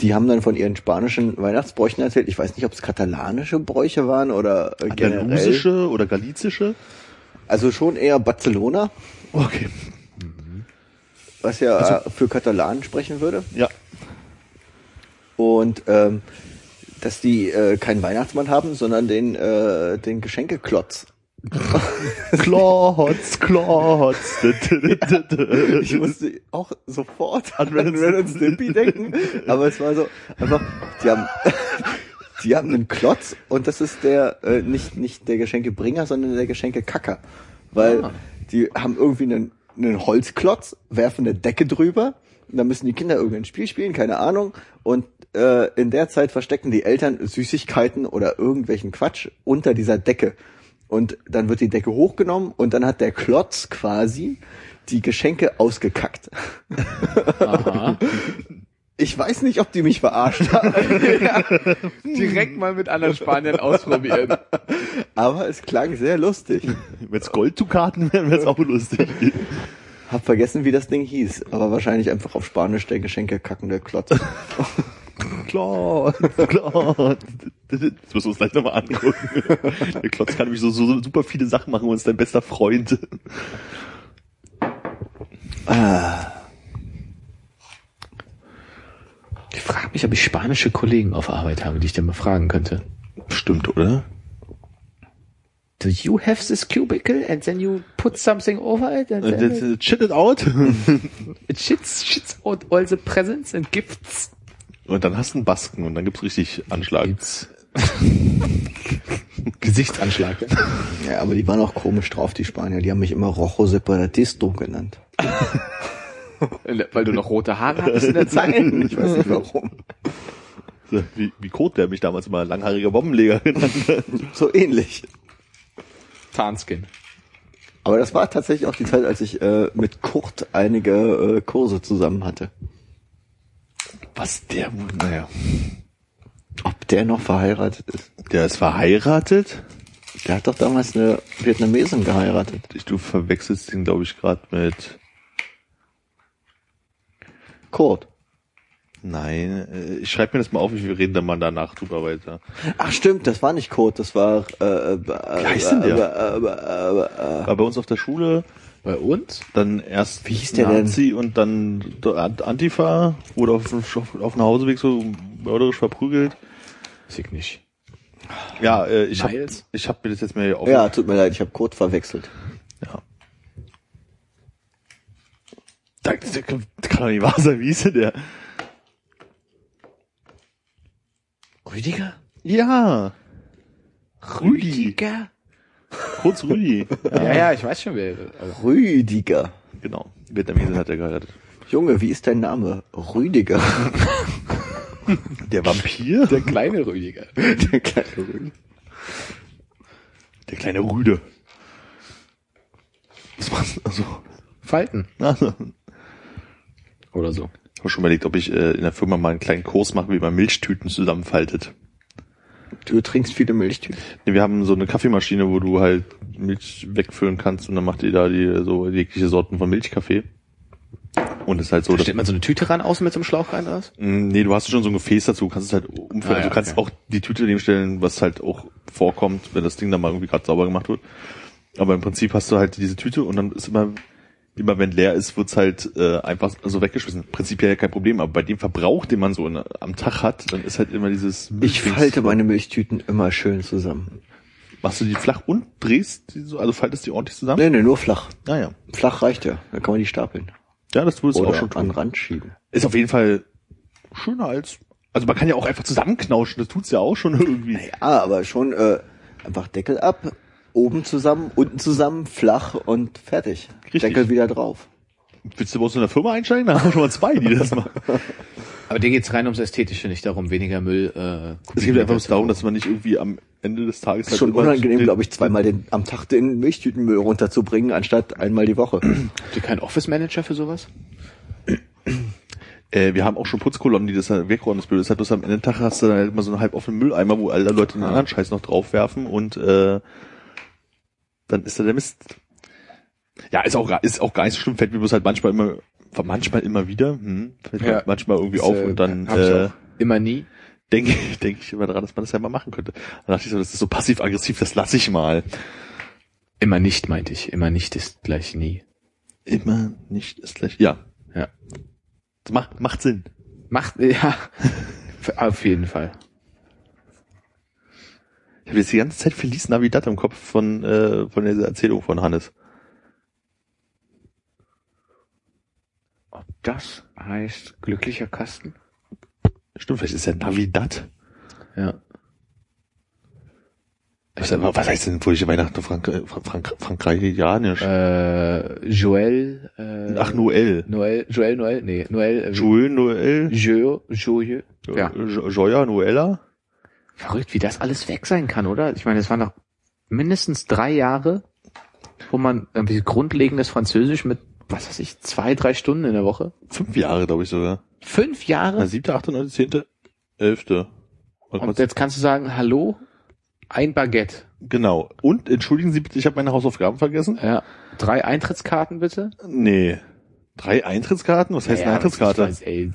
Die haben dann von ihren spanischen Weihnachtsbräuchen erzählt. Ich weiß nicht, ob es katalanische Bräuche waren oder äh, generell. Andalusische oder galizische? Also schon eher Barcelona, Okay. was ja äh, für Katalanen sprechen würde. Ja. Und ähm, dass die äh, keinen Weihnachtsmann haben, sondern den, äh, den Geschenkeklotz. Klotz, Klotz. Ich musste auch sofort an Ren und Stimpy denken, aber es war so einfach, die haben, die haben einen Klotz und das ist der äh, nicht nicht der Geschenkebringer, sondern der Geschenkekacker, weil Ah. die haben irgendwie einen, einen Holzklotz, werfen eine Decke drüber, und dann müssen die Kinder irgendein Spiel spielen, keine Ahnung, und äh, in der Zeit verstecken die Eltern Süßigkeiten oder irgendwelchen Quatsch unter dieser Decke. Und dann wird die Decke hochgenommen und dann hat der Klotz quasi die Geschenke ausgekackt. Aha. Ich weiß nicht, ob die mich verarscht haben, Direkt mal mit anderen Spaniern ausprobieren. aber es klang sehr lustig. Wenn es Golddukaten wären, wäre es auch lustig. Hab vergessen, wie das Ding hieß, aber wahrscheinlich einfach auf Spanisch der Geschenke kackende Klotz. Klotz, Klotz. Das müssen wir uns gleich nochmal angucken. Der Klotz kann nämlich so, so super viele Sachen machen und ist dein bester Freund. Ich frage mich, ob ich spanische Kollegen auf Arbeit habe, die ich dann mal fragen könnte. Stimmt, oder? do you have this cubicle and then you put something over it and then das, äh, shit it out. it shits, shits out all the presents and gifts. Und dann hast du einen Basken und dann gibt's richtig Anschlag. It's Gesichtsanschlag. Ja, aber die waren auch komisch drauf, die Spanier. Die haben mich immer Rojo Separatisto genannt. Weil du noch rote Haare hattest in der Zeit. Nein, ich weiß nicht warum. So, Wie, wie Kot, der mich damals immer langhaariger Bombenleger genannt hat. So ähnlich. Tarnskin. Aber das war tatsächlich auch die Zeit, als ich äh, mit Kurt einige äh, Kurse zusammen hatte. Was der, naja. Ob der noch verheiratet ist? Der ist verheiratet. Der hat doch damals eine Vietnamesin geheiratet. Ich- Du verwechselst ihn, glaube ich, gerade mit, Kurt. nein, äh, ich schreibe mir das mal auf, wir reden dann mal danach drüber weiter. Ach stimmt, das war nicht Kurt, das war äh, äh, Wie heißt denn der? Äh, äh, äh, äh, War bei uns auf der Schule, Bei uns? dann erst Wie hieß der denn? Nazi und dann Antifa, wurde auf, auf, auf dem Hauseweg so mörderisch verprügelt. Ich nicht. Ja, äh, ich habe ich hab mir das jetzt mal hier auf. ja, tut mir leid, ich habe Kurt verwechselt. ja. Da, das kann doch nicht wahr sein, wie hieß denn der? Rüdiger? Ja, Rüdi. Rüdiger? Kurz Rüdi. Ja, ja, ich weiß schon wer. Rüdiger. Genau, Vietnamesen hat er geheiratet. Junge, wie ist dein Name? Rüdiger. Der Vampir? der kleine Rüdiger. Der kleine Rüdiger. Der kleine Rüde. Was machst du? Also, Falten. also. Oder so. Ich habe schon überlegt, ob ich äh, in der Firma mal einen kleinen Kurs mache, wie man Milchtüten zusammenfaltet. Du trinkst viele Milchtüten. Nee, wir haben so eine Kaffeemaschine, wo du halt Milch wegfüllen kannst und dann macht ihr da die so jegliche Sorten von Milchkaffee. Und es ist halt so, Da dass, stellt man so eine Tüte ran außen mit so einem Schlauch rein oder was? Mm, nee, du hast schon so ein Gefäß dazu, kannst es halt umfüllen. Ah, ja, du kannst okay. auch die Tüte daneben stellen, was halt auch vorkommt, wenn das Ding dann mal irgendwie gerade sauber gemacht wird. Aber im Prinzip hast du halt diese Tüte und dann ist immer, immer wenn leer ist, wird's halt äh, einfach so weggeschmissen. Prinzipiell kein Problem, aber bei dem Verbrauch, den man so in, am Tag hat, dann ist halt immer dieses Ich falte meine Milchtüten immer schön zusammen. Machst du die flach und drehst die so, also faltest die ordentlich zusammen? Nee, nee, nur flach. Naja. Flach reicht ja. Dann kann man die stapeln. Ja, das würdest du auch schon an den tun. Rand schieben. Ist auf jeden Fall schöner als, also man kann ja auch einfach zusammenknauschen, das tut's ja auch schon irgendwie. Ja, aber schon äh, einfach Deckel ab, oben zusammen, unten zusammen, flach und fertig. Richtig. Deckel wieder drauf. Willst du bei uns in der Firma einsteigen? Da haben wir schon mal zwei, die das machen. Aber dir geht's rein ums Ästhetische, nicht darum, weniger Müll. Äh, Es geht einfach darum, dass man nicht irgendwie am Ende des Tages Ist schon immer unangenehm, glaube ich, zweimal den, am Tag den Milchtütenmüll runterzubringen, anstatt einmal die Woche. Habt ihr keinen Office Manager für sowas? Äh, wir haben auch schon Putzkolonnen, die das dann wegräumen. Das Blöde ist halt bloß am Ende des Tages hast du dann halt immer so einen halb offenen Mülleimer, wo alle Leute den anderen Scheiß noch draufwerfen und äh, dann ist da der Mist. Ja, ist auch, ist auch gar nicht so schlimm, fällt mir bloß halt manchmal immer, manchmal immer wieder, hm, fällt mir Ja. manchmal irgendwie auf und dann hab ich äh, auch immer nie. denke denk ich immer dran, dass man das ja mal machen könnte. Dann dachte ich so, das ist so passiv-aggressiv, das lasse ich mal. Immer nicht, meinte ich. Immer nicht ist gleich nie. Immer nicht ist gleich. Ja, Ja. das macht, macht Sinn. Macht, ja. Auf jeden Fall. Ich habe jetzt die ganze Zeit Feliz Navidad im Kopf von, äh, von dieser Erzählung von Hannes. Ob das heißt glücklicher Kasten? Stimmt, vielleicht ist ja Navidad. Ja. Was, was heißt denn fröhliche Weihnachten Frank Frank Frank Frankreichianisch? Äh, Joël, äh, Ach, Noel. Noël, Joël, Noël, nee, Noël, äh, Joel, Noel, Jo, Joyeux. Ja. Jo- Joya, Noella. Verrückt, wie das alles weg sein kann, oder? Ich meine, es waren noch mindestens drei Jahre, wo man irgendwie grundlegendes Französisch mit, was weiß ich, zwei, drei Stunden in der Woche. Fünf Jahre, glaube ich sogar. Fünf Na, Jahre. siebte, achte, neunte, zehnte, elfte. Und Und jetzt kannst du sagen, hallo, ein Baguette. Genau. Und entschuldigen Sie bitte, ich habe meine Hausaufgaben vergessen. Ja. Drei Eintrittskarten bitte. Nee. Drei Eintrittskarten? Was heißt Ja, eine ich weiß, ey,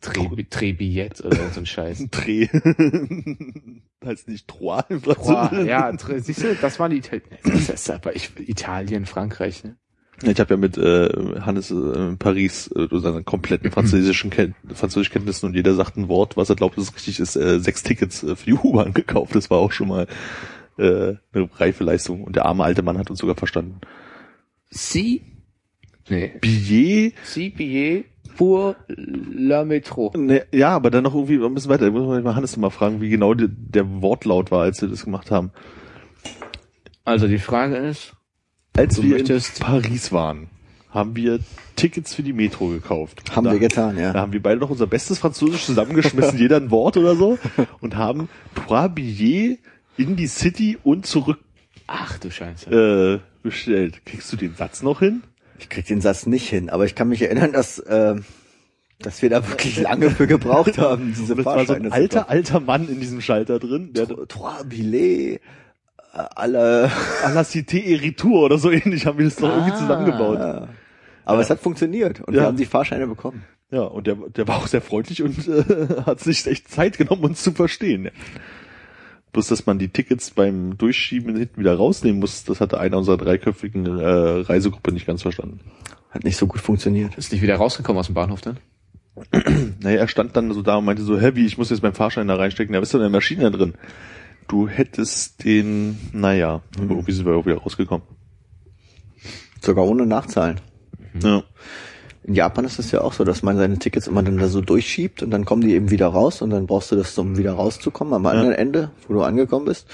Trebi, Trebillett oder so ein Scheiß. Dreh. heißt nicht Trois Französischen. ja, Tre- siehst du, das waren die Italien. Das ist aber ich, Italien, Frankreich, ne? Ich habe ja mit äh, Hannes äh, in Paris äh, seine kompletten französischen Ken Französischkenntnissen und jeder sagt ein Wort, was er glaubt, dass es richtig ist, äh, sechs Tickets äh, für die U-Bahn gekauft. Das war auch schon mal äh, eine Reifeleistung. Und der arme alte Mann hat uns sogar verstanden. Si, nee, Billet, si billet pour la métro. ne, ja, aber dann noch irgendwie ein bisschen weiter. Da muss man mal Hannes mal fragen, wie genau die, der Wortlaut war, als wir das gemacht haben. Also die Frage ist, Als wir möchtest- in Paris waren, haben wir Tickets für die Metro gekauft. Haben da, wir getan, ja. Da haben wir beide noch unser bestes Französisch zusammengeschmissen, jeder ein Wort oder so, und haben trois billets in die City und zurück ach du Scheiße. äh, bestellt. Kriegst du den Satz noch hin? Ich krieg den Satz nicht hin, aber ich kann mich erinnern, dass, äh, dass wir da wirklich lange für gebraucht haben, diese das war so ein alter, alter Mann in diesem Schalter drin, der Tro- Trois Billets, äh, alle. à la Cité et oder so ähnlich haben wir das doch irgendwie Ah. zusammengebaut. Aber es hat funktioniert und wir haben die Fahrscheine bekommen. Ja, und der, der war auch sehr freundlich und äh, hat sich echt Zeit genommen, uns zu verstehen. Bloß, dass man die Tickets beim Durchschieben hinten wieder rausnehmen muss, das hatte einer unserer dreiköpfigen äh, Reisegruppe nicht ganz verstanden. Hat nicht so gut funktioniert. Ist nicht wieder rausgekommen aus dem Bahnhof dann? Naja, er stand dann so da und meinte so, Heavy, ich muss jetzt meinen Fahrschein da reinstecken, da bist du in der Maschine drin. Du hättest den, naja, aber irgendwie sind wir auch wieder rausgekommen. Sogar ohne Nachzahlen. Ja. In Japan ist es ja auch so, dass man seine Tickets immer dann da so durchschiebt und dann kommen die eben wieder raus und dann brauchst du das, um wieder rauszukommen am anderen Ende, wo du angekommen bist.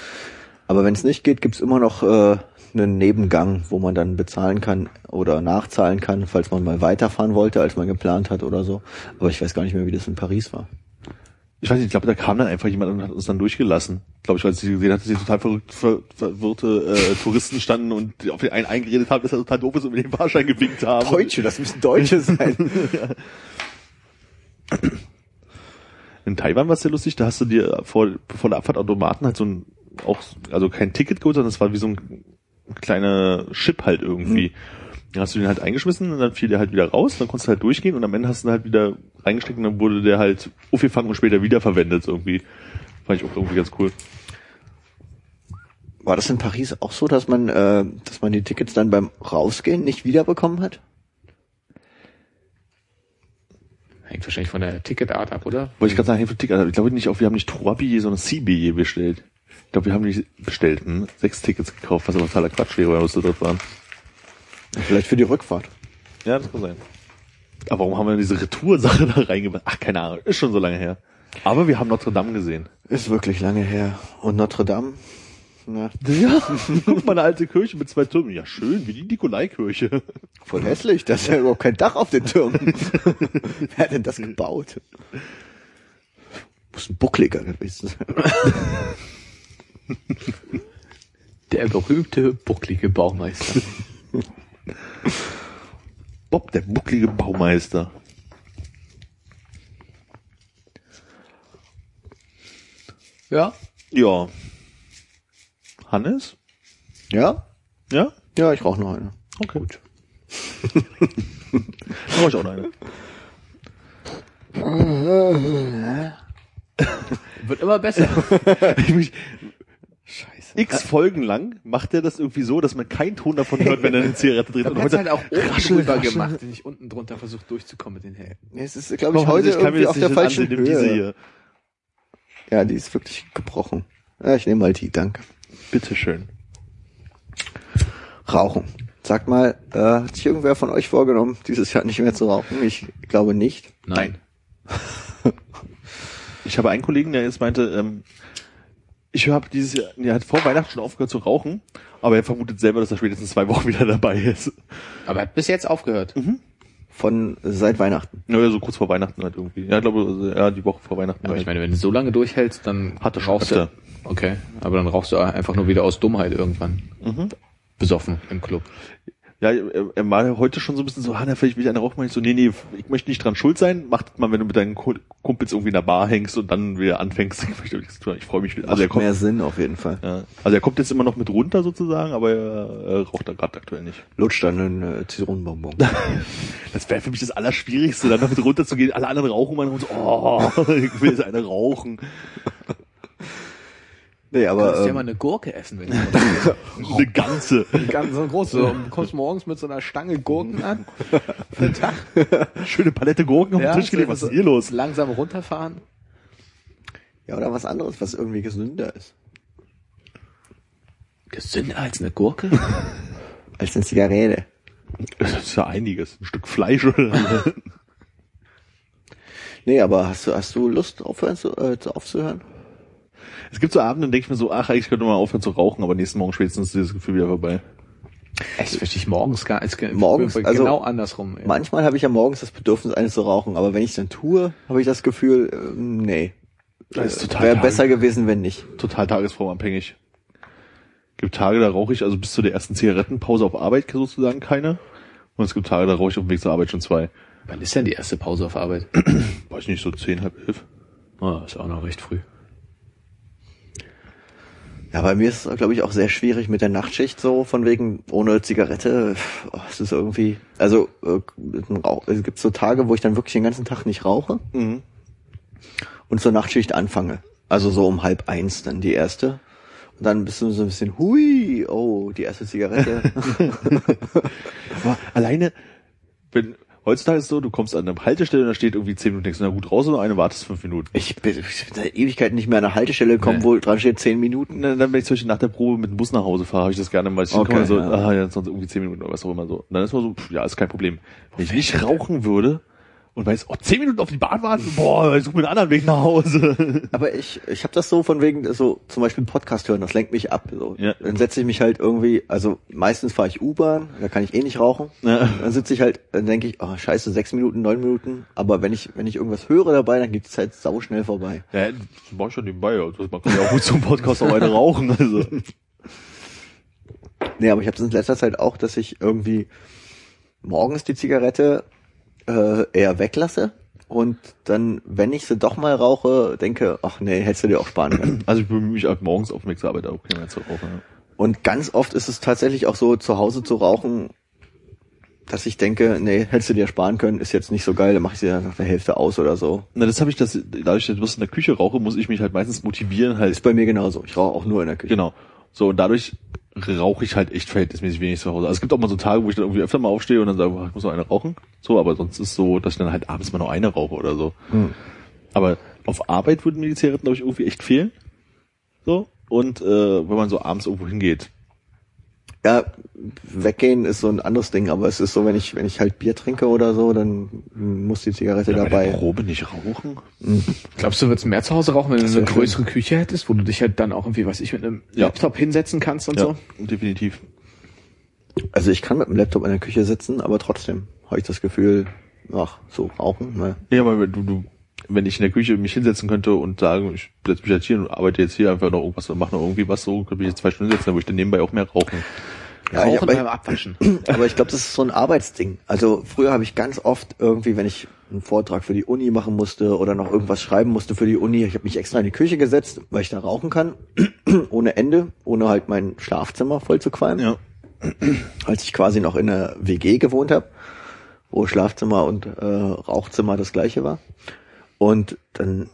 Aber wenn es nicht geht, gibt's immer noch äh, einen Nebengang, wo man dann bezahlen kann oder nachzahlen kann, falls man mal weiterfahren wollte, als man geplant hat oder so. Aber ich weiß gar nicht mehr, wie das in Paris war. Ich weiß nicht, ich glaube, da kam dann einfach jemand und hat uns dann durchgelassen. Glaube ich, weil sie gesehen hat, dass sie total verrückt, ver, verwirrte äh, Touristen standen und auf den einen eingeredet haben, dass er total doof ist und mit dem Fahrschein gewinkt haben. Deutsche, das müssen Deutsche sein. In Taiwan war es sehr lustig, da hast du dir vor, vor der Abfahrt Automaten halt so ein, auch, also kein Ticket geholt, sondern es war wie so ein kleiner Chip halt irgendwie. Dann hast du den halt eingeschmissen und dann fiel der halt wieder raus, dann konntest du halt durchgehen und am Ende hast du ihn halt wieder reingesteckt und dann wurde der halt aufgefangen und später wiederverwendet irgendwie. Fand ich auch irgendwie ganz cool. War das in Paris auch so, dass man, äh, dass man die Tickets dann beim Rausgehen nicht wiederbekommen hat? Hängt wahrscheinlich von der Ticketart ab, oder? Wollte ich gerade sagen, hey, für Ticket, ich glaube nicht auf, wir haben nicht Trois-Billets, sondern Six-Billets bestellt. Ich glaube, wir haben nicht bestellt, hm? sechs Tickets gekauft, was aber totaler Quatsch wäre, weil wir so dort waren. Vielleicht für die Rückfahrt. Ja, das kann sein. Aber warum haben wir diese Retoursache da reingebracht? Ach, keine Ahnung, ist schon so lange her. Aber wir haben Notre Dame gesehen. Ist wirklich lange her. Und Notre Dame? Na, Ja, guck mal, eine alte Kirche mit zwei Türmen. Ja, schön, wie die Nikolaikirche. voll hässlich. Da ist ja überhaupt kein Dach auf den Türmen. Wer hat denn das gebaut? Muss ein Buckliger gewesen sein. Der berühmte, bucklige Baumeister. Bob, der bucklige Baumeister. ja. Ja. Hannes? Ja? Ja? Ja, ich rauche noch eine. Okay. Gut. da war ich auch noch eine. Wird immer besser. Ich mich. X Folgen lang macht er das irgendwie so, dass man keinen Ton davon hört, wenn er eine Zigarette dreht. Ich Und heute- halt auch raschel, drüber raschel. gemacht, den ich unten drunter versucht durchzukommen mit den Händen. Es ist, glaube ich, Komm, heute ich kann mir irgendwie auf der nicht falschen ansehen, nimm diese Höhe. hier. Ja, die ist wirklich gebrochen. Ja, ich nehme mal die, danke. Bitteschön. Rauchen. Sagt mal, äh, hat sich irgendwer von euch vorgenommen, dieses Jahr nicht mehr zu rauchen? Ich glaube nicht. Nein. Ich habe einen Kollegen, der jetzt meinte, ähm, ich habe dieses Jahr, er hat vor Weihnachten schon aufgehört zu rauchen, aber er vermutet selber, dass er spätestens zwei Wochen wieder dabei ist. Aber er hat bis jetzt aufgehört. Von seit Weihnachten. Naja, so kurz vor Weihnachten halt irgendwie. Ja, ich glaube, ja, die Woche vor Weihnachten. Aber halt. ich meine, wenn du so lange durchhältst, dann Hat er schon rauchst du. Okay, aber dann rauchst du einfach nur wieder aus Dummheit irgendwann. Mhm. Besoffen im Club. Ja, er, er war heute schon so ein bisschen so, ah, na, vielleicht will ich eine rauchen. Ich so, nee, nee, ich möchte nicht dran schuld sein. Mach das mal, wenn du mit deinen Ku- Kumpels irgendwie in der Bar hängst und dann wieder anfängst. Ich, ich freue mich. Also er Macht kommt, mehr Sinn auf jeden Fall. ja, also er kommt jetzt immer noch mit runter sozusagen, aber er, er raucht da gerade aktuell nicht. Lutscht dann einen äh, Zitronenbonbon. Das wäre für mich das Allerschwierigste, dann damit runterzugehen. Alle anderen rauchen man und so, oh, ich will jetzt eine rauchen. Nee, Du aber kannst ja ähm, mal eine Gurke essen, wenn du Eine ganze. ganz so groß. So, du kommst morgens mit so einer Stange Gurken an. Für den Tag. Schöne Palette Gurken auf den Tisch gelegt. Was ist hier los? Langsam runterfahren. ja, oder was anderes, was irgendwie gesünder ist. Gesünder als eine Gurke? Als eine Zigarette. Das ist ja einiges. Ein Stück Fleisch oder Nee, aber hast du, hast du Lust aufhören zu, äh, zu- aufzuhören? Es gibt so Abende, dann denke ich mir so, ach, eigentlich könnte man aufhören zu rauchen, aber nächsten Morgen spätestens ist dieses Gefühl wieder vorbei. Echt, verstehe ich morgens gar nicht. Morgens, also genau andersrum. ey. Manchmal habe ich ja morgens das Bedürfnis, eines zu rauchen, aber wenn ich dann tue, habe ich das Gefühl, äh, nee. Das ist total Wäre besser gewesen, wenn nicht. Total tagesformabhängig. Gibt Tage, da rauche ich also bis zu der ersten Zigarettenpause auf Arbeit sozusagen keine. Und es gibt Tage, da rauche ich auf dem Weg zur Arbeit schon zwei. Wann ist denn die erste Pause auf Arbeit? Weiß ich nicht, so zehn, halb elf. Oh, ist auch noch recht früh. Ja, bei mir ist es, glaube ich, auch sehr schwierig mit der Nachtschicht so, von wegen ohne Zigarette. Oh, es ist irgendwie, also äh, es gibt so Tage, wo ich dann wirklich den ganzen Tag nicht rauche Mhm. und zur Nachtschicht anfange. Also so um halb eins dann die erste. Und dann bist du so ein bisschen, hui, oh, die erste Zigarette. Aber alleine, wenn, heutzutage ist es so, du kommst an eine Haltestelle und da steht irgendwie zehn Minuten, denkst du, na gut, raus oder eine wartest fünf Minuten. ich bin ich bin seit Ewigkeit nicht mehr an eine Haltestelle gekommen, Nee. wo dran steht zehn Minuten. Dann, dann, wenn ich zum Beispiel nach der Probe mit dem Bus nach Hause fahre, habe ich das gerne mal. Ich Okay, so, ja. ah, ja, sonst irgendwie zehn Minuten oder was auch immer so. Und dann ist man so, pff, ja, ist kein Problem. Wenn ich nicht rauchen würde und weiß, oh, zehn Minuten auf die Bahn warten, boah, ich suche mir einen anderen Weg nach Hause. Aber ich, ich habe das so von wegen, so zum Beispiel Podcast hören, das lenkt mich ab. So. Ja. Dann setze ich mich halt irgendwie, also meistens fahre ich U-Bahn, da kann ich eh nicht rauchen. Ja. Dann sitze ich halt, dann denke ich, oh scheiße, sechs Minuten, neun Minuten. Aber wenn ich, wenn ich irgendwas höre dabei, dann geht die Zeit sauschnell vorbei. Ja, das mach ich schon nebenbei. Also man kann ja auch gut zum Podcast auch eine rauchen. Also. Nee, aber ich habe es in letzter Zeit auch, dass ich irgendwie morgens die Zigarette äh, eher weglasse und dann, wenn ich sie doch mal rauche, denke, ach nee, hättest du dir auch sparen können. also ich bemühe mich auch morgens auf dem Weg zur Arbeit auch nicht mehr zu rauchen. Ja. Und ganz oft ist es tatsächlich auch so, zu Hause zu rauchen, dass ich denke, nee, hättest du dir sparen können, ist jetzt nicht so geil, dann mache ich sie dann nach der Hälfte aus oder so. Na, das habe ich, das, dadurch, dass ich in der Küche rauche, muss ich mich halt meistens motivieren, halt Ist bei mir genauso. Ich rauche auch nur in der Küche. Genau. So, und dadurch rauche ich halt echt verhältnismäßig wenig zu Hause. Also es gibt auch mal so Tage, wo ich dann irgendwie öfter mal aufstehe und dann sage, ich muss noch eine rauchen. So, aber sonst ist so, dass ich dann halt abends mal noch eine rauche oder so. Hm. Aber auf Arbeit würden mir die Zigaretten, glaube ich, irgendwie echt fehlen. So. Und äh, wenn man so abends irgendwo hingeht. Ja, weggehen ist so ein anderes Ding, aber es ist so, wenn ich, wenn ich halt Bier trinke oder so, dann muss die Zigarette der dabei. Probe nicht rauchen. Glaubst du, würdest mehr zu Hause rauchen, wenn du Das eine wär größere Küche hättest, wo du dich halt dann auch irgendwie, weiß ich, mit einem Ja. Laptop hinsetzen kannst und Ja, so? definitiv. Also ich kann mit dem Laptop in der Küche sitzen, aber trotzdem habe ich das Gefühl, ach, so rauchen, ne? Ja, aber wenn du, du, wenn ich in der Küche mich hinsetzen könnte und sagen, ich setze mich jetzt hier und arbeite jetzt hier einfach noch irgendwas und mache noch irgendwie was so, könnte ich jetzt zwei Stunden sitzen, dann würde ich dann nebenbei auch mehr rauchen. Ja, Rauchen aber, beim Abwaschen. aber ich glaube, das ist so ein Arbeitsding. Also früher habe ich ganz oft irgendwie, wenn ich einen Vortrag für die Uni machen musste oder noch irgendwas schreiben musste für die Uni, ich habe mich extra in die Küche gesetzt, weil ich da rauchen kann, ohne Ende, ohne halt mein Schlafzimmer voll zu qualmen. Ja. als ich quasi noch in einer WG gewohnt habe, wo Schlafzimmer und äh, Rauchzimmer das gleiche war. Und dann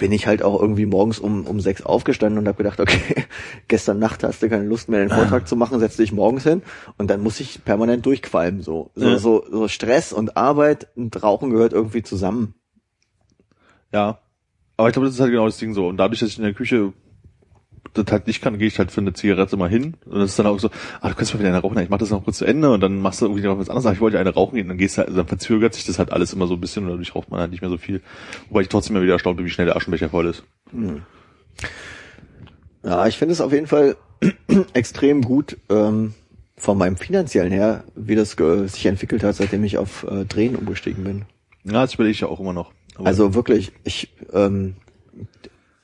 bin ich halt auch irgendwie morgens um, um sechs aufgestanden und habe gedacht, okay, gestern Nacht hast du keine Lust mehr, den Vortrag zu machen, setz dich morgens hin und dann muss ich permanent durchqualmen. So, so, Ja. so, so Stress und Arbeit und Rauchen gehört irgendwie zusammen. Ja. Aber ich glaube, das ist halt genau das Ding so. Und dadurch, dass ich in der Küche das halt nicht kann, gehe ich halt für eine Zigarette mal hin. Und das ist dann auch so, ah, du kannst mal wieder eine rauchen, ich mach das noch kurz zu Ende und dann machst du irgendwie noch was anderes. Ich wollte eine rauchen gehen, dann gehst du halt, dann verzögert sich das halt alles immer so ein bisschen und dadurch raucht man halt nicht mehr so viel. Wobei ich trotzdem immer wieder erstaunt bin, wie schnell der Aschenbecher voll ist. Ja, ich finde es auf jeden Fall extrem gut ähm, von meinem finanziellen her, wie das ge- sich entwickelt hat, seitdem ich auf äh, Drehen umgestiegen bin. Ja, das überlege ich ja auch immer noch. Aber Also wirklich, ich ähm,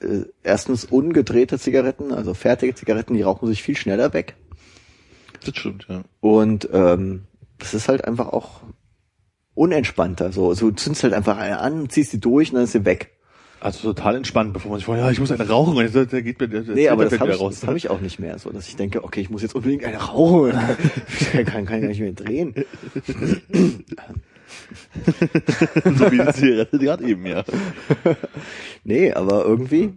äh, erstens ungedrehte Zigaretten, also fertige Zigaretten, die rauchen sich viel schneller weg. das stimmt, ja. Und ähm, das ist halt einfach auch unentspannter. So, so du zündest halt einfach eine an, ziehst sie durch und dann ist sie weg. Also total entspannt, bevor man sich vorher, ja, ich muss eine rauchen und jetzt, der geht mir, der, der Nee, aber das habe ich, das hab ich auch nicht mehr, so dass ich denke, okay, ich muss jetzt unbedingt eine rauchen. kann, kann, kann ich nicht mehr drehen. so wie die Zigarette gerade eben, ja. Nee, aber irgendwie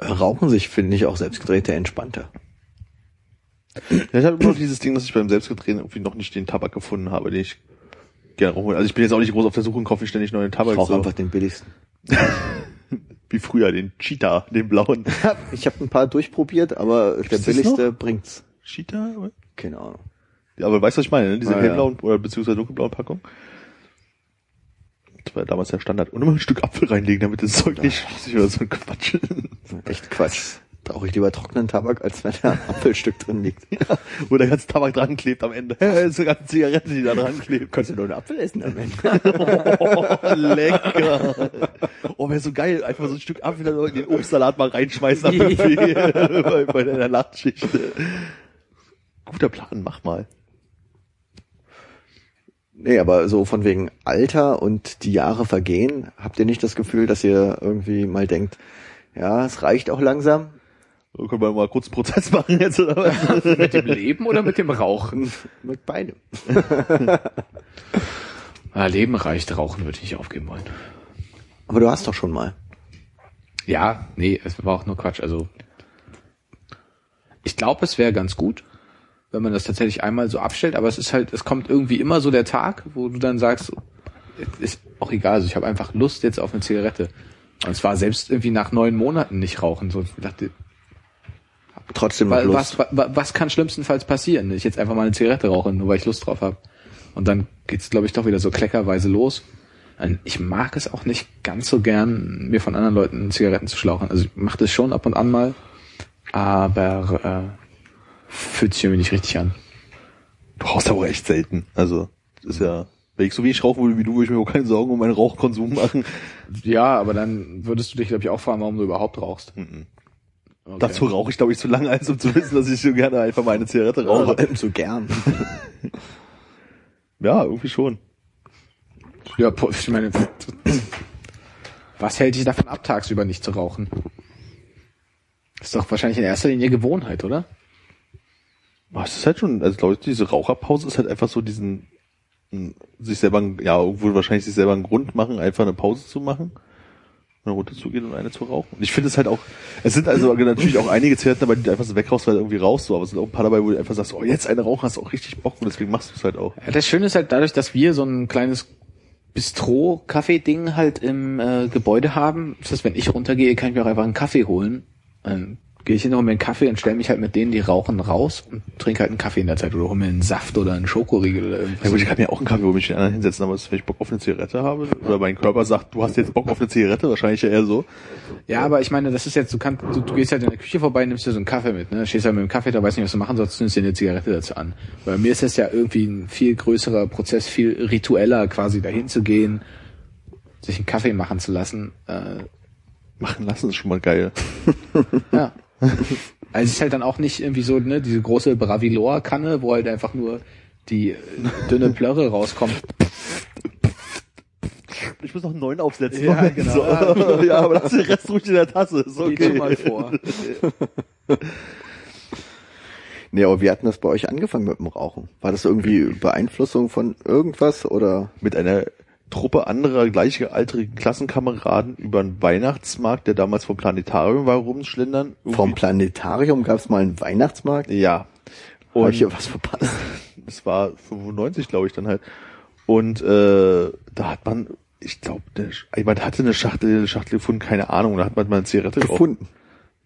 rauchen sich, finde ich, auch selbstgedrehte entspannter. Ja, ich habe immer noch dieses Ding, dass ich beim Selbstgedrehen irgendwie noch nicht den Tabak gefunden habe, den ich gerne rauchen will. Also ich bin jetzt auch nicht groß auf der Suche und kaufe ständig neuen Ich Tabak. rauche so. einfach den billigsten. Wie früher, den Cheetah, den blauen. Ich habe ein paar durchprobiert, aber der das billigste bringt's. Cheetah? Keine Ahnung. Ja, aber weißt du, was ich meine, ne? Diese Ah, ja. hellblauen oder beziehungsweise dunkelblauen Packung. Das war ja damals der Standard. Und immer ein Stück Apfel reinlegen, damit das Zeug nicht schließlich oder so ein Quatsch. Echt Quatsch. Brauche ich lieber trockenen Tabak, als wenn da ein Apfelstück drin liegt. Wo der ganze Tabak dran klebt am Ende. Das ist eine ganze Zigarette, die da dran klebt. Kannst du nur einen Apfel essen am Ende? Oh, lecker. Oh, wäre so geil. Einfach so ein Stück Apfel in den Obstsalat mal reinschmeißen am Buffet. bei, bei deiner Nachtschicht. Guter Plan, mach mal. Nee, aber so von wegen Alter und die Jahre vergehen, habt ihr nicht das Gefühl, dass ihr irgendwie mal denkt, ja, es reicht auch langsam? So, können wir mal kurz einen Prozess machen jetzt oder was? Mit dem Leben oder mit dem Rauchen? Mit beidem. Ah, Leben reicht, Rauchen würde ich nicht aufgeben wollen. Aber du hast doch schon mal. Ja, nee, es war auch nur Quatsch. Also ich glaube, es wäre ganz gut, wenn man das tatsächlich einmal so abstellt, aber es ist halt, es kommt irgendwie immer so der Tag, wo du dann sagst, ist auch egal, also ich habe einfach Lust jetzt auf eine Zigarette. Und es war selbst irgendwie nach neun Monaten nicht rauchen. So, ich dachte, Trotzdem Lust. was, wa- was kann schlimmstenfalls passieren? Ich jetzt einfach mal eine Zigarette rauche, nur weil ich Lust drauf habe. Und dann geht's, glaube ich, doch wieder so kleckerweise los. Ich mag es auch nicht ganz so gern, mir von anderen Leuten Zigaretten zu schlauchen. Also ich mache das schon ab und an mal, aber äh, fühlt sich irgendwie nicht richtig an. Du rauchst aber echt selten. Also, das ist ja, wenn ich so wenig rauchen würde wie du, würde ich mir auch keine Sorgen um meinen Rauchkonsum machen. Ja, aber dann würdest du dich, glaube ich, auch fragen, warum du überhaupt rauchst. Okay. Dazu rauche ich, glaube ich, zu lange, als um zu wissen, dass ich so gerne einfach mal eine Zigarette rauche. Allem so gern. Ja, irgendwie schon. Ja, ich meine, was hält dich davon ab, tagsüber nicht zu rauchen? Ist doch wahrscheinlich in erster Linie Gewohnheit, oder? Aber es ist halt schon, also glaube ich, diese Raucherpause ist halt einfach so diesen, mh, sich selber, ja, irgendwo wahrscheinlich sich selber einen Grund machen, einfach eine Pause zu machen, und runterzugehen und eine zu rauchen. Und ich finde es halt auch, es sind also natürlich auch einige Zigaretten dabei, die einfach so wegrauchst, weil irgendwie rauchst, so, aber es sind auch ein paar dabei, wo du einfach sagst, oh, jetzt eine rauchen, hast auch richtig Bock und deswegen machst du es halt auch. Ja, das Schöne ist halt dadurch, dass wir so ein kleines Bistro-Kaffee-Ding halt im äh, Gebäude haben, das, wenn ich runtergehe, kann ich mir auch einfach einen Kaffee holen. Dann gehe ich hin, hole mir einen Kaffee und stelle mich halt mit denen, die rauchen, raus und trinke halt einen Kaffee in der Zeit oder hole mir einen Saft oder einen Schokoriegel oder Ja irgendwas. gut, ich kann mir auch einen Kaffee, wo mich den anderen hinsetzen, aber wenn ich Bock auf eine Zigarette habe, oder mein Körper sagt, du hast jetzt Bock auf eine Zigarette, wahrscheinlich ja eher so. Ja, aber ich meine, das ist jetzt, du kannst, du, du gehst halt in der Küche vorbei, nimmst dir so einen Kaffee mit, ne? Stehst halt mit dem Kaffee da, weißt nicht, was du machen sollst, nimmst dir eine Zigarette dazu an. Bei mir ist das ja irgendwie ein viel größerer Prozess, viel ritueller, quasi dahin zu gehen, sich einen Kaffee machen zu lassen. Äh, Machen lassen ist schon mal geil. ja. Also es ist halt dann auch nicht irgendwie so, ne, diese große Bravilor-Kanne, wo halt einfach nur die äh, dünne Plörre rauskommt. Ich muss noch einen neuen aufsetzen. Ja, genau. So. ja, aber lass den Rest ruhig in der Tasse. Ist okay. Geht mal vor. Nee, aber wie hat denn das bei euch angefangen mit dem Rauchen? War das irgendwie Beeinflussung von irgendwas oder? Mit einer Truppe anderer gleichaltrigen Klassenkameraden über einen Weihnachtsmarkt, der damals vom Planetarium war, rumschlendern. Vom Irgendwie- Planetarium gab es mal einen Weihnachtsmarkt? Ja. Hab Und ich hier was verpasst? es war 95, glaube ich, dann halt. Und äh, da hat man, ich glaube, jemand hatte eine Schachtel, eine Schachtel gefunden, keine Ahnung, da hat man mal eine Zigarette geraucht. Gefunden.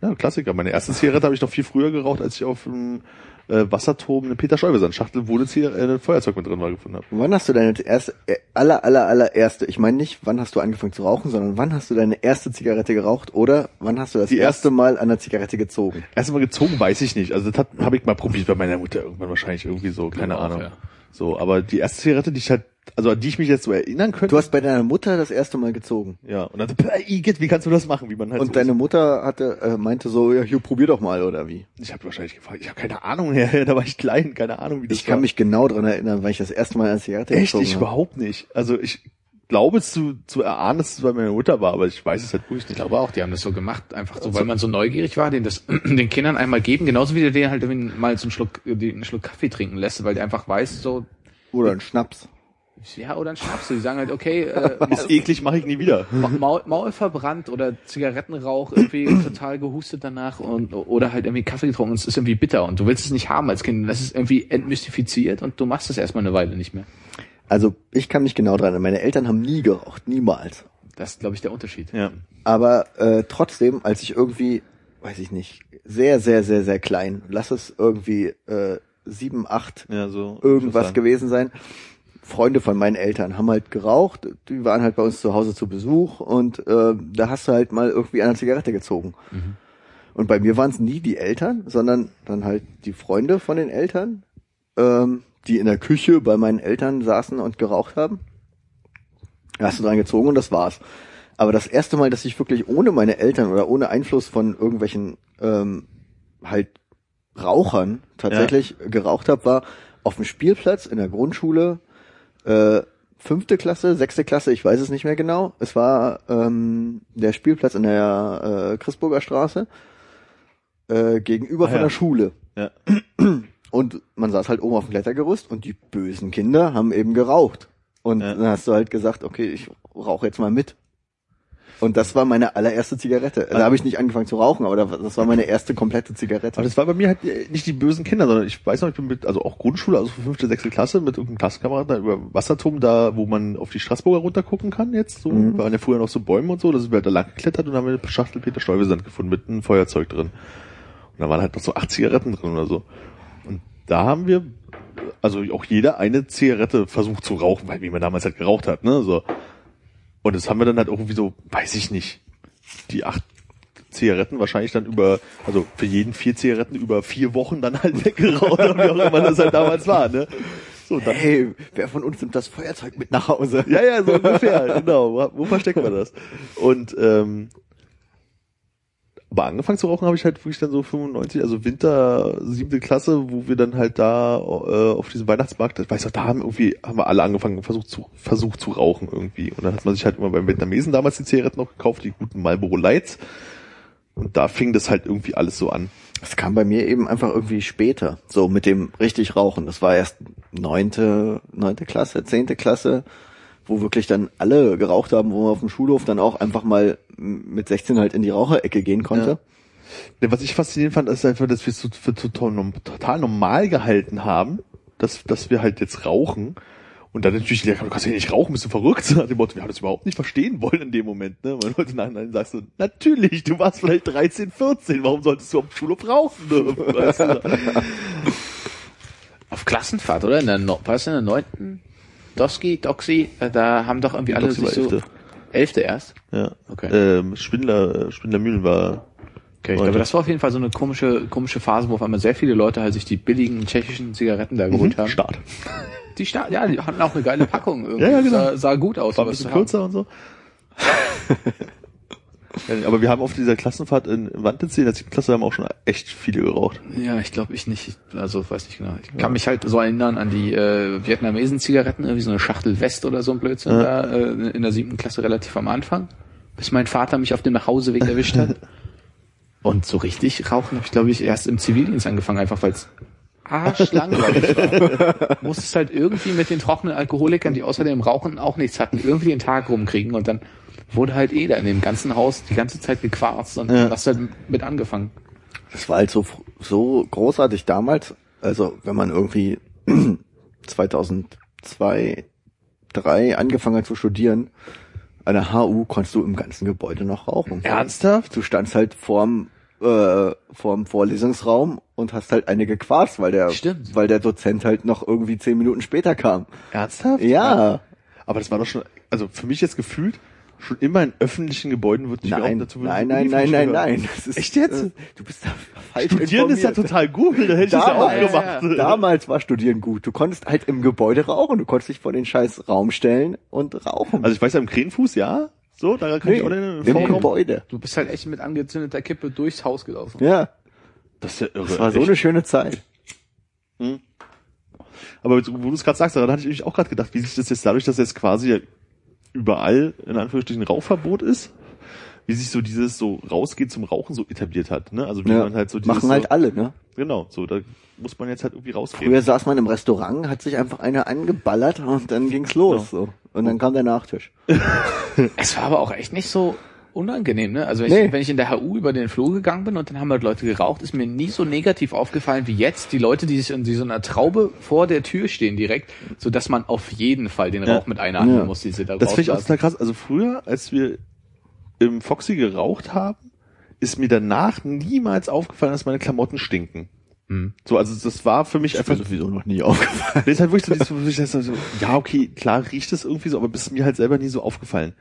Ja, Klassiker. Meine erste Zigarette habe ich noch viel früher geraucht, als ich auf dem äh, Wasserturm eine Peter Stuyvesant Schachtel, wo eine, Zigar äh, ein Feuerzeug mit drin war, gefunden habe. Wann hast du deine erste, äh, aller, aller, allererste, ich meine nicht, wann hast du angefangen zu rauchen, sondern wann hast du deine erste Zigarette geraucht oder wann hast du das Die erste erste- Mal an der Zigarette gezogen? Erstmal gezogen, weiß ich nicht. Also das habe ich mal probiert bei meiner Mutter irgendwann wahrscheinlich irgendwie so, keine auch, Ahnung. ja. So, aber die erste Zigarette, die ich halt, also an die ich mich jetzt so erinnern könnte. Du hast bei deiner Mutter das erste Mal gezogen. ja, und dann so, "Bäh, Igitt, wie kannst du das machen, wie man halt Und so deine ist. Mutter hatte, äh, meinte so, ja, hier, probier doch mal, oder wie? Ich habe wahrscheinlich gefragt, ich habe keine Ahnung, ja, da war ich klein, keine Ahnung, wie das Ich kann war. mich genau dran erinnern, weil ich das erste Mal eine Zigarette Echt, gezogen ich habe. überhaupt nicht. Also ich glaube es zu, zu erahnen, dass es bei meiner Mutter war, aber ich weiß es halt wirklich nicht. Ich glaube auch, die haben das so gemacht, einfach so, weil man so neugierig war, den das den Kindern einmal geben, genauso wie du denen halt mal so einen Schluck, äh, einen Schluck Kaffee trinken lässt, weil die einfach weiß, so, Oder ein Schnaps. Ja, oder ein Schnaps. Die sagen halt, okay, äh, ist eklig, mache ich nie wieder. Ma- Maul, Maul verbrannt oder Zigarettenrauch irgendwie total gehustet danach und oder halt irgendwie Kaffee getrunken und es ist irgendwie bitter und du willst es nicht haben als Kind. Das ist irgendwie entmystifiziert und du machst es erstmal eine Weile nicht mehr. Also ich kann mich genau dran erinnern. Meine Eltern haben nie geraucht, niemals. Das ist, glaube ich, der Unterschied. Ja. Aber äh, trotzdem, als ich irgendwie, weiß ich nicht, sehr, sehr, sehr, sehr klein, lass es irgendwie äh, sieben, acht, Ja, so. irgendwas gewesen sein. Freunde von meinen Eltern haben halt geraucht, die waren halt bei uns zu Hause zu Besuch und äh, da hast du halt mal irgendwie eine Zigarette gezogen. Und bei mir waren es nie die Eltern, sondern dann halt die Freunde von den Eltern, ähm, die in der Küche bei meinen Eltern saßen und geraucht haben. Da hast du dran gezogen und das war's. Aber das erste Mal, dass ich wirklich ohne meine Eltern oder ohne Einfluss von irgendwelchen ähm, halt Rauchern tatsächlich geraucht habe, war auf dem Spielplatz in der Grundschule, äh, fünfte Klasse, sechste Klasse, ich weiß es nicht mehr genau. Es war ähm, der Spielplatz in der äh, Christburger Straße äh, gegenüber Ah, von ja. der Schule. Ja. Und man saß halt oben auf dem Klettergerüst und die bösen Kinder haben eben geraucht. Und Ja. dann hast du halt gesagt, okay, ich rauche jetzt mal mit. Und das war meine allererste Zigarette. Da habe ich nicht angefangen zu rauchen, aber das war meine erste komplette Zigarette. Aber das war bei mir halt nicht die bösen Kinder, sondern ich weiß noch, ich bin mit, also auch Grundschule, also fünfte, sechste Klasse, mit irgendeinem Klassenkameraden da über Wasserturm, da, wo man auf die Straßburger runtergucken kann jetzt, so, Mhm. waren ja früher noch so Bäume und so, da sind wir halt da lang geklettert und haben eine Schachtel Peter Stuyvesant gefunden mit einem Feuerzeug drin. Und da waren halt noch so acht Zigaretten drin oder so. Und da haben wir, also auch jeder eine Zigarette versucht zu rauchen, weil wie man damals halt geraucht hat, ne, so. Und das haben wir dann halt irgendwie so, weiß ich nicht, die acht Zigaretten wahrscheinlich dann über, also für jeden vier Zigaretten über vier Wochen dann halt weggeraucht, wie auch immer das halt damals war, ne? So, dann, hey, wer von uns nimmt das Feuerzeug mit nach Hause? ja, ja, so ungefähr, genau. Wo, wo versteckt man das? Und ähm, aber angefangen zu rauchen habe ich halt wirklich dann so 95, also Winter, siebte Klasse, wo wir dann halt da äh, auf diesem Weihnachtsmarkt, ich weiß noch, da haben irgendwie, haben wir alle angefangen, versucht zu, versucht zu rauchen irgendwie. Und dann hat man sich halt immer beim Vietnamesen damals die Zigaretten noch gekauft, die guten Marlboro Lights. Und da fing das halt irgendwie alles so an. Das kam bei mir eben einfach irgendwie später, so mit dem richtig Rauchen. Das war erst neunte, neunte Klasse, zehnte Klasse, wo wirklich dann alle geraucht haben, wo man auf dem Schulhof dann auch einfach mal mit 16 halt in die Raucherecke gehen konnte. Ja, Was ich faszinierend fand, ist einfach, dass wir es so für total, normal gehalten haben, dass, dass wir halt jetzt rauchen. Und dann natürlich, du kannst ja nicht rauchen, bist du verrückt? Nach dem Motto, wir haben das überhaupt nicht verstehen wollen in dem Moment, ne? Weil heute nachhinein sagst du, natürlich, du warst vielleicht 13, 14, warum solltest du auf dem Schulhof rauchen? Ne? Weißt du? Auf Klassenfahrt, oder? In der, no war es in der neunten? Doski, Doxy, äh, da haben doch irgendwie alle Doxy sich so... elfte. Elfte erst? Ja. Okay. Ähm, Spindler, Spindlermühlen war, Okay, ich glaube, das war auf jeden Fall so eine komische, komische Phase, wo auf einmal sehr viele Leute halt sich die billigen tschechischen Zigaretten da geholt haben. Start. Die Sta ja, die hatten auch eine geile Packung. Irgendwie. Ja, ja, genau. sah, sah gut aus. War ein bisschen zu haben. kürzer und so. Ja, Aber wir haben auf dieser Klassenfahrt in Wanditz, in der siebten Klasse, haben auch schon echt viele geraucht. Ja, ich glaube ich nicht. Also weiß nicht genau. Ich kann mich halt so erinnern an die äh, Vietnamesen-Zigaretten, irgendwie so eine Schachtel West oder so ein Blödsinn Ja. da äh, in der siebten Klasse relativ am Anfang, bis mein Vater mich auf dem Nachhauseweg erwischt hat. Und so richtig rauchen habe ich, glaube ich, erst im Zivildienst angefangen, einfach weil es arschlangweilig war. Musstest halt irgendwie mit den trockenen Alkoholikern, die außerdem rauchen, auch nichts hatten, irgendwie den Tag rumkriegen und dann wurde halt eh da in dem ganzen Haus die ganze Zeit gequarzt und Ja. hast du halt mit angefangen. Das war halt so, so großartig damals. Also wenn man irgendwie 2002, 3 angefangen hat zu studieren, an der HU konntest du im ganzen Gebäude noch rauchen. Ernsthaft? Du standst halt vorm, äh, vorm Vorlesungsraum und hast halt eine gequarzt, weil der, Stimmt. weil der Dozent halt noch irgendwie zehn Minuten später kam. Ernsthaft? Ja. Aber das war doch schon, also für mich jetzt gefühlt, schon immer in öffentlichen Gebäuden wird nicht Nein. Dazu nein, nein, nein, nein, nein. Das ist, Echt jetzt? äh, Du bist da falsch Studieren ist ja informiert. total gut, da hätte ich das ja auch Damals, gemacht. damals war Studieren gut. Du konntest halt im Gebäude rauchen. Du konntest dich vor den scheiß Raum stellen und rauchen. Also ich weiß ja im Krähenfuß, ja, so, da kann ich auch den im Gebäude. Du bist halt echt mit angezündeter Kippe durchs Haus gelaufen. Ja, Das ist ja irre. das war so echt. eine schöne Zeit. Aber jetzt, wo du es gerade sagst, daran hatte ich auch gerade gedacht, wie sich das jetzt dadurch, dass jetzt quasi ja überall in Anführungsstrichen Rauchverbot ist, wie sich so dieses so rausgeht zum Rauchen so etabliert hat, ne? Also wie Ja. man halt so dieses Machen halt so, alle, ne? genau, so da muss man jetzt halt irgendwie rausgehen. Früher saß man im Restaurant, hat sich einfach einer angeballert und dann ging's los. So. Und dann kam der Nachtisch. Es war aber auch echt nicht so, unangenehm, ne? Also wenn, Nee. ich, wenn ich in der HU über den Flur gegangen bin und dann haben halt Leute geraucht, ist mir nie so negativ aufgefallen wie jetzt. Die Leute, die sich in so einer Traube vor der Tür stehen direkt, so dass man auf jeden Fall den Ja. Rauch mit einatmen Ja. muss, die sie da Das finde ich auch total krass. Also früher, als wir im Foxy geraucht haben, ist mir danach niemals aufgefallen, dass meine Klamotten stinken. Hm. So, also das war für mich Ist einfach mir sowieso noch nie aufgefallen. Das ist halt wirklich so, dieses, so, ja, okay, klar riecht es irgendwie so, aber das ist mir halt selber nie so aufgefallen.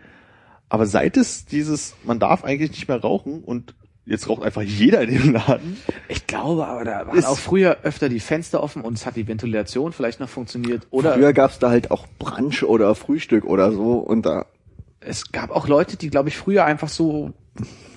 Aber seit es dieses, man darf eigentlich nicht mehr rauchen und jetzt raucht einfach jeder in dem Laden. Ich glaube, aber da waren auch früher öfter die Fenster offen und es hat die Ventilation vielleicht noch funktioniert. Oder Früher gab's da halt auch Brunch oder Frühstück oder so und da es gab auch Leute, die, glaube ich, früher einfach so,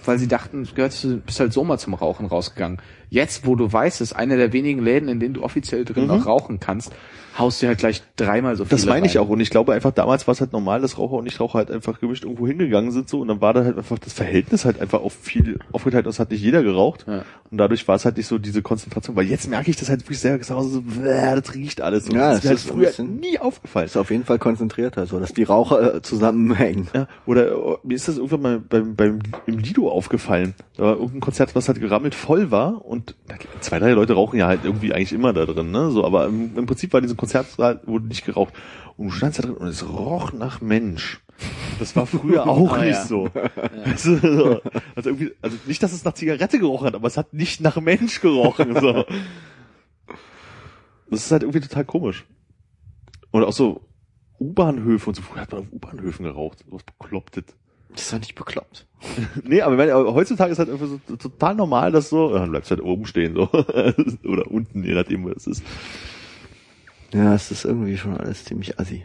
weil sie dachten, du gehörst, du bist halt so mal zum Rauchen rausgegangen. Jetzt, wo du weißt, es ist einer der wenigen Läden, in denen du offiziell drin Mhm. auch rauchen kannst, haust du halt gleich dreimal so viel Das meine ich rein. auch. Und ich glaube einfach, damals war es halt normal, dass Raucher und Nichtraucher halt einfach gemischt irgendwo hingegangen sind so und dann war da halt einfach das Verhältnis halt einfach auf viel aufgeteilt. Das hat nicht jeder geraucht. Ja. Und dadurch war es halt nicht so diese Konzentration. Weil jetzt merke ich das halt wirklich selber gesagt, so, bäh, das riecht alles. So. Ja, das ist mir halt früher bisschen- nie aufgefallen. ist auf jeden Fall konzentrierter, so dass die Raucher äh, zusammenhängen. Ja, oder äh, mir ist das irgendwann mal beim, beim im Lido aufgefallen. Da war irgendein Konzert, was halt gerammelt voll war und zwei, drei Leute rauchen ja halt irgendwie eigentlich immer da drin, ne? So, aber im, im Prinzip war diese Konzertsaal wurde nicht geraucht. Und du standst da drin und es roch nach Mensch. Das war früher auch Ah, nicht ja. so. Weißt du, so. Also irgendwie, also nicht, dass es nach Zigarette gerochen hat, aber es hat nicht nach Mensch gerochen. So. Das ist halt irgendwie total komisch. Und auch so U-Bahnhöfe und so. Früher hat man auf U-Bahnhöfen geraucht. Was beklopptet. Das ist doch nicht bekloppt. Nee, aber, aber heutzutage ist halt einfach so total normal, dass so, ja, dann bleibst halt oben stehen, so. Oder unten, je nachdem, wo es ist. Ja, es ist irgendwie schon alles ziemlich assi.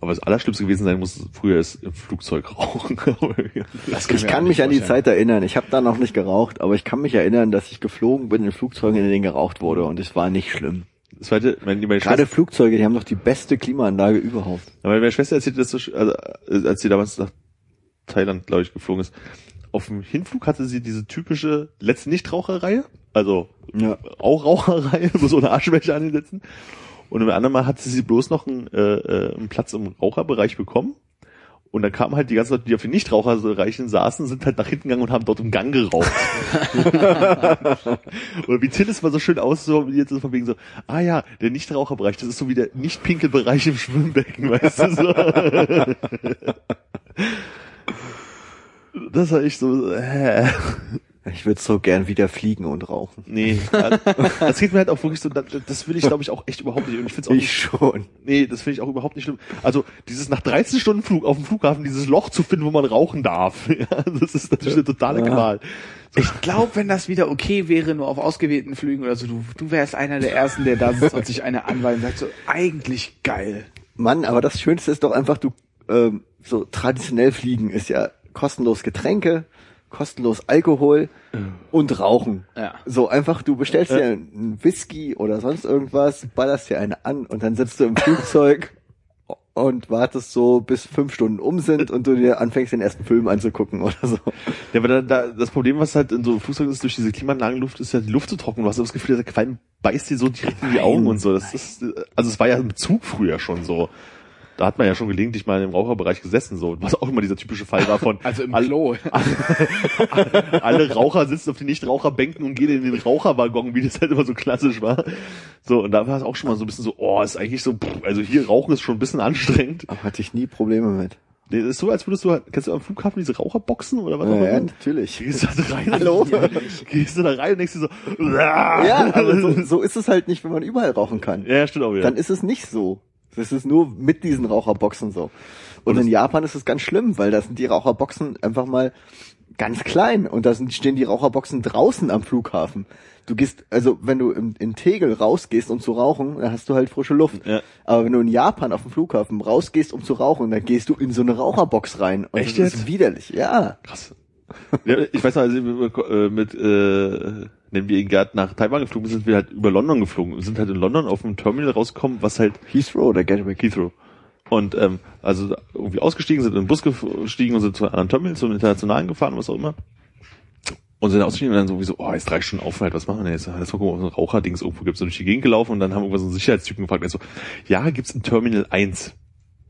Aber das Allerschlimmste gewesen sein muss, früher ist im Flugzeug rauchen. Das Ich kann mich an die. Zeit erinnern. Ich habe da noch nicht geraucht, aber ich kann mich erinnern, dass ich geflogen bin in Flugzeugen, in denen geraucht wurde und es war nicht schlimm. das zweite, meine, meine Gerade Schwester, Flugzeuge, die haben doch die beste Klimaanlage überhaupt. meine, meine Schwester erzählte das so, also, äh, als sie damals nach Thailand, glaube ich, geflogen ist. Auf dem Hinflug hatte sie diese typische letzte Nichtraucherreihe, also Ja. auch Raucherreihe, wo so eine Aschenbecher an den Sitzen. Und im anderen Mal hatte sie bloß noch einen, äh, äh, einen Platz im Raucherbereich bekommen. Und dann kamen halt die ganzen Leute, die auf den Nichtraucherbereichen saßen, sind halt nach hinten gegangen und haben dort im Gang geraucht. Oder wie Tillis mal so schön aus, so jetzt so von wegen so, ah ja, der Nichtraucherbereich, das ist so wie der nicht pinkel Bereich im Schwimmbecken, weißt du so. Das war echt so, äh. Ich würde so gern wieder fliegen und rauchen. Nee, das geht mir halt auch wirklich so, das, das will ich glaube ich auch echt überhaupt nicht. Und ich finde auch Ich nicht, schon. nee, das finde ich auch überhaupt nicht schlimm. Also dieses nach 13 Stunden Flug auf dem Flughafen dieses Loch zu finden, wo man rauchen darf, das ist natürlich eine totale Ja. Qual. Ich glaube, wenn das wieder okay wäre, nur auf ausgewählten Flügen oder so, du, du wärst einer der Ersten, der da sitzt und sich eine anweilt und sagt so, eigentlich geil. Mann, aber das Schönste ist doch einfach, du ähm, so traditionell fliegen ist ja kostenlos Getränke, kostenlos Alkohol und Rauchen. Ja. So einfach, du bestellst dir einen Whisky oder sonst irgendwas, ballerst dir eine an und dann sitzt du im Flugzeug und wartest so, bis fünf Stunden um sind und du dir anfängst, den ersten Film anzugucken oder so. Ja, aber da, da, das Problem, was halt in so Flugzeugen ist, durch diese Klimaanlagenluft, ist ja die Luft zu trocken. Du hast das Gefühl, der Qualm beißt dir so direkt in die Augen und so. Das ist, also es war ja im Zug früher schon so. Da hat man ja schon gelegentlich mal im Raucherbereich gesessen, so. Was auch immer dieser typische Fall war von, Also im all- Klo. alle Raucher sitzen auf den Nichtraucherbänken und gehen in den Raucherwaggon, wie das halt immer so klassisch war. So, und da war es auch schon mal so ein bisschen so, oh, ist eigentlich so, also hier Rauchen ist schon ein bisschen anstrengend. Aber hatte ich nie Probleme mit. Nee, das ist so, als würdest du halt, kennst du am Flughafen diese Raucherboxen oder was auch Ja, ja, immer? natürlich. Gehst du da rein? Hallo? Gehst du da rein und denkst dir so, Ja, aber so, so ist es halt nicht, wenn man überall rauchen kann. Ja, stimmt auch wieder. Dann ist es nicht so. Das ist nur mit diesen Raucherboxen so. Und in Japan ist es ganz schlimm, weil da sind die Raucherboxen einfach mal ganz klein und da sind, stehen die Raucherboxen draußen am Flughafen. Du gehst, also wenn du in, in Tegel rausgehst, um zu rauchen, dann hast du halt frische Luft. Ja. Aber wenn du in Japan auf dem Flughafen rausgehst, um zu rauchen, dann gehst du in so eine Raucherbox rein. Und Echt das ist jetzt? widerlich, ja. Krass. Ja, ich weiß noch, als wir äh, mit, äh, nennen wir ihn gerade nach Taiwan geflogen sind, sind wir halt über London geflogen. Wir sind halt in London auf dem Terminal rausgekommen, was halt Heathrow oder Gatwick. Heathrow. Und ähm, also irgendwie ausgestiegen, sind in den Bus gestiegen und sind zu anderen Terminals, zum internationalen gefahren, was auch immer. Und sind ausgestiegen und dann sowieso, oh, jetzt drei Stunden Aufenthalt, was machen wir denn jetzt? Lass mal gucken, ob es ein Raucherdings irgendwo gibt. So durch die Gegend gelaufen und dann haben wir so einen Sicherheitstypen gefragt, der so, ja, gibt's ein Terminal 1?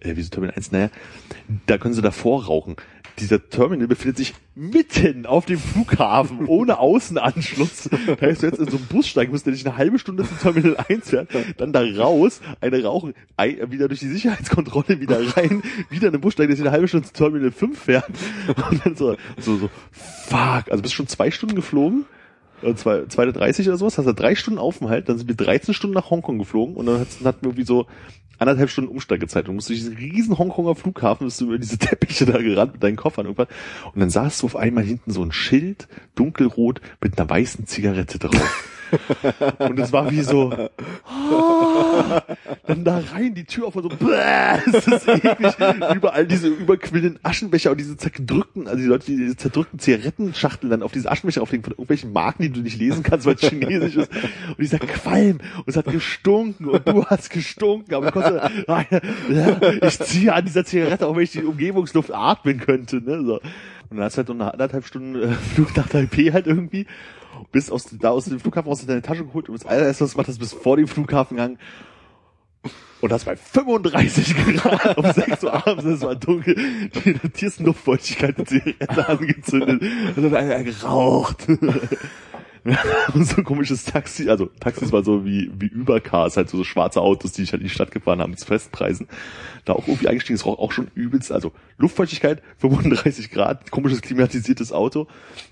äh, wieso Terminal 1? Naja, da können sie davor rauchen. Dieser Terminal befindet sich mitten auf dem Flughafen, ohne Außenanschluss. Da heißt, du jetzt in so einen Bus steigen musst, der dich eine halbe Stunde zum Terminal 1 fährt, dann da raus, eine rauchen, wieder durch die Sicherheitskontrolle wieder rein, wieder in den Bus steigen, der sich eine halbe Stunde zum Terminal 5 fährt. Und dann so, so, so, fuck. Also bist schon zwei Stunden geflogen? Zwei, zwei oder 30 oder sowas, hast du drei Stunden Aufenthalt, dann sind wir 13 Stunden nach Hongkong geflogen und dann hat- dann hatten wir irgendwie so anderthalb Stunden Umsteigezeit. Du musst durch diesen riesen Hongkonger Flughafen, bist du über diese Teppiche da gerannt mit deinen Koffern irgendwann und dann sahst du auf einmal hinten so ein Schild, dunkelrot, mit einer weißen Zigarette drauf. Und es war wie so, ah, dann da rein, die Tür auf und so, es ist eklig. Überall diese überquillenden Aschenbecher und diese zerdrückten, also die Leute, die diese zerdrückten Zigarettenschachteln dann auf diese Aschenbecher auflegen von irgendwelchen Marken, die du nicht lesen kannst, weil es chinesisch ist. Und dieser Qualm. Und es hat gestunken und du hast gestunken. Aber konnte, ich ziehe an dieser Zigarette, auch wenn ich die Umgebungsluft atmen könnte. Ne? So. Und dann hast du halt noch eine anderthalb Stunden äh, Flug nach Taipei halt irgendwie. Bist aus, da aus dem Flughafen aus deine Tasche geholt und das allererste, was du gemacht hast, bist vor dem Flughafen gegangen. Und das bei 35 Grad um 6 Uhr abends, es war dunkel, die tiersten Luftfeuchtigkeit die Zigarette angezündet und dann einer geraucht. Und so ein komisches Taxi, also Taxis war so wie, wie Übercars, halt so, so schwarze Autos, die ich halt in die Stadt gefahren haben zu Festpreisen. Da auch irgendwie eingestiegen ist, auch schon übelst, also Luftfeuchtigkeit, 35 Grad, komisches klimatisiertes Auto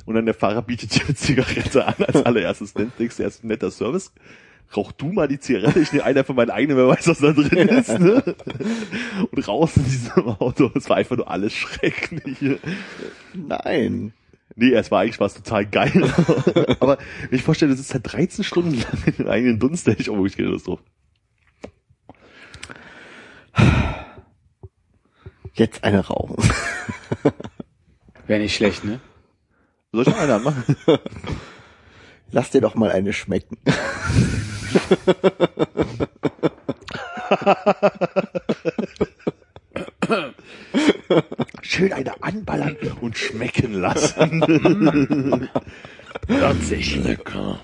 und dann der Fahrer bietet dir eine Zigarette an als allererstes. Denkst du erst, netter Service. Rauch du mal die Zigarette, ich nehme einer von meinen eigenen, wer weiß, was da drin ist, ne? Und raus in diesem Auto. Es war einfach nur alles schrecklich. Nein. Nee, es war eigentlich was total geil. Aber wenn ich vorstelle, du sitzt halt 13 Stunden lang in den eigenen Dunst, da hätte ich auch wirklich keine Lust drauf. Jetzt eine rauchen. Wäre nicht schlecht, ne? Soll ich noch eine anmachen? Lass dir doch mal eine schmecken. Schön eine anballern und schmecken lassen. Hört sich lecker.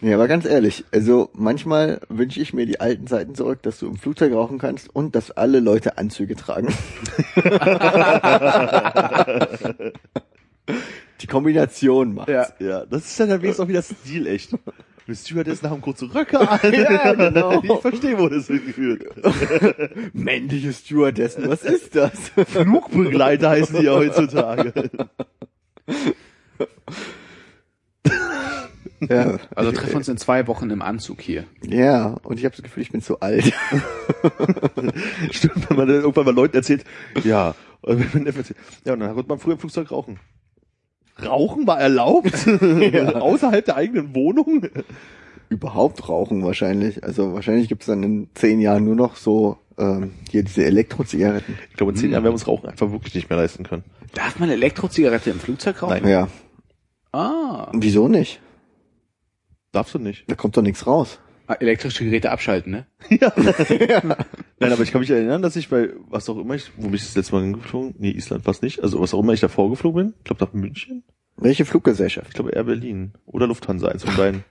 Ja, aber ganz ehrlich, also manchmal wünsche ich mir die alten Zeiten zurück, dass du im Flugzeug rauchen kannst und dass alle Leute Anzüge tragen. die Kombination macht. Ja. Ja, das ist ja dann wenigstens auch wieder Stil echt. Die Stewardessen haben kurze Röcke an. Ja, genau. Ich verstehe, wo das hingeführt. Männliche Stewardessen, was ist das? Flugbegleiter heißen die ja heutzutage. ja, Also treffen wir uns in zwei Wochen im Anzug hier. ja, und ich habe das Gefühl, ich bin zu alt. Stimmt, wenn man dann irgendwann mal Leuten erzählt, ja, und wenn man erzählt, ja, und dann konnte man früher im Flugzeug rauchen. Rauchen war erlaubt? Außerhalb der eigenen Wohnung? Überhaupt rauchen wahrscheinlich. Also wahrscheinlich gibt's dann in zehn Jahren nur noch so ähm, hier diese Elektrozigaretten. Ich glaube, in zehn Jahren werden wir uns Rauchen einfach wirklich nicht mehr leisten können. Darf man Elektrozigarette im Flugzeug rauchen? Nein. Ja. Ah. Wieso nicht? Darfst du nicht. Da kommt doch nichts raus. Ah, Elektrische Geräte abschalten, ne? Nein, aber ich kann mich erinnern, dass ich bei, was auch immer ich, wo bin ich das letzte Mal hingeflogen? Nee, Island war nicht. Also was auch immer ich davor geflogen bin. Ich glaube nach München. Welche Fluggesellschaft? Ich glaube Air Berlin. Oder Lufthansa, eins von beiden.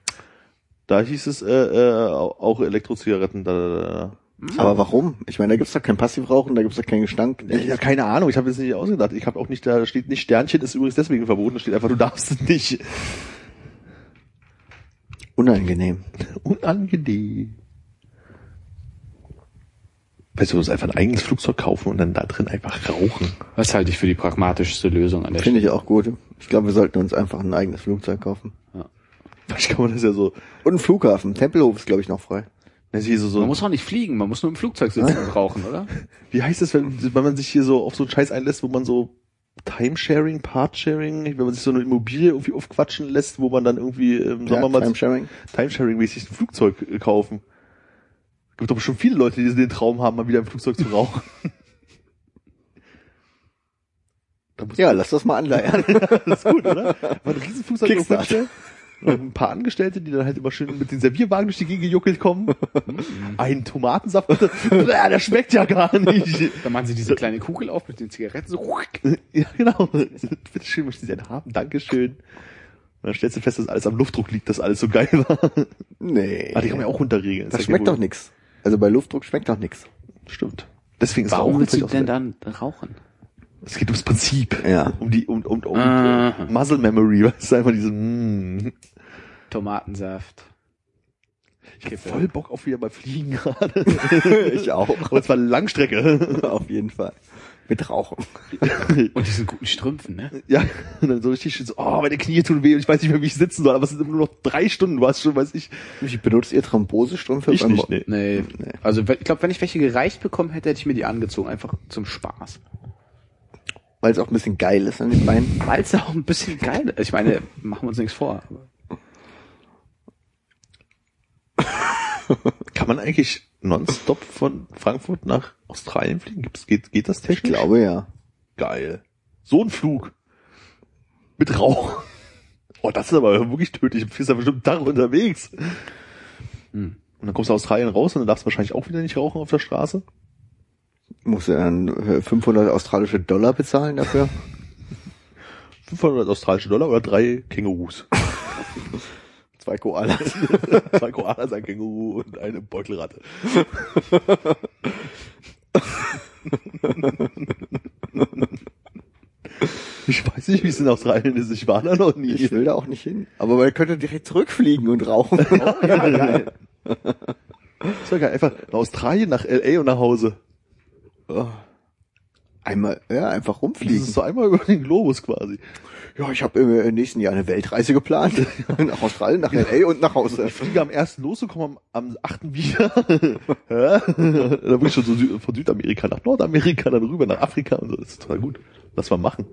Da hieß es äh, äh, auch Elektrozigaretten. Da, da, da. Aber warum? Ich meine, da gibt's doch kein Passivrauchen, da gibt's doch keinen Gestank. Ich habe keine Ahnung, ich habe jetzt nicht ausgedacht. Ich habe auch nicht, da steht nicht Sternchen, ist übrigens deswegen verboten, da steht einfach, du darfst es nicht. Unangenehm. Unangenehm. Weißt du, du musst einfach ein eigenes Flugzeug kaufen und dann da drin einfach rauchen. Was halte ich für die pragmatischste Lösung an der Finde ich auch gut. Ich glaube, wir sollten uns einfach ein eigenes Flugzeug kaufen. Vielleicht kann man das ja so, Und ein Flughafen. Tempelhof ist, glaube ich, noch frei. das ist hier so, so Man muss auch nicht fliegen, man muss nur im Flugzeug sitzen und rauchen, oder? wie heißt das, wenn, wenn man sich hier so auf so einen Scheiß einlässt, wo man so Timesharing, Partsharing, wenn man sich so eine Immobilie irgendwie aufquatschen lässt, wo man dann irgendwie, ähm, sagen Ja, wir mal, Timesharing. Timesharing-mäßig ein Flugzeug kaufen. Gibt doch bestimmt viele Leute, die den Traum haben, mal wieder im Flugzeug zu rauchen. da Ja, lass das mal anleiern. das ist gut, oder? Mal ein Riesenflugzeug Kickstart. ein paar Angestellte, die dann halt immer schön mit den Servierwagen durch die Gegend gejuckelt kommen. Ein Tomatensaft. Der schmeckt ja gar nicht. Dann machen sie diese kleine Kugel auf mit den Zigaretten so. Ja, genau. Bitte schön, möchte ich einen haben. Dankeschön. Und dann stellst du fest, dass alles am Luftdruck liegt, dass alles so geil war. nee. Ah, die man ja auch runterregeln. das ja schmeckt doch nix. Also bei Luftdruck schmeckt doch nix. Stimmt. deswegen ist Warum willst du denn dann rauchen? Es geht ums Prinzip. Ja. Um die, um, um, um äh, Muscle Memory, weißt du, einfach diese, mm. Tomatensaft. Ich hab Kippe. voll Bock auf wieder mal fliegen gerade. ich auch. Und zwar Langstrecke. Auf jeden Fall. Mit Rauchen. Und diesen guten Strümpfen, ne? Ja, und dann so richtig schön so, oh, meine Knie tun weh und ich weiß nicht mehr, wie ich sitzen soll, aber es sind nur noch drei Stunden, du hast schon, weiß ich. Ich benutze ihr Thrombosestrümpfe Ich beim nicht, Mo- nee. Nee. Also wenn- ich glaube, wenn ich welche gereicht bekommen hätte, hätte ich mir die angezogen, einfach zum Spaß. Weil es auch ein bisschen geil ist an den Beinen. Weil es auch ein bisschen geil ist. Ich meine, machen wir uns nichts vor. Kann man eigentlich nonstop von Frankfurt nach Australien fliegen? Gibt's, geht, geht das Ich technisch? glaube ja. Geil. So ein Flug. Mit Rauch. Oh, das ist aber wirklich tödlich. Du bist ja bestimmt einen Tag unterwegs. Hm. Und dann kommst du aus Australien raus und dann darfst du wahrscheinlich auch wieder nicht rauchen auf der Straße. Muss er dann äh, 500 australische Dollar bezahlen dafür? 500 australische Dollar oder drei Kängurus. Zwei Koalas. Zwei Koalas, ein Känguru und eine Beutelratte. Ich weiß nicht, wie es in Australien ist. Ich war da noch nie. Ich will da auch nicht hin. Aber man könnte direkt zurückfliegen und rauchen. ja, geil. Das war geil. Einfach nach Australien, nach L.A. und nach Hause. Oh. Einmal, ja, einfach Das rumfliegen. ist so einmal über den Globus quasi. Ja, ich habe im äh, nächsten Jahr eine Weltreise geplant. nach Australien, nach LA und nach Hause. Ich fliege am ersten los und komme am, am achten wieder. Da bin ich schon so Sü- von Südamerika nach Nordamerika, dann rüber nach Afrika und so. Das ist total gut. Lass mal machen.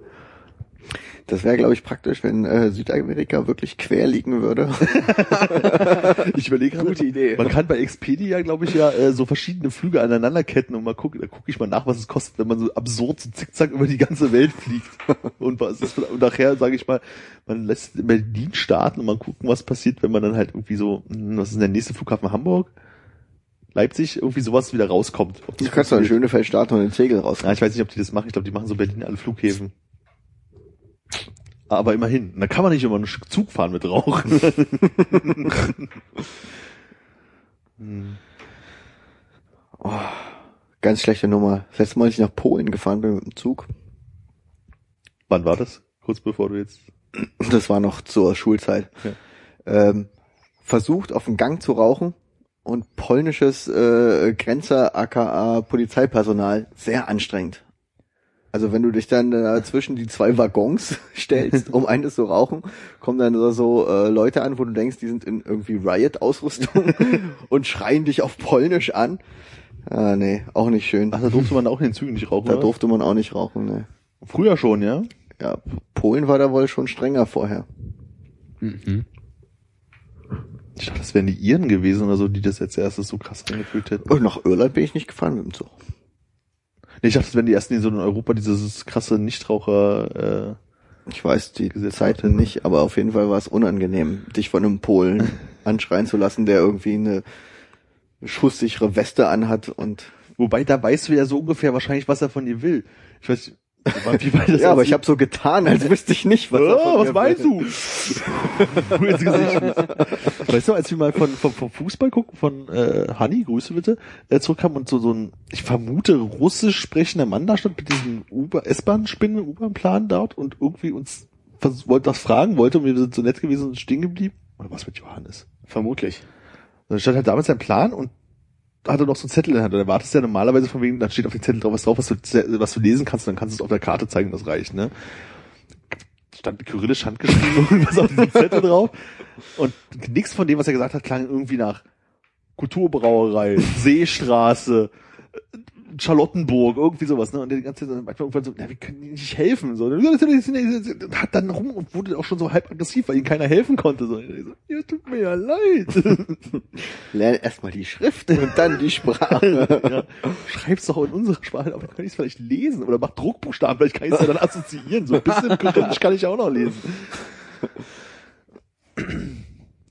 Das wäre, glaube ich, praktisch, wenn äh, Südamerika wirklich quer liegen würde. Ich überlege gerade, Gute Idee. man kann bei Expedia, glaube ich, ja äh, so verschiedene Flüge aneinanderketten und mal gucken, da gucke ich mal nach, was es kostet, wenn man so absurd so zickzack über die ganze Welt fliegt. Und was ist und nachher, sage ich mal, man lässt in Berlin starten und mal gucken, was passiert, wenn man dann halt irgendwie so, hm, was ist denn der nächste Flughafen Hamburg? Leipzig, irgendwie sowas wieder rauskommt. Ob Du das kannst doch eine funktioniert. schöne Feld starten und den Tegel raus. Ja, ich weiß nicht, ob die das machen. Ich glaube, die machen so Berlin alle Flughäfen. Aber immerhin. Dann kann man nicht immer einen Zug fahren mit Rauch. Hm. Ganz schlechte Nummer. Das letzte Mal, als ich nach Polen gefahren bin mit dem Zug, Wann war das? Kurz bevor du jetzt. das war noch zur Schulzeit, ähm, versucht auf dem Gang zu rauchen und polnisches äh, Grenzer aka Polizeipersonal sehr anstrengend. Also wenn du dich dann äh, zwischen die zwei Waggons stellst, um eines zu rauchen, kommen dann so, so äh, Leute an, wo du denkst, die sind in irgendwie Riot-Ausrüstung und schreien dich auf Polnisch an. Ah, nee, auch nicht schön. Ach, da durfte man auch in den Zügen nicht rauchen. Da oder? durfte man auch nicht rauchen, ne. Früher schon, ja? Ja, Polen war da wohl schon strenger vorher. Mhm. Ich dachte, das wären die Iren gewesen oder so, die das als erstes so krass eingeführt hätten. Und nach Irland bin ich nicht gefahren mit dem Zug. Nee, ich dachte, das wären die ersten, die so in Europa dieses krasse Nichtraucher, äh, Ich weiß die Gesetz Zeiten nicht, aber auf jeden Fall war es unangenehm, dich von einem Polen anschreien zu lassen, der irgendwie eine schusssichere Weste anhat und wobei da weißt du ja so ungefähr wahrscheinlich, was er von dir will. Ich weiß ja, aber ich habe so getan, als wüsste ich nicht, was Oh, was meinst du? Weißt du, als wir mal von, von, vom Fußball gucken, von äh, Hanni, Grüße bitte, äh, zurückkamen und so, so ein, ich vermute, russisch sprechender Mann da stand mit diesem S-Bahn-Spinnen, U-Bahn-Plan dort und irgendwie uns wollte das fragen wollte und wir sind so nett gewesen und stehen geblieben. Oder was mit Johannes? Vermutlich. Dann stand halt damals sein Plan und hatte noch so einen Zettel in der Hand. Und dann wartest du ja normalerweise von wegen, dann steht auf dem Zettel drauf was drauf, was du, was du lesen kannst, und dann kannst du es auf der Karte zeigen, das reicht, ne? Stand kyrillisch handgeschrieben irgendwas auf diesem Zettel drauf. Und nichts von dem, was er gesagt hat, klang irgendwie nach Kulturbrauerei, Seestraße, Charlottenburg, irgendwie sowas, ne? Und der die ganze Zeit manchmal irgendwann so, na, wir können Ihnen nicht helfen, so. Und hat dann rum und wurde auch schon so halb aggressiv, weil ihm keiner helfen konnte, so. Und ich so ja, tut mir ja leid. Lern erstmal die Schrift und dann die Sprache. ja, schreib's doch in unserer Sprache, aber dann kann ich es vielleicht lesen oder mach Druckbuchstaben, vielleicht kann ich es ja dann assoziieren. So ein bisschen kyrillisch kann ich auch noch lesen.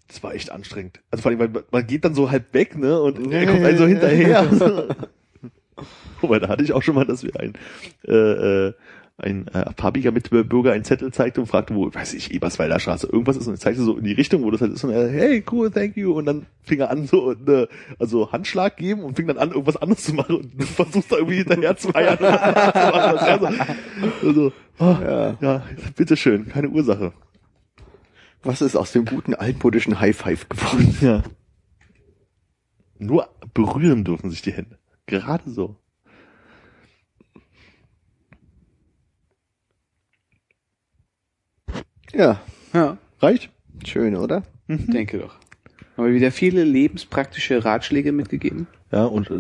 Das war echt anstrengend. Also vor allem, weil man geht dann so halb weg, ne, und er kommt einen so hinterher. Wobei, da hatte ich auch schon mal, dass wir ein, äh, äh, ein äh, farbiger Mitbürger einen Zettel zeigte und fragte, wo, weiß ich, Eberswalder Straße, irgendwas ist und er zeigte so in die Richtung, wo das halt ist und er, hey, cool, thank you und dann fing er an so, äh, also Handschlag geben und fing dann an, irgendwas anderes zu machen und versucht da irgendwie hinterher zu eiern. also, also, oh, Ja. ja, bitteschön, keine Ursache. Was ist aus dem guten altmodischen High Five geworden? Ja. Nur berühren dürfen sich die Hände. Gerade so. Ja, Ja, Reicht? schön, oder? denke doch. Haben wir wieder viele lebenspraktische Ratschläge mitgegeben? Ja, und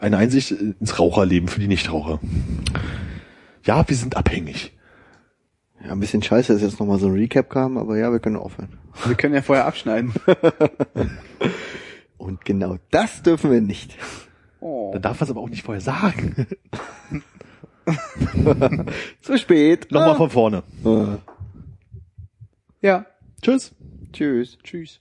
eine Einsicht ins Raucherleben für die Nichtraucher. Ja, wir sind abhängig. Ja, ein bisschen scheiße, dass jetzt nochmal so ein Recap kam, aber ja, wir können aufhören. Wir können ja vorher abschneiden. Und genau das dürfen wir nicht. Oh. Dann darf man es aber auch nicht vorher sagen. Zu spät. Nochmal von vorne. Ah. Ja. Tschüss. Tschüss. Tschüss.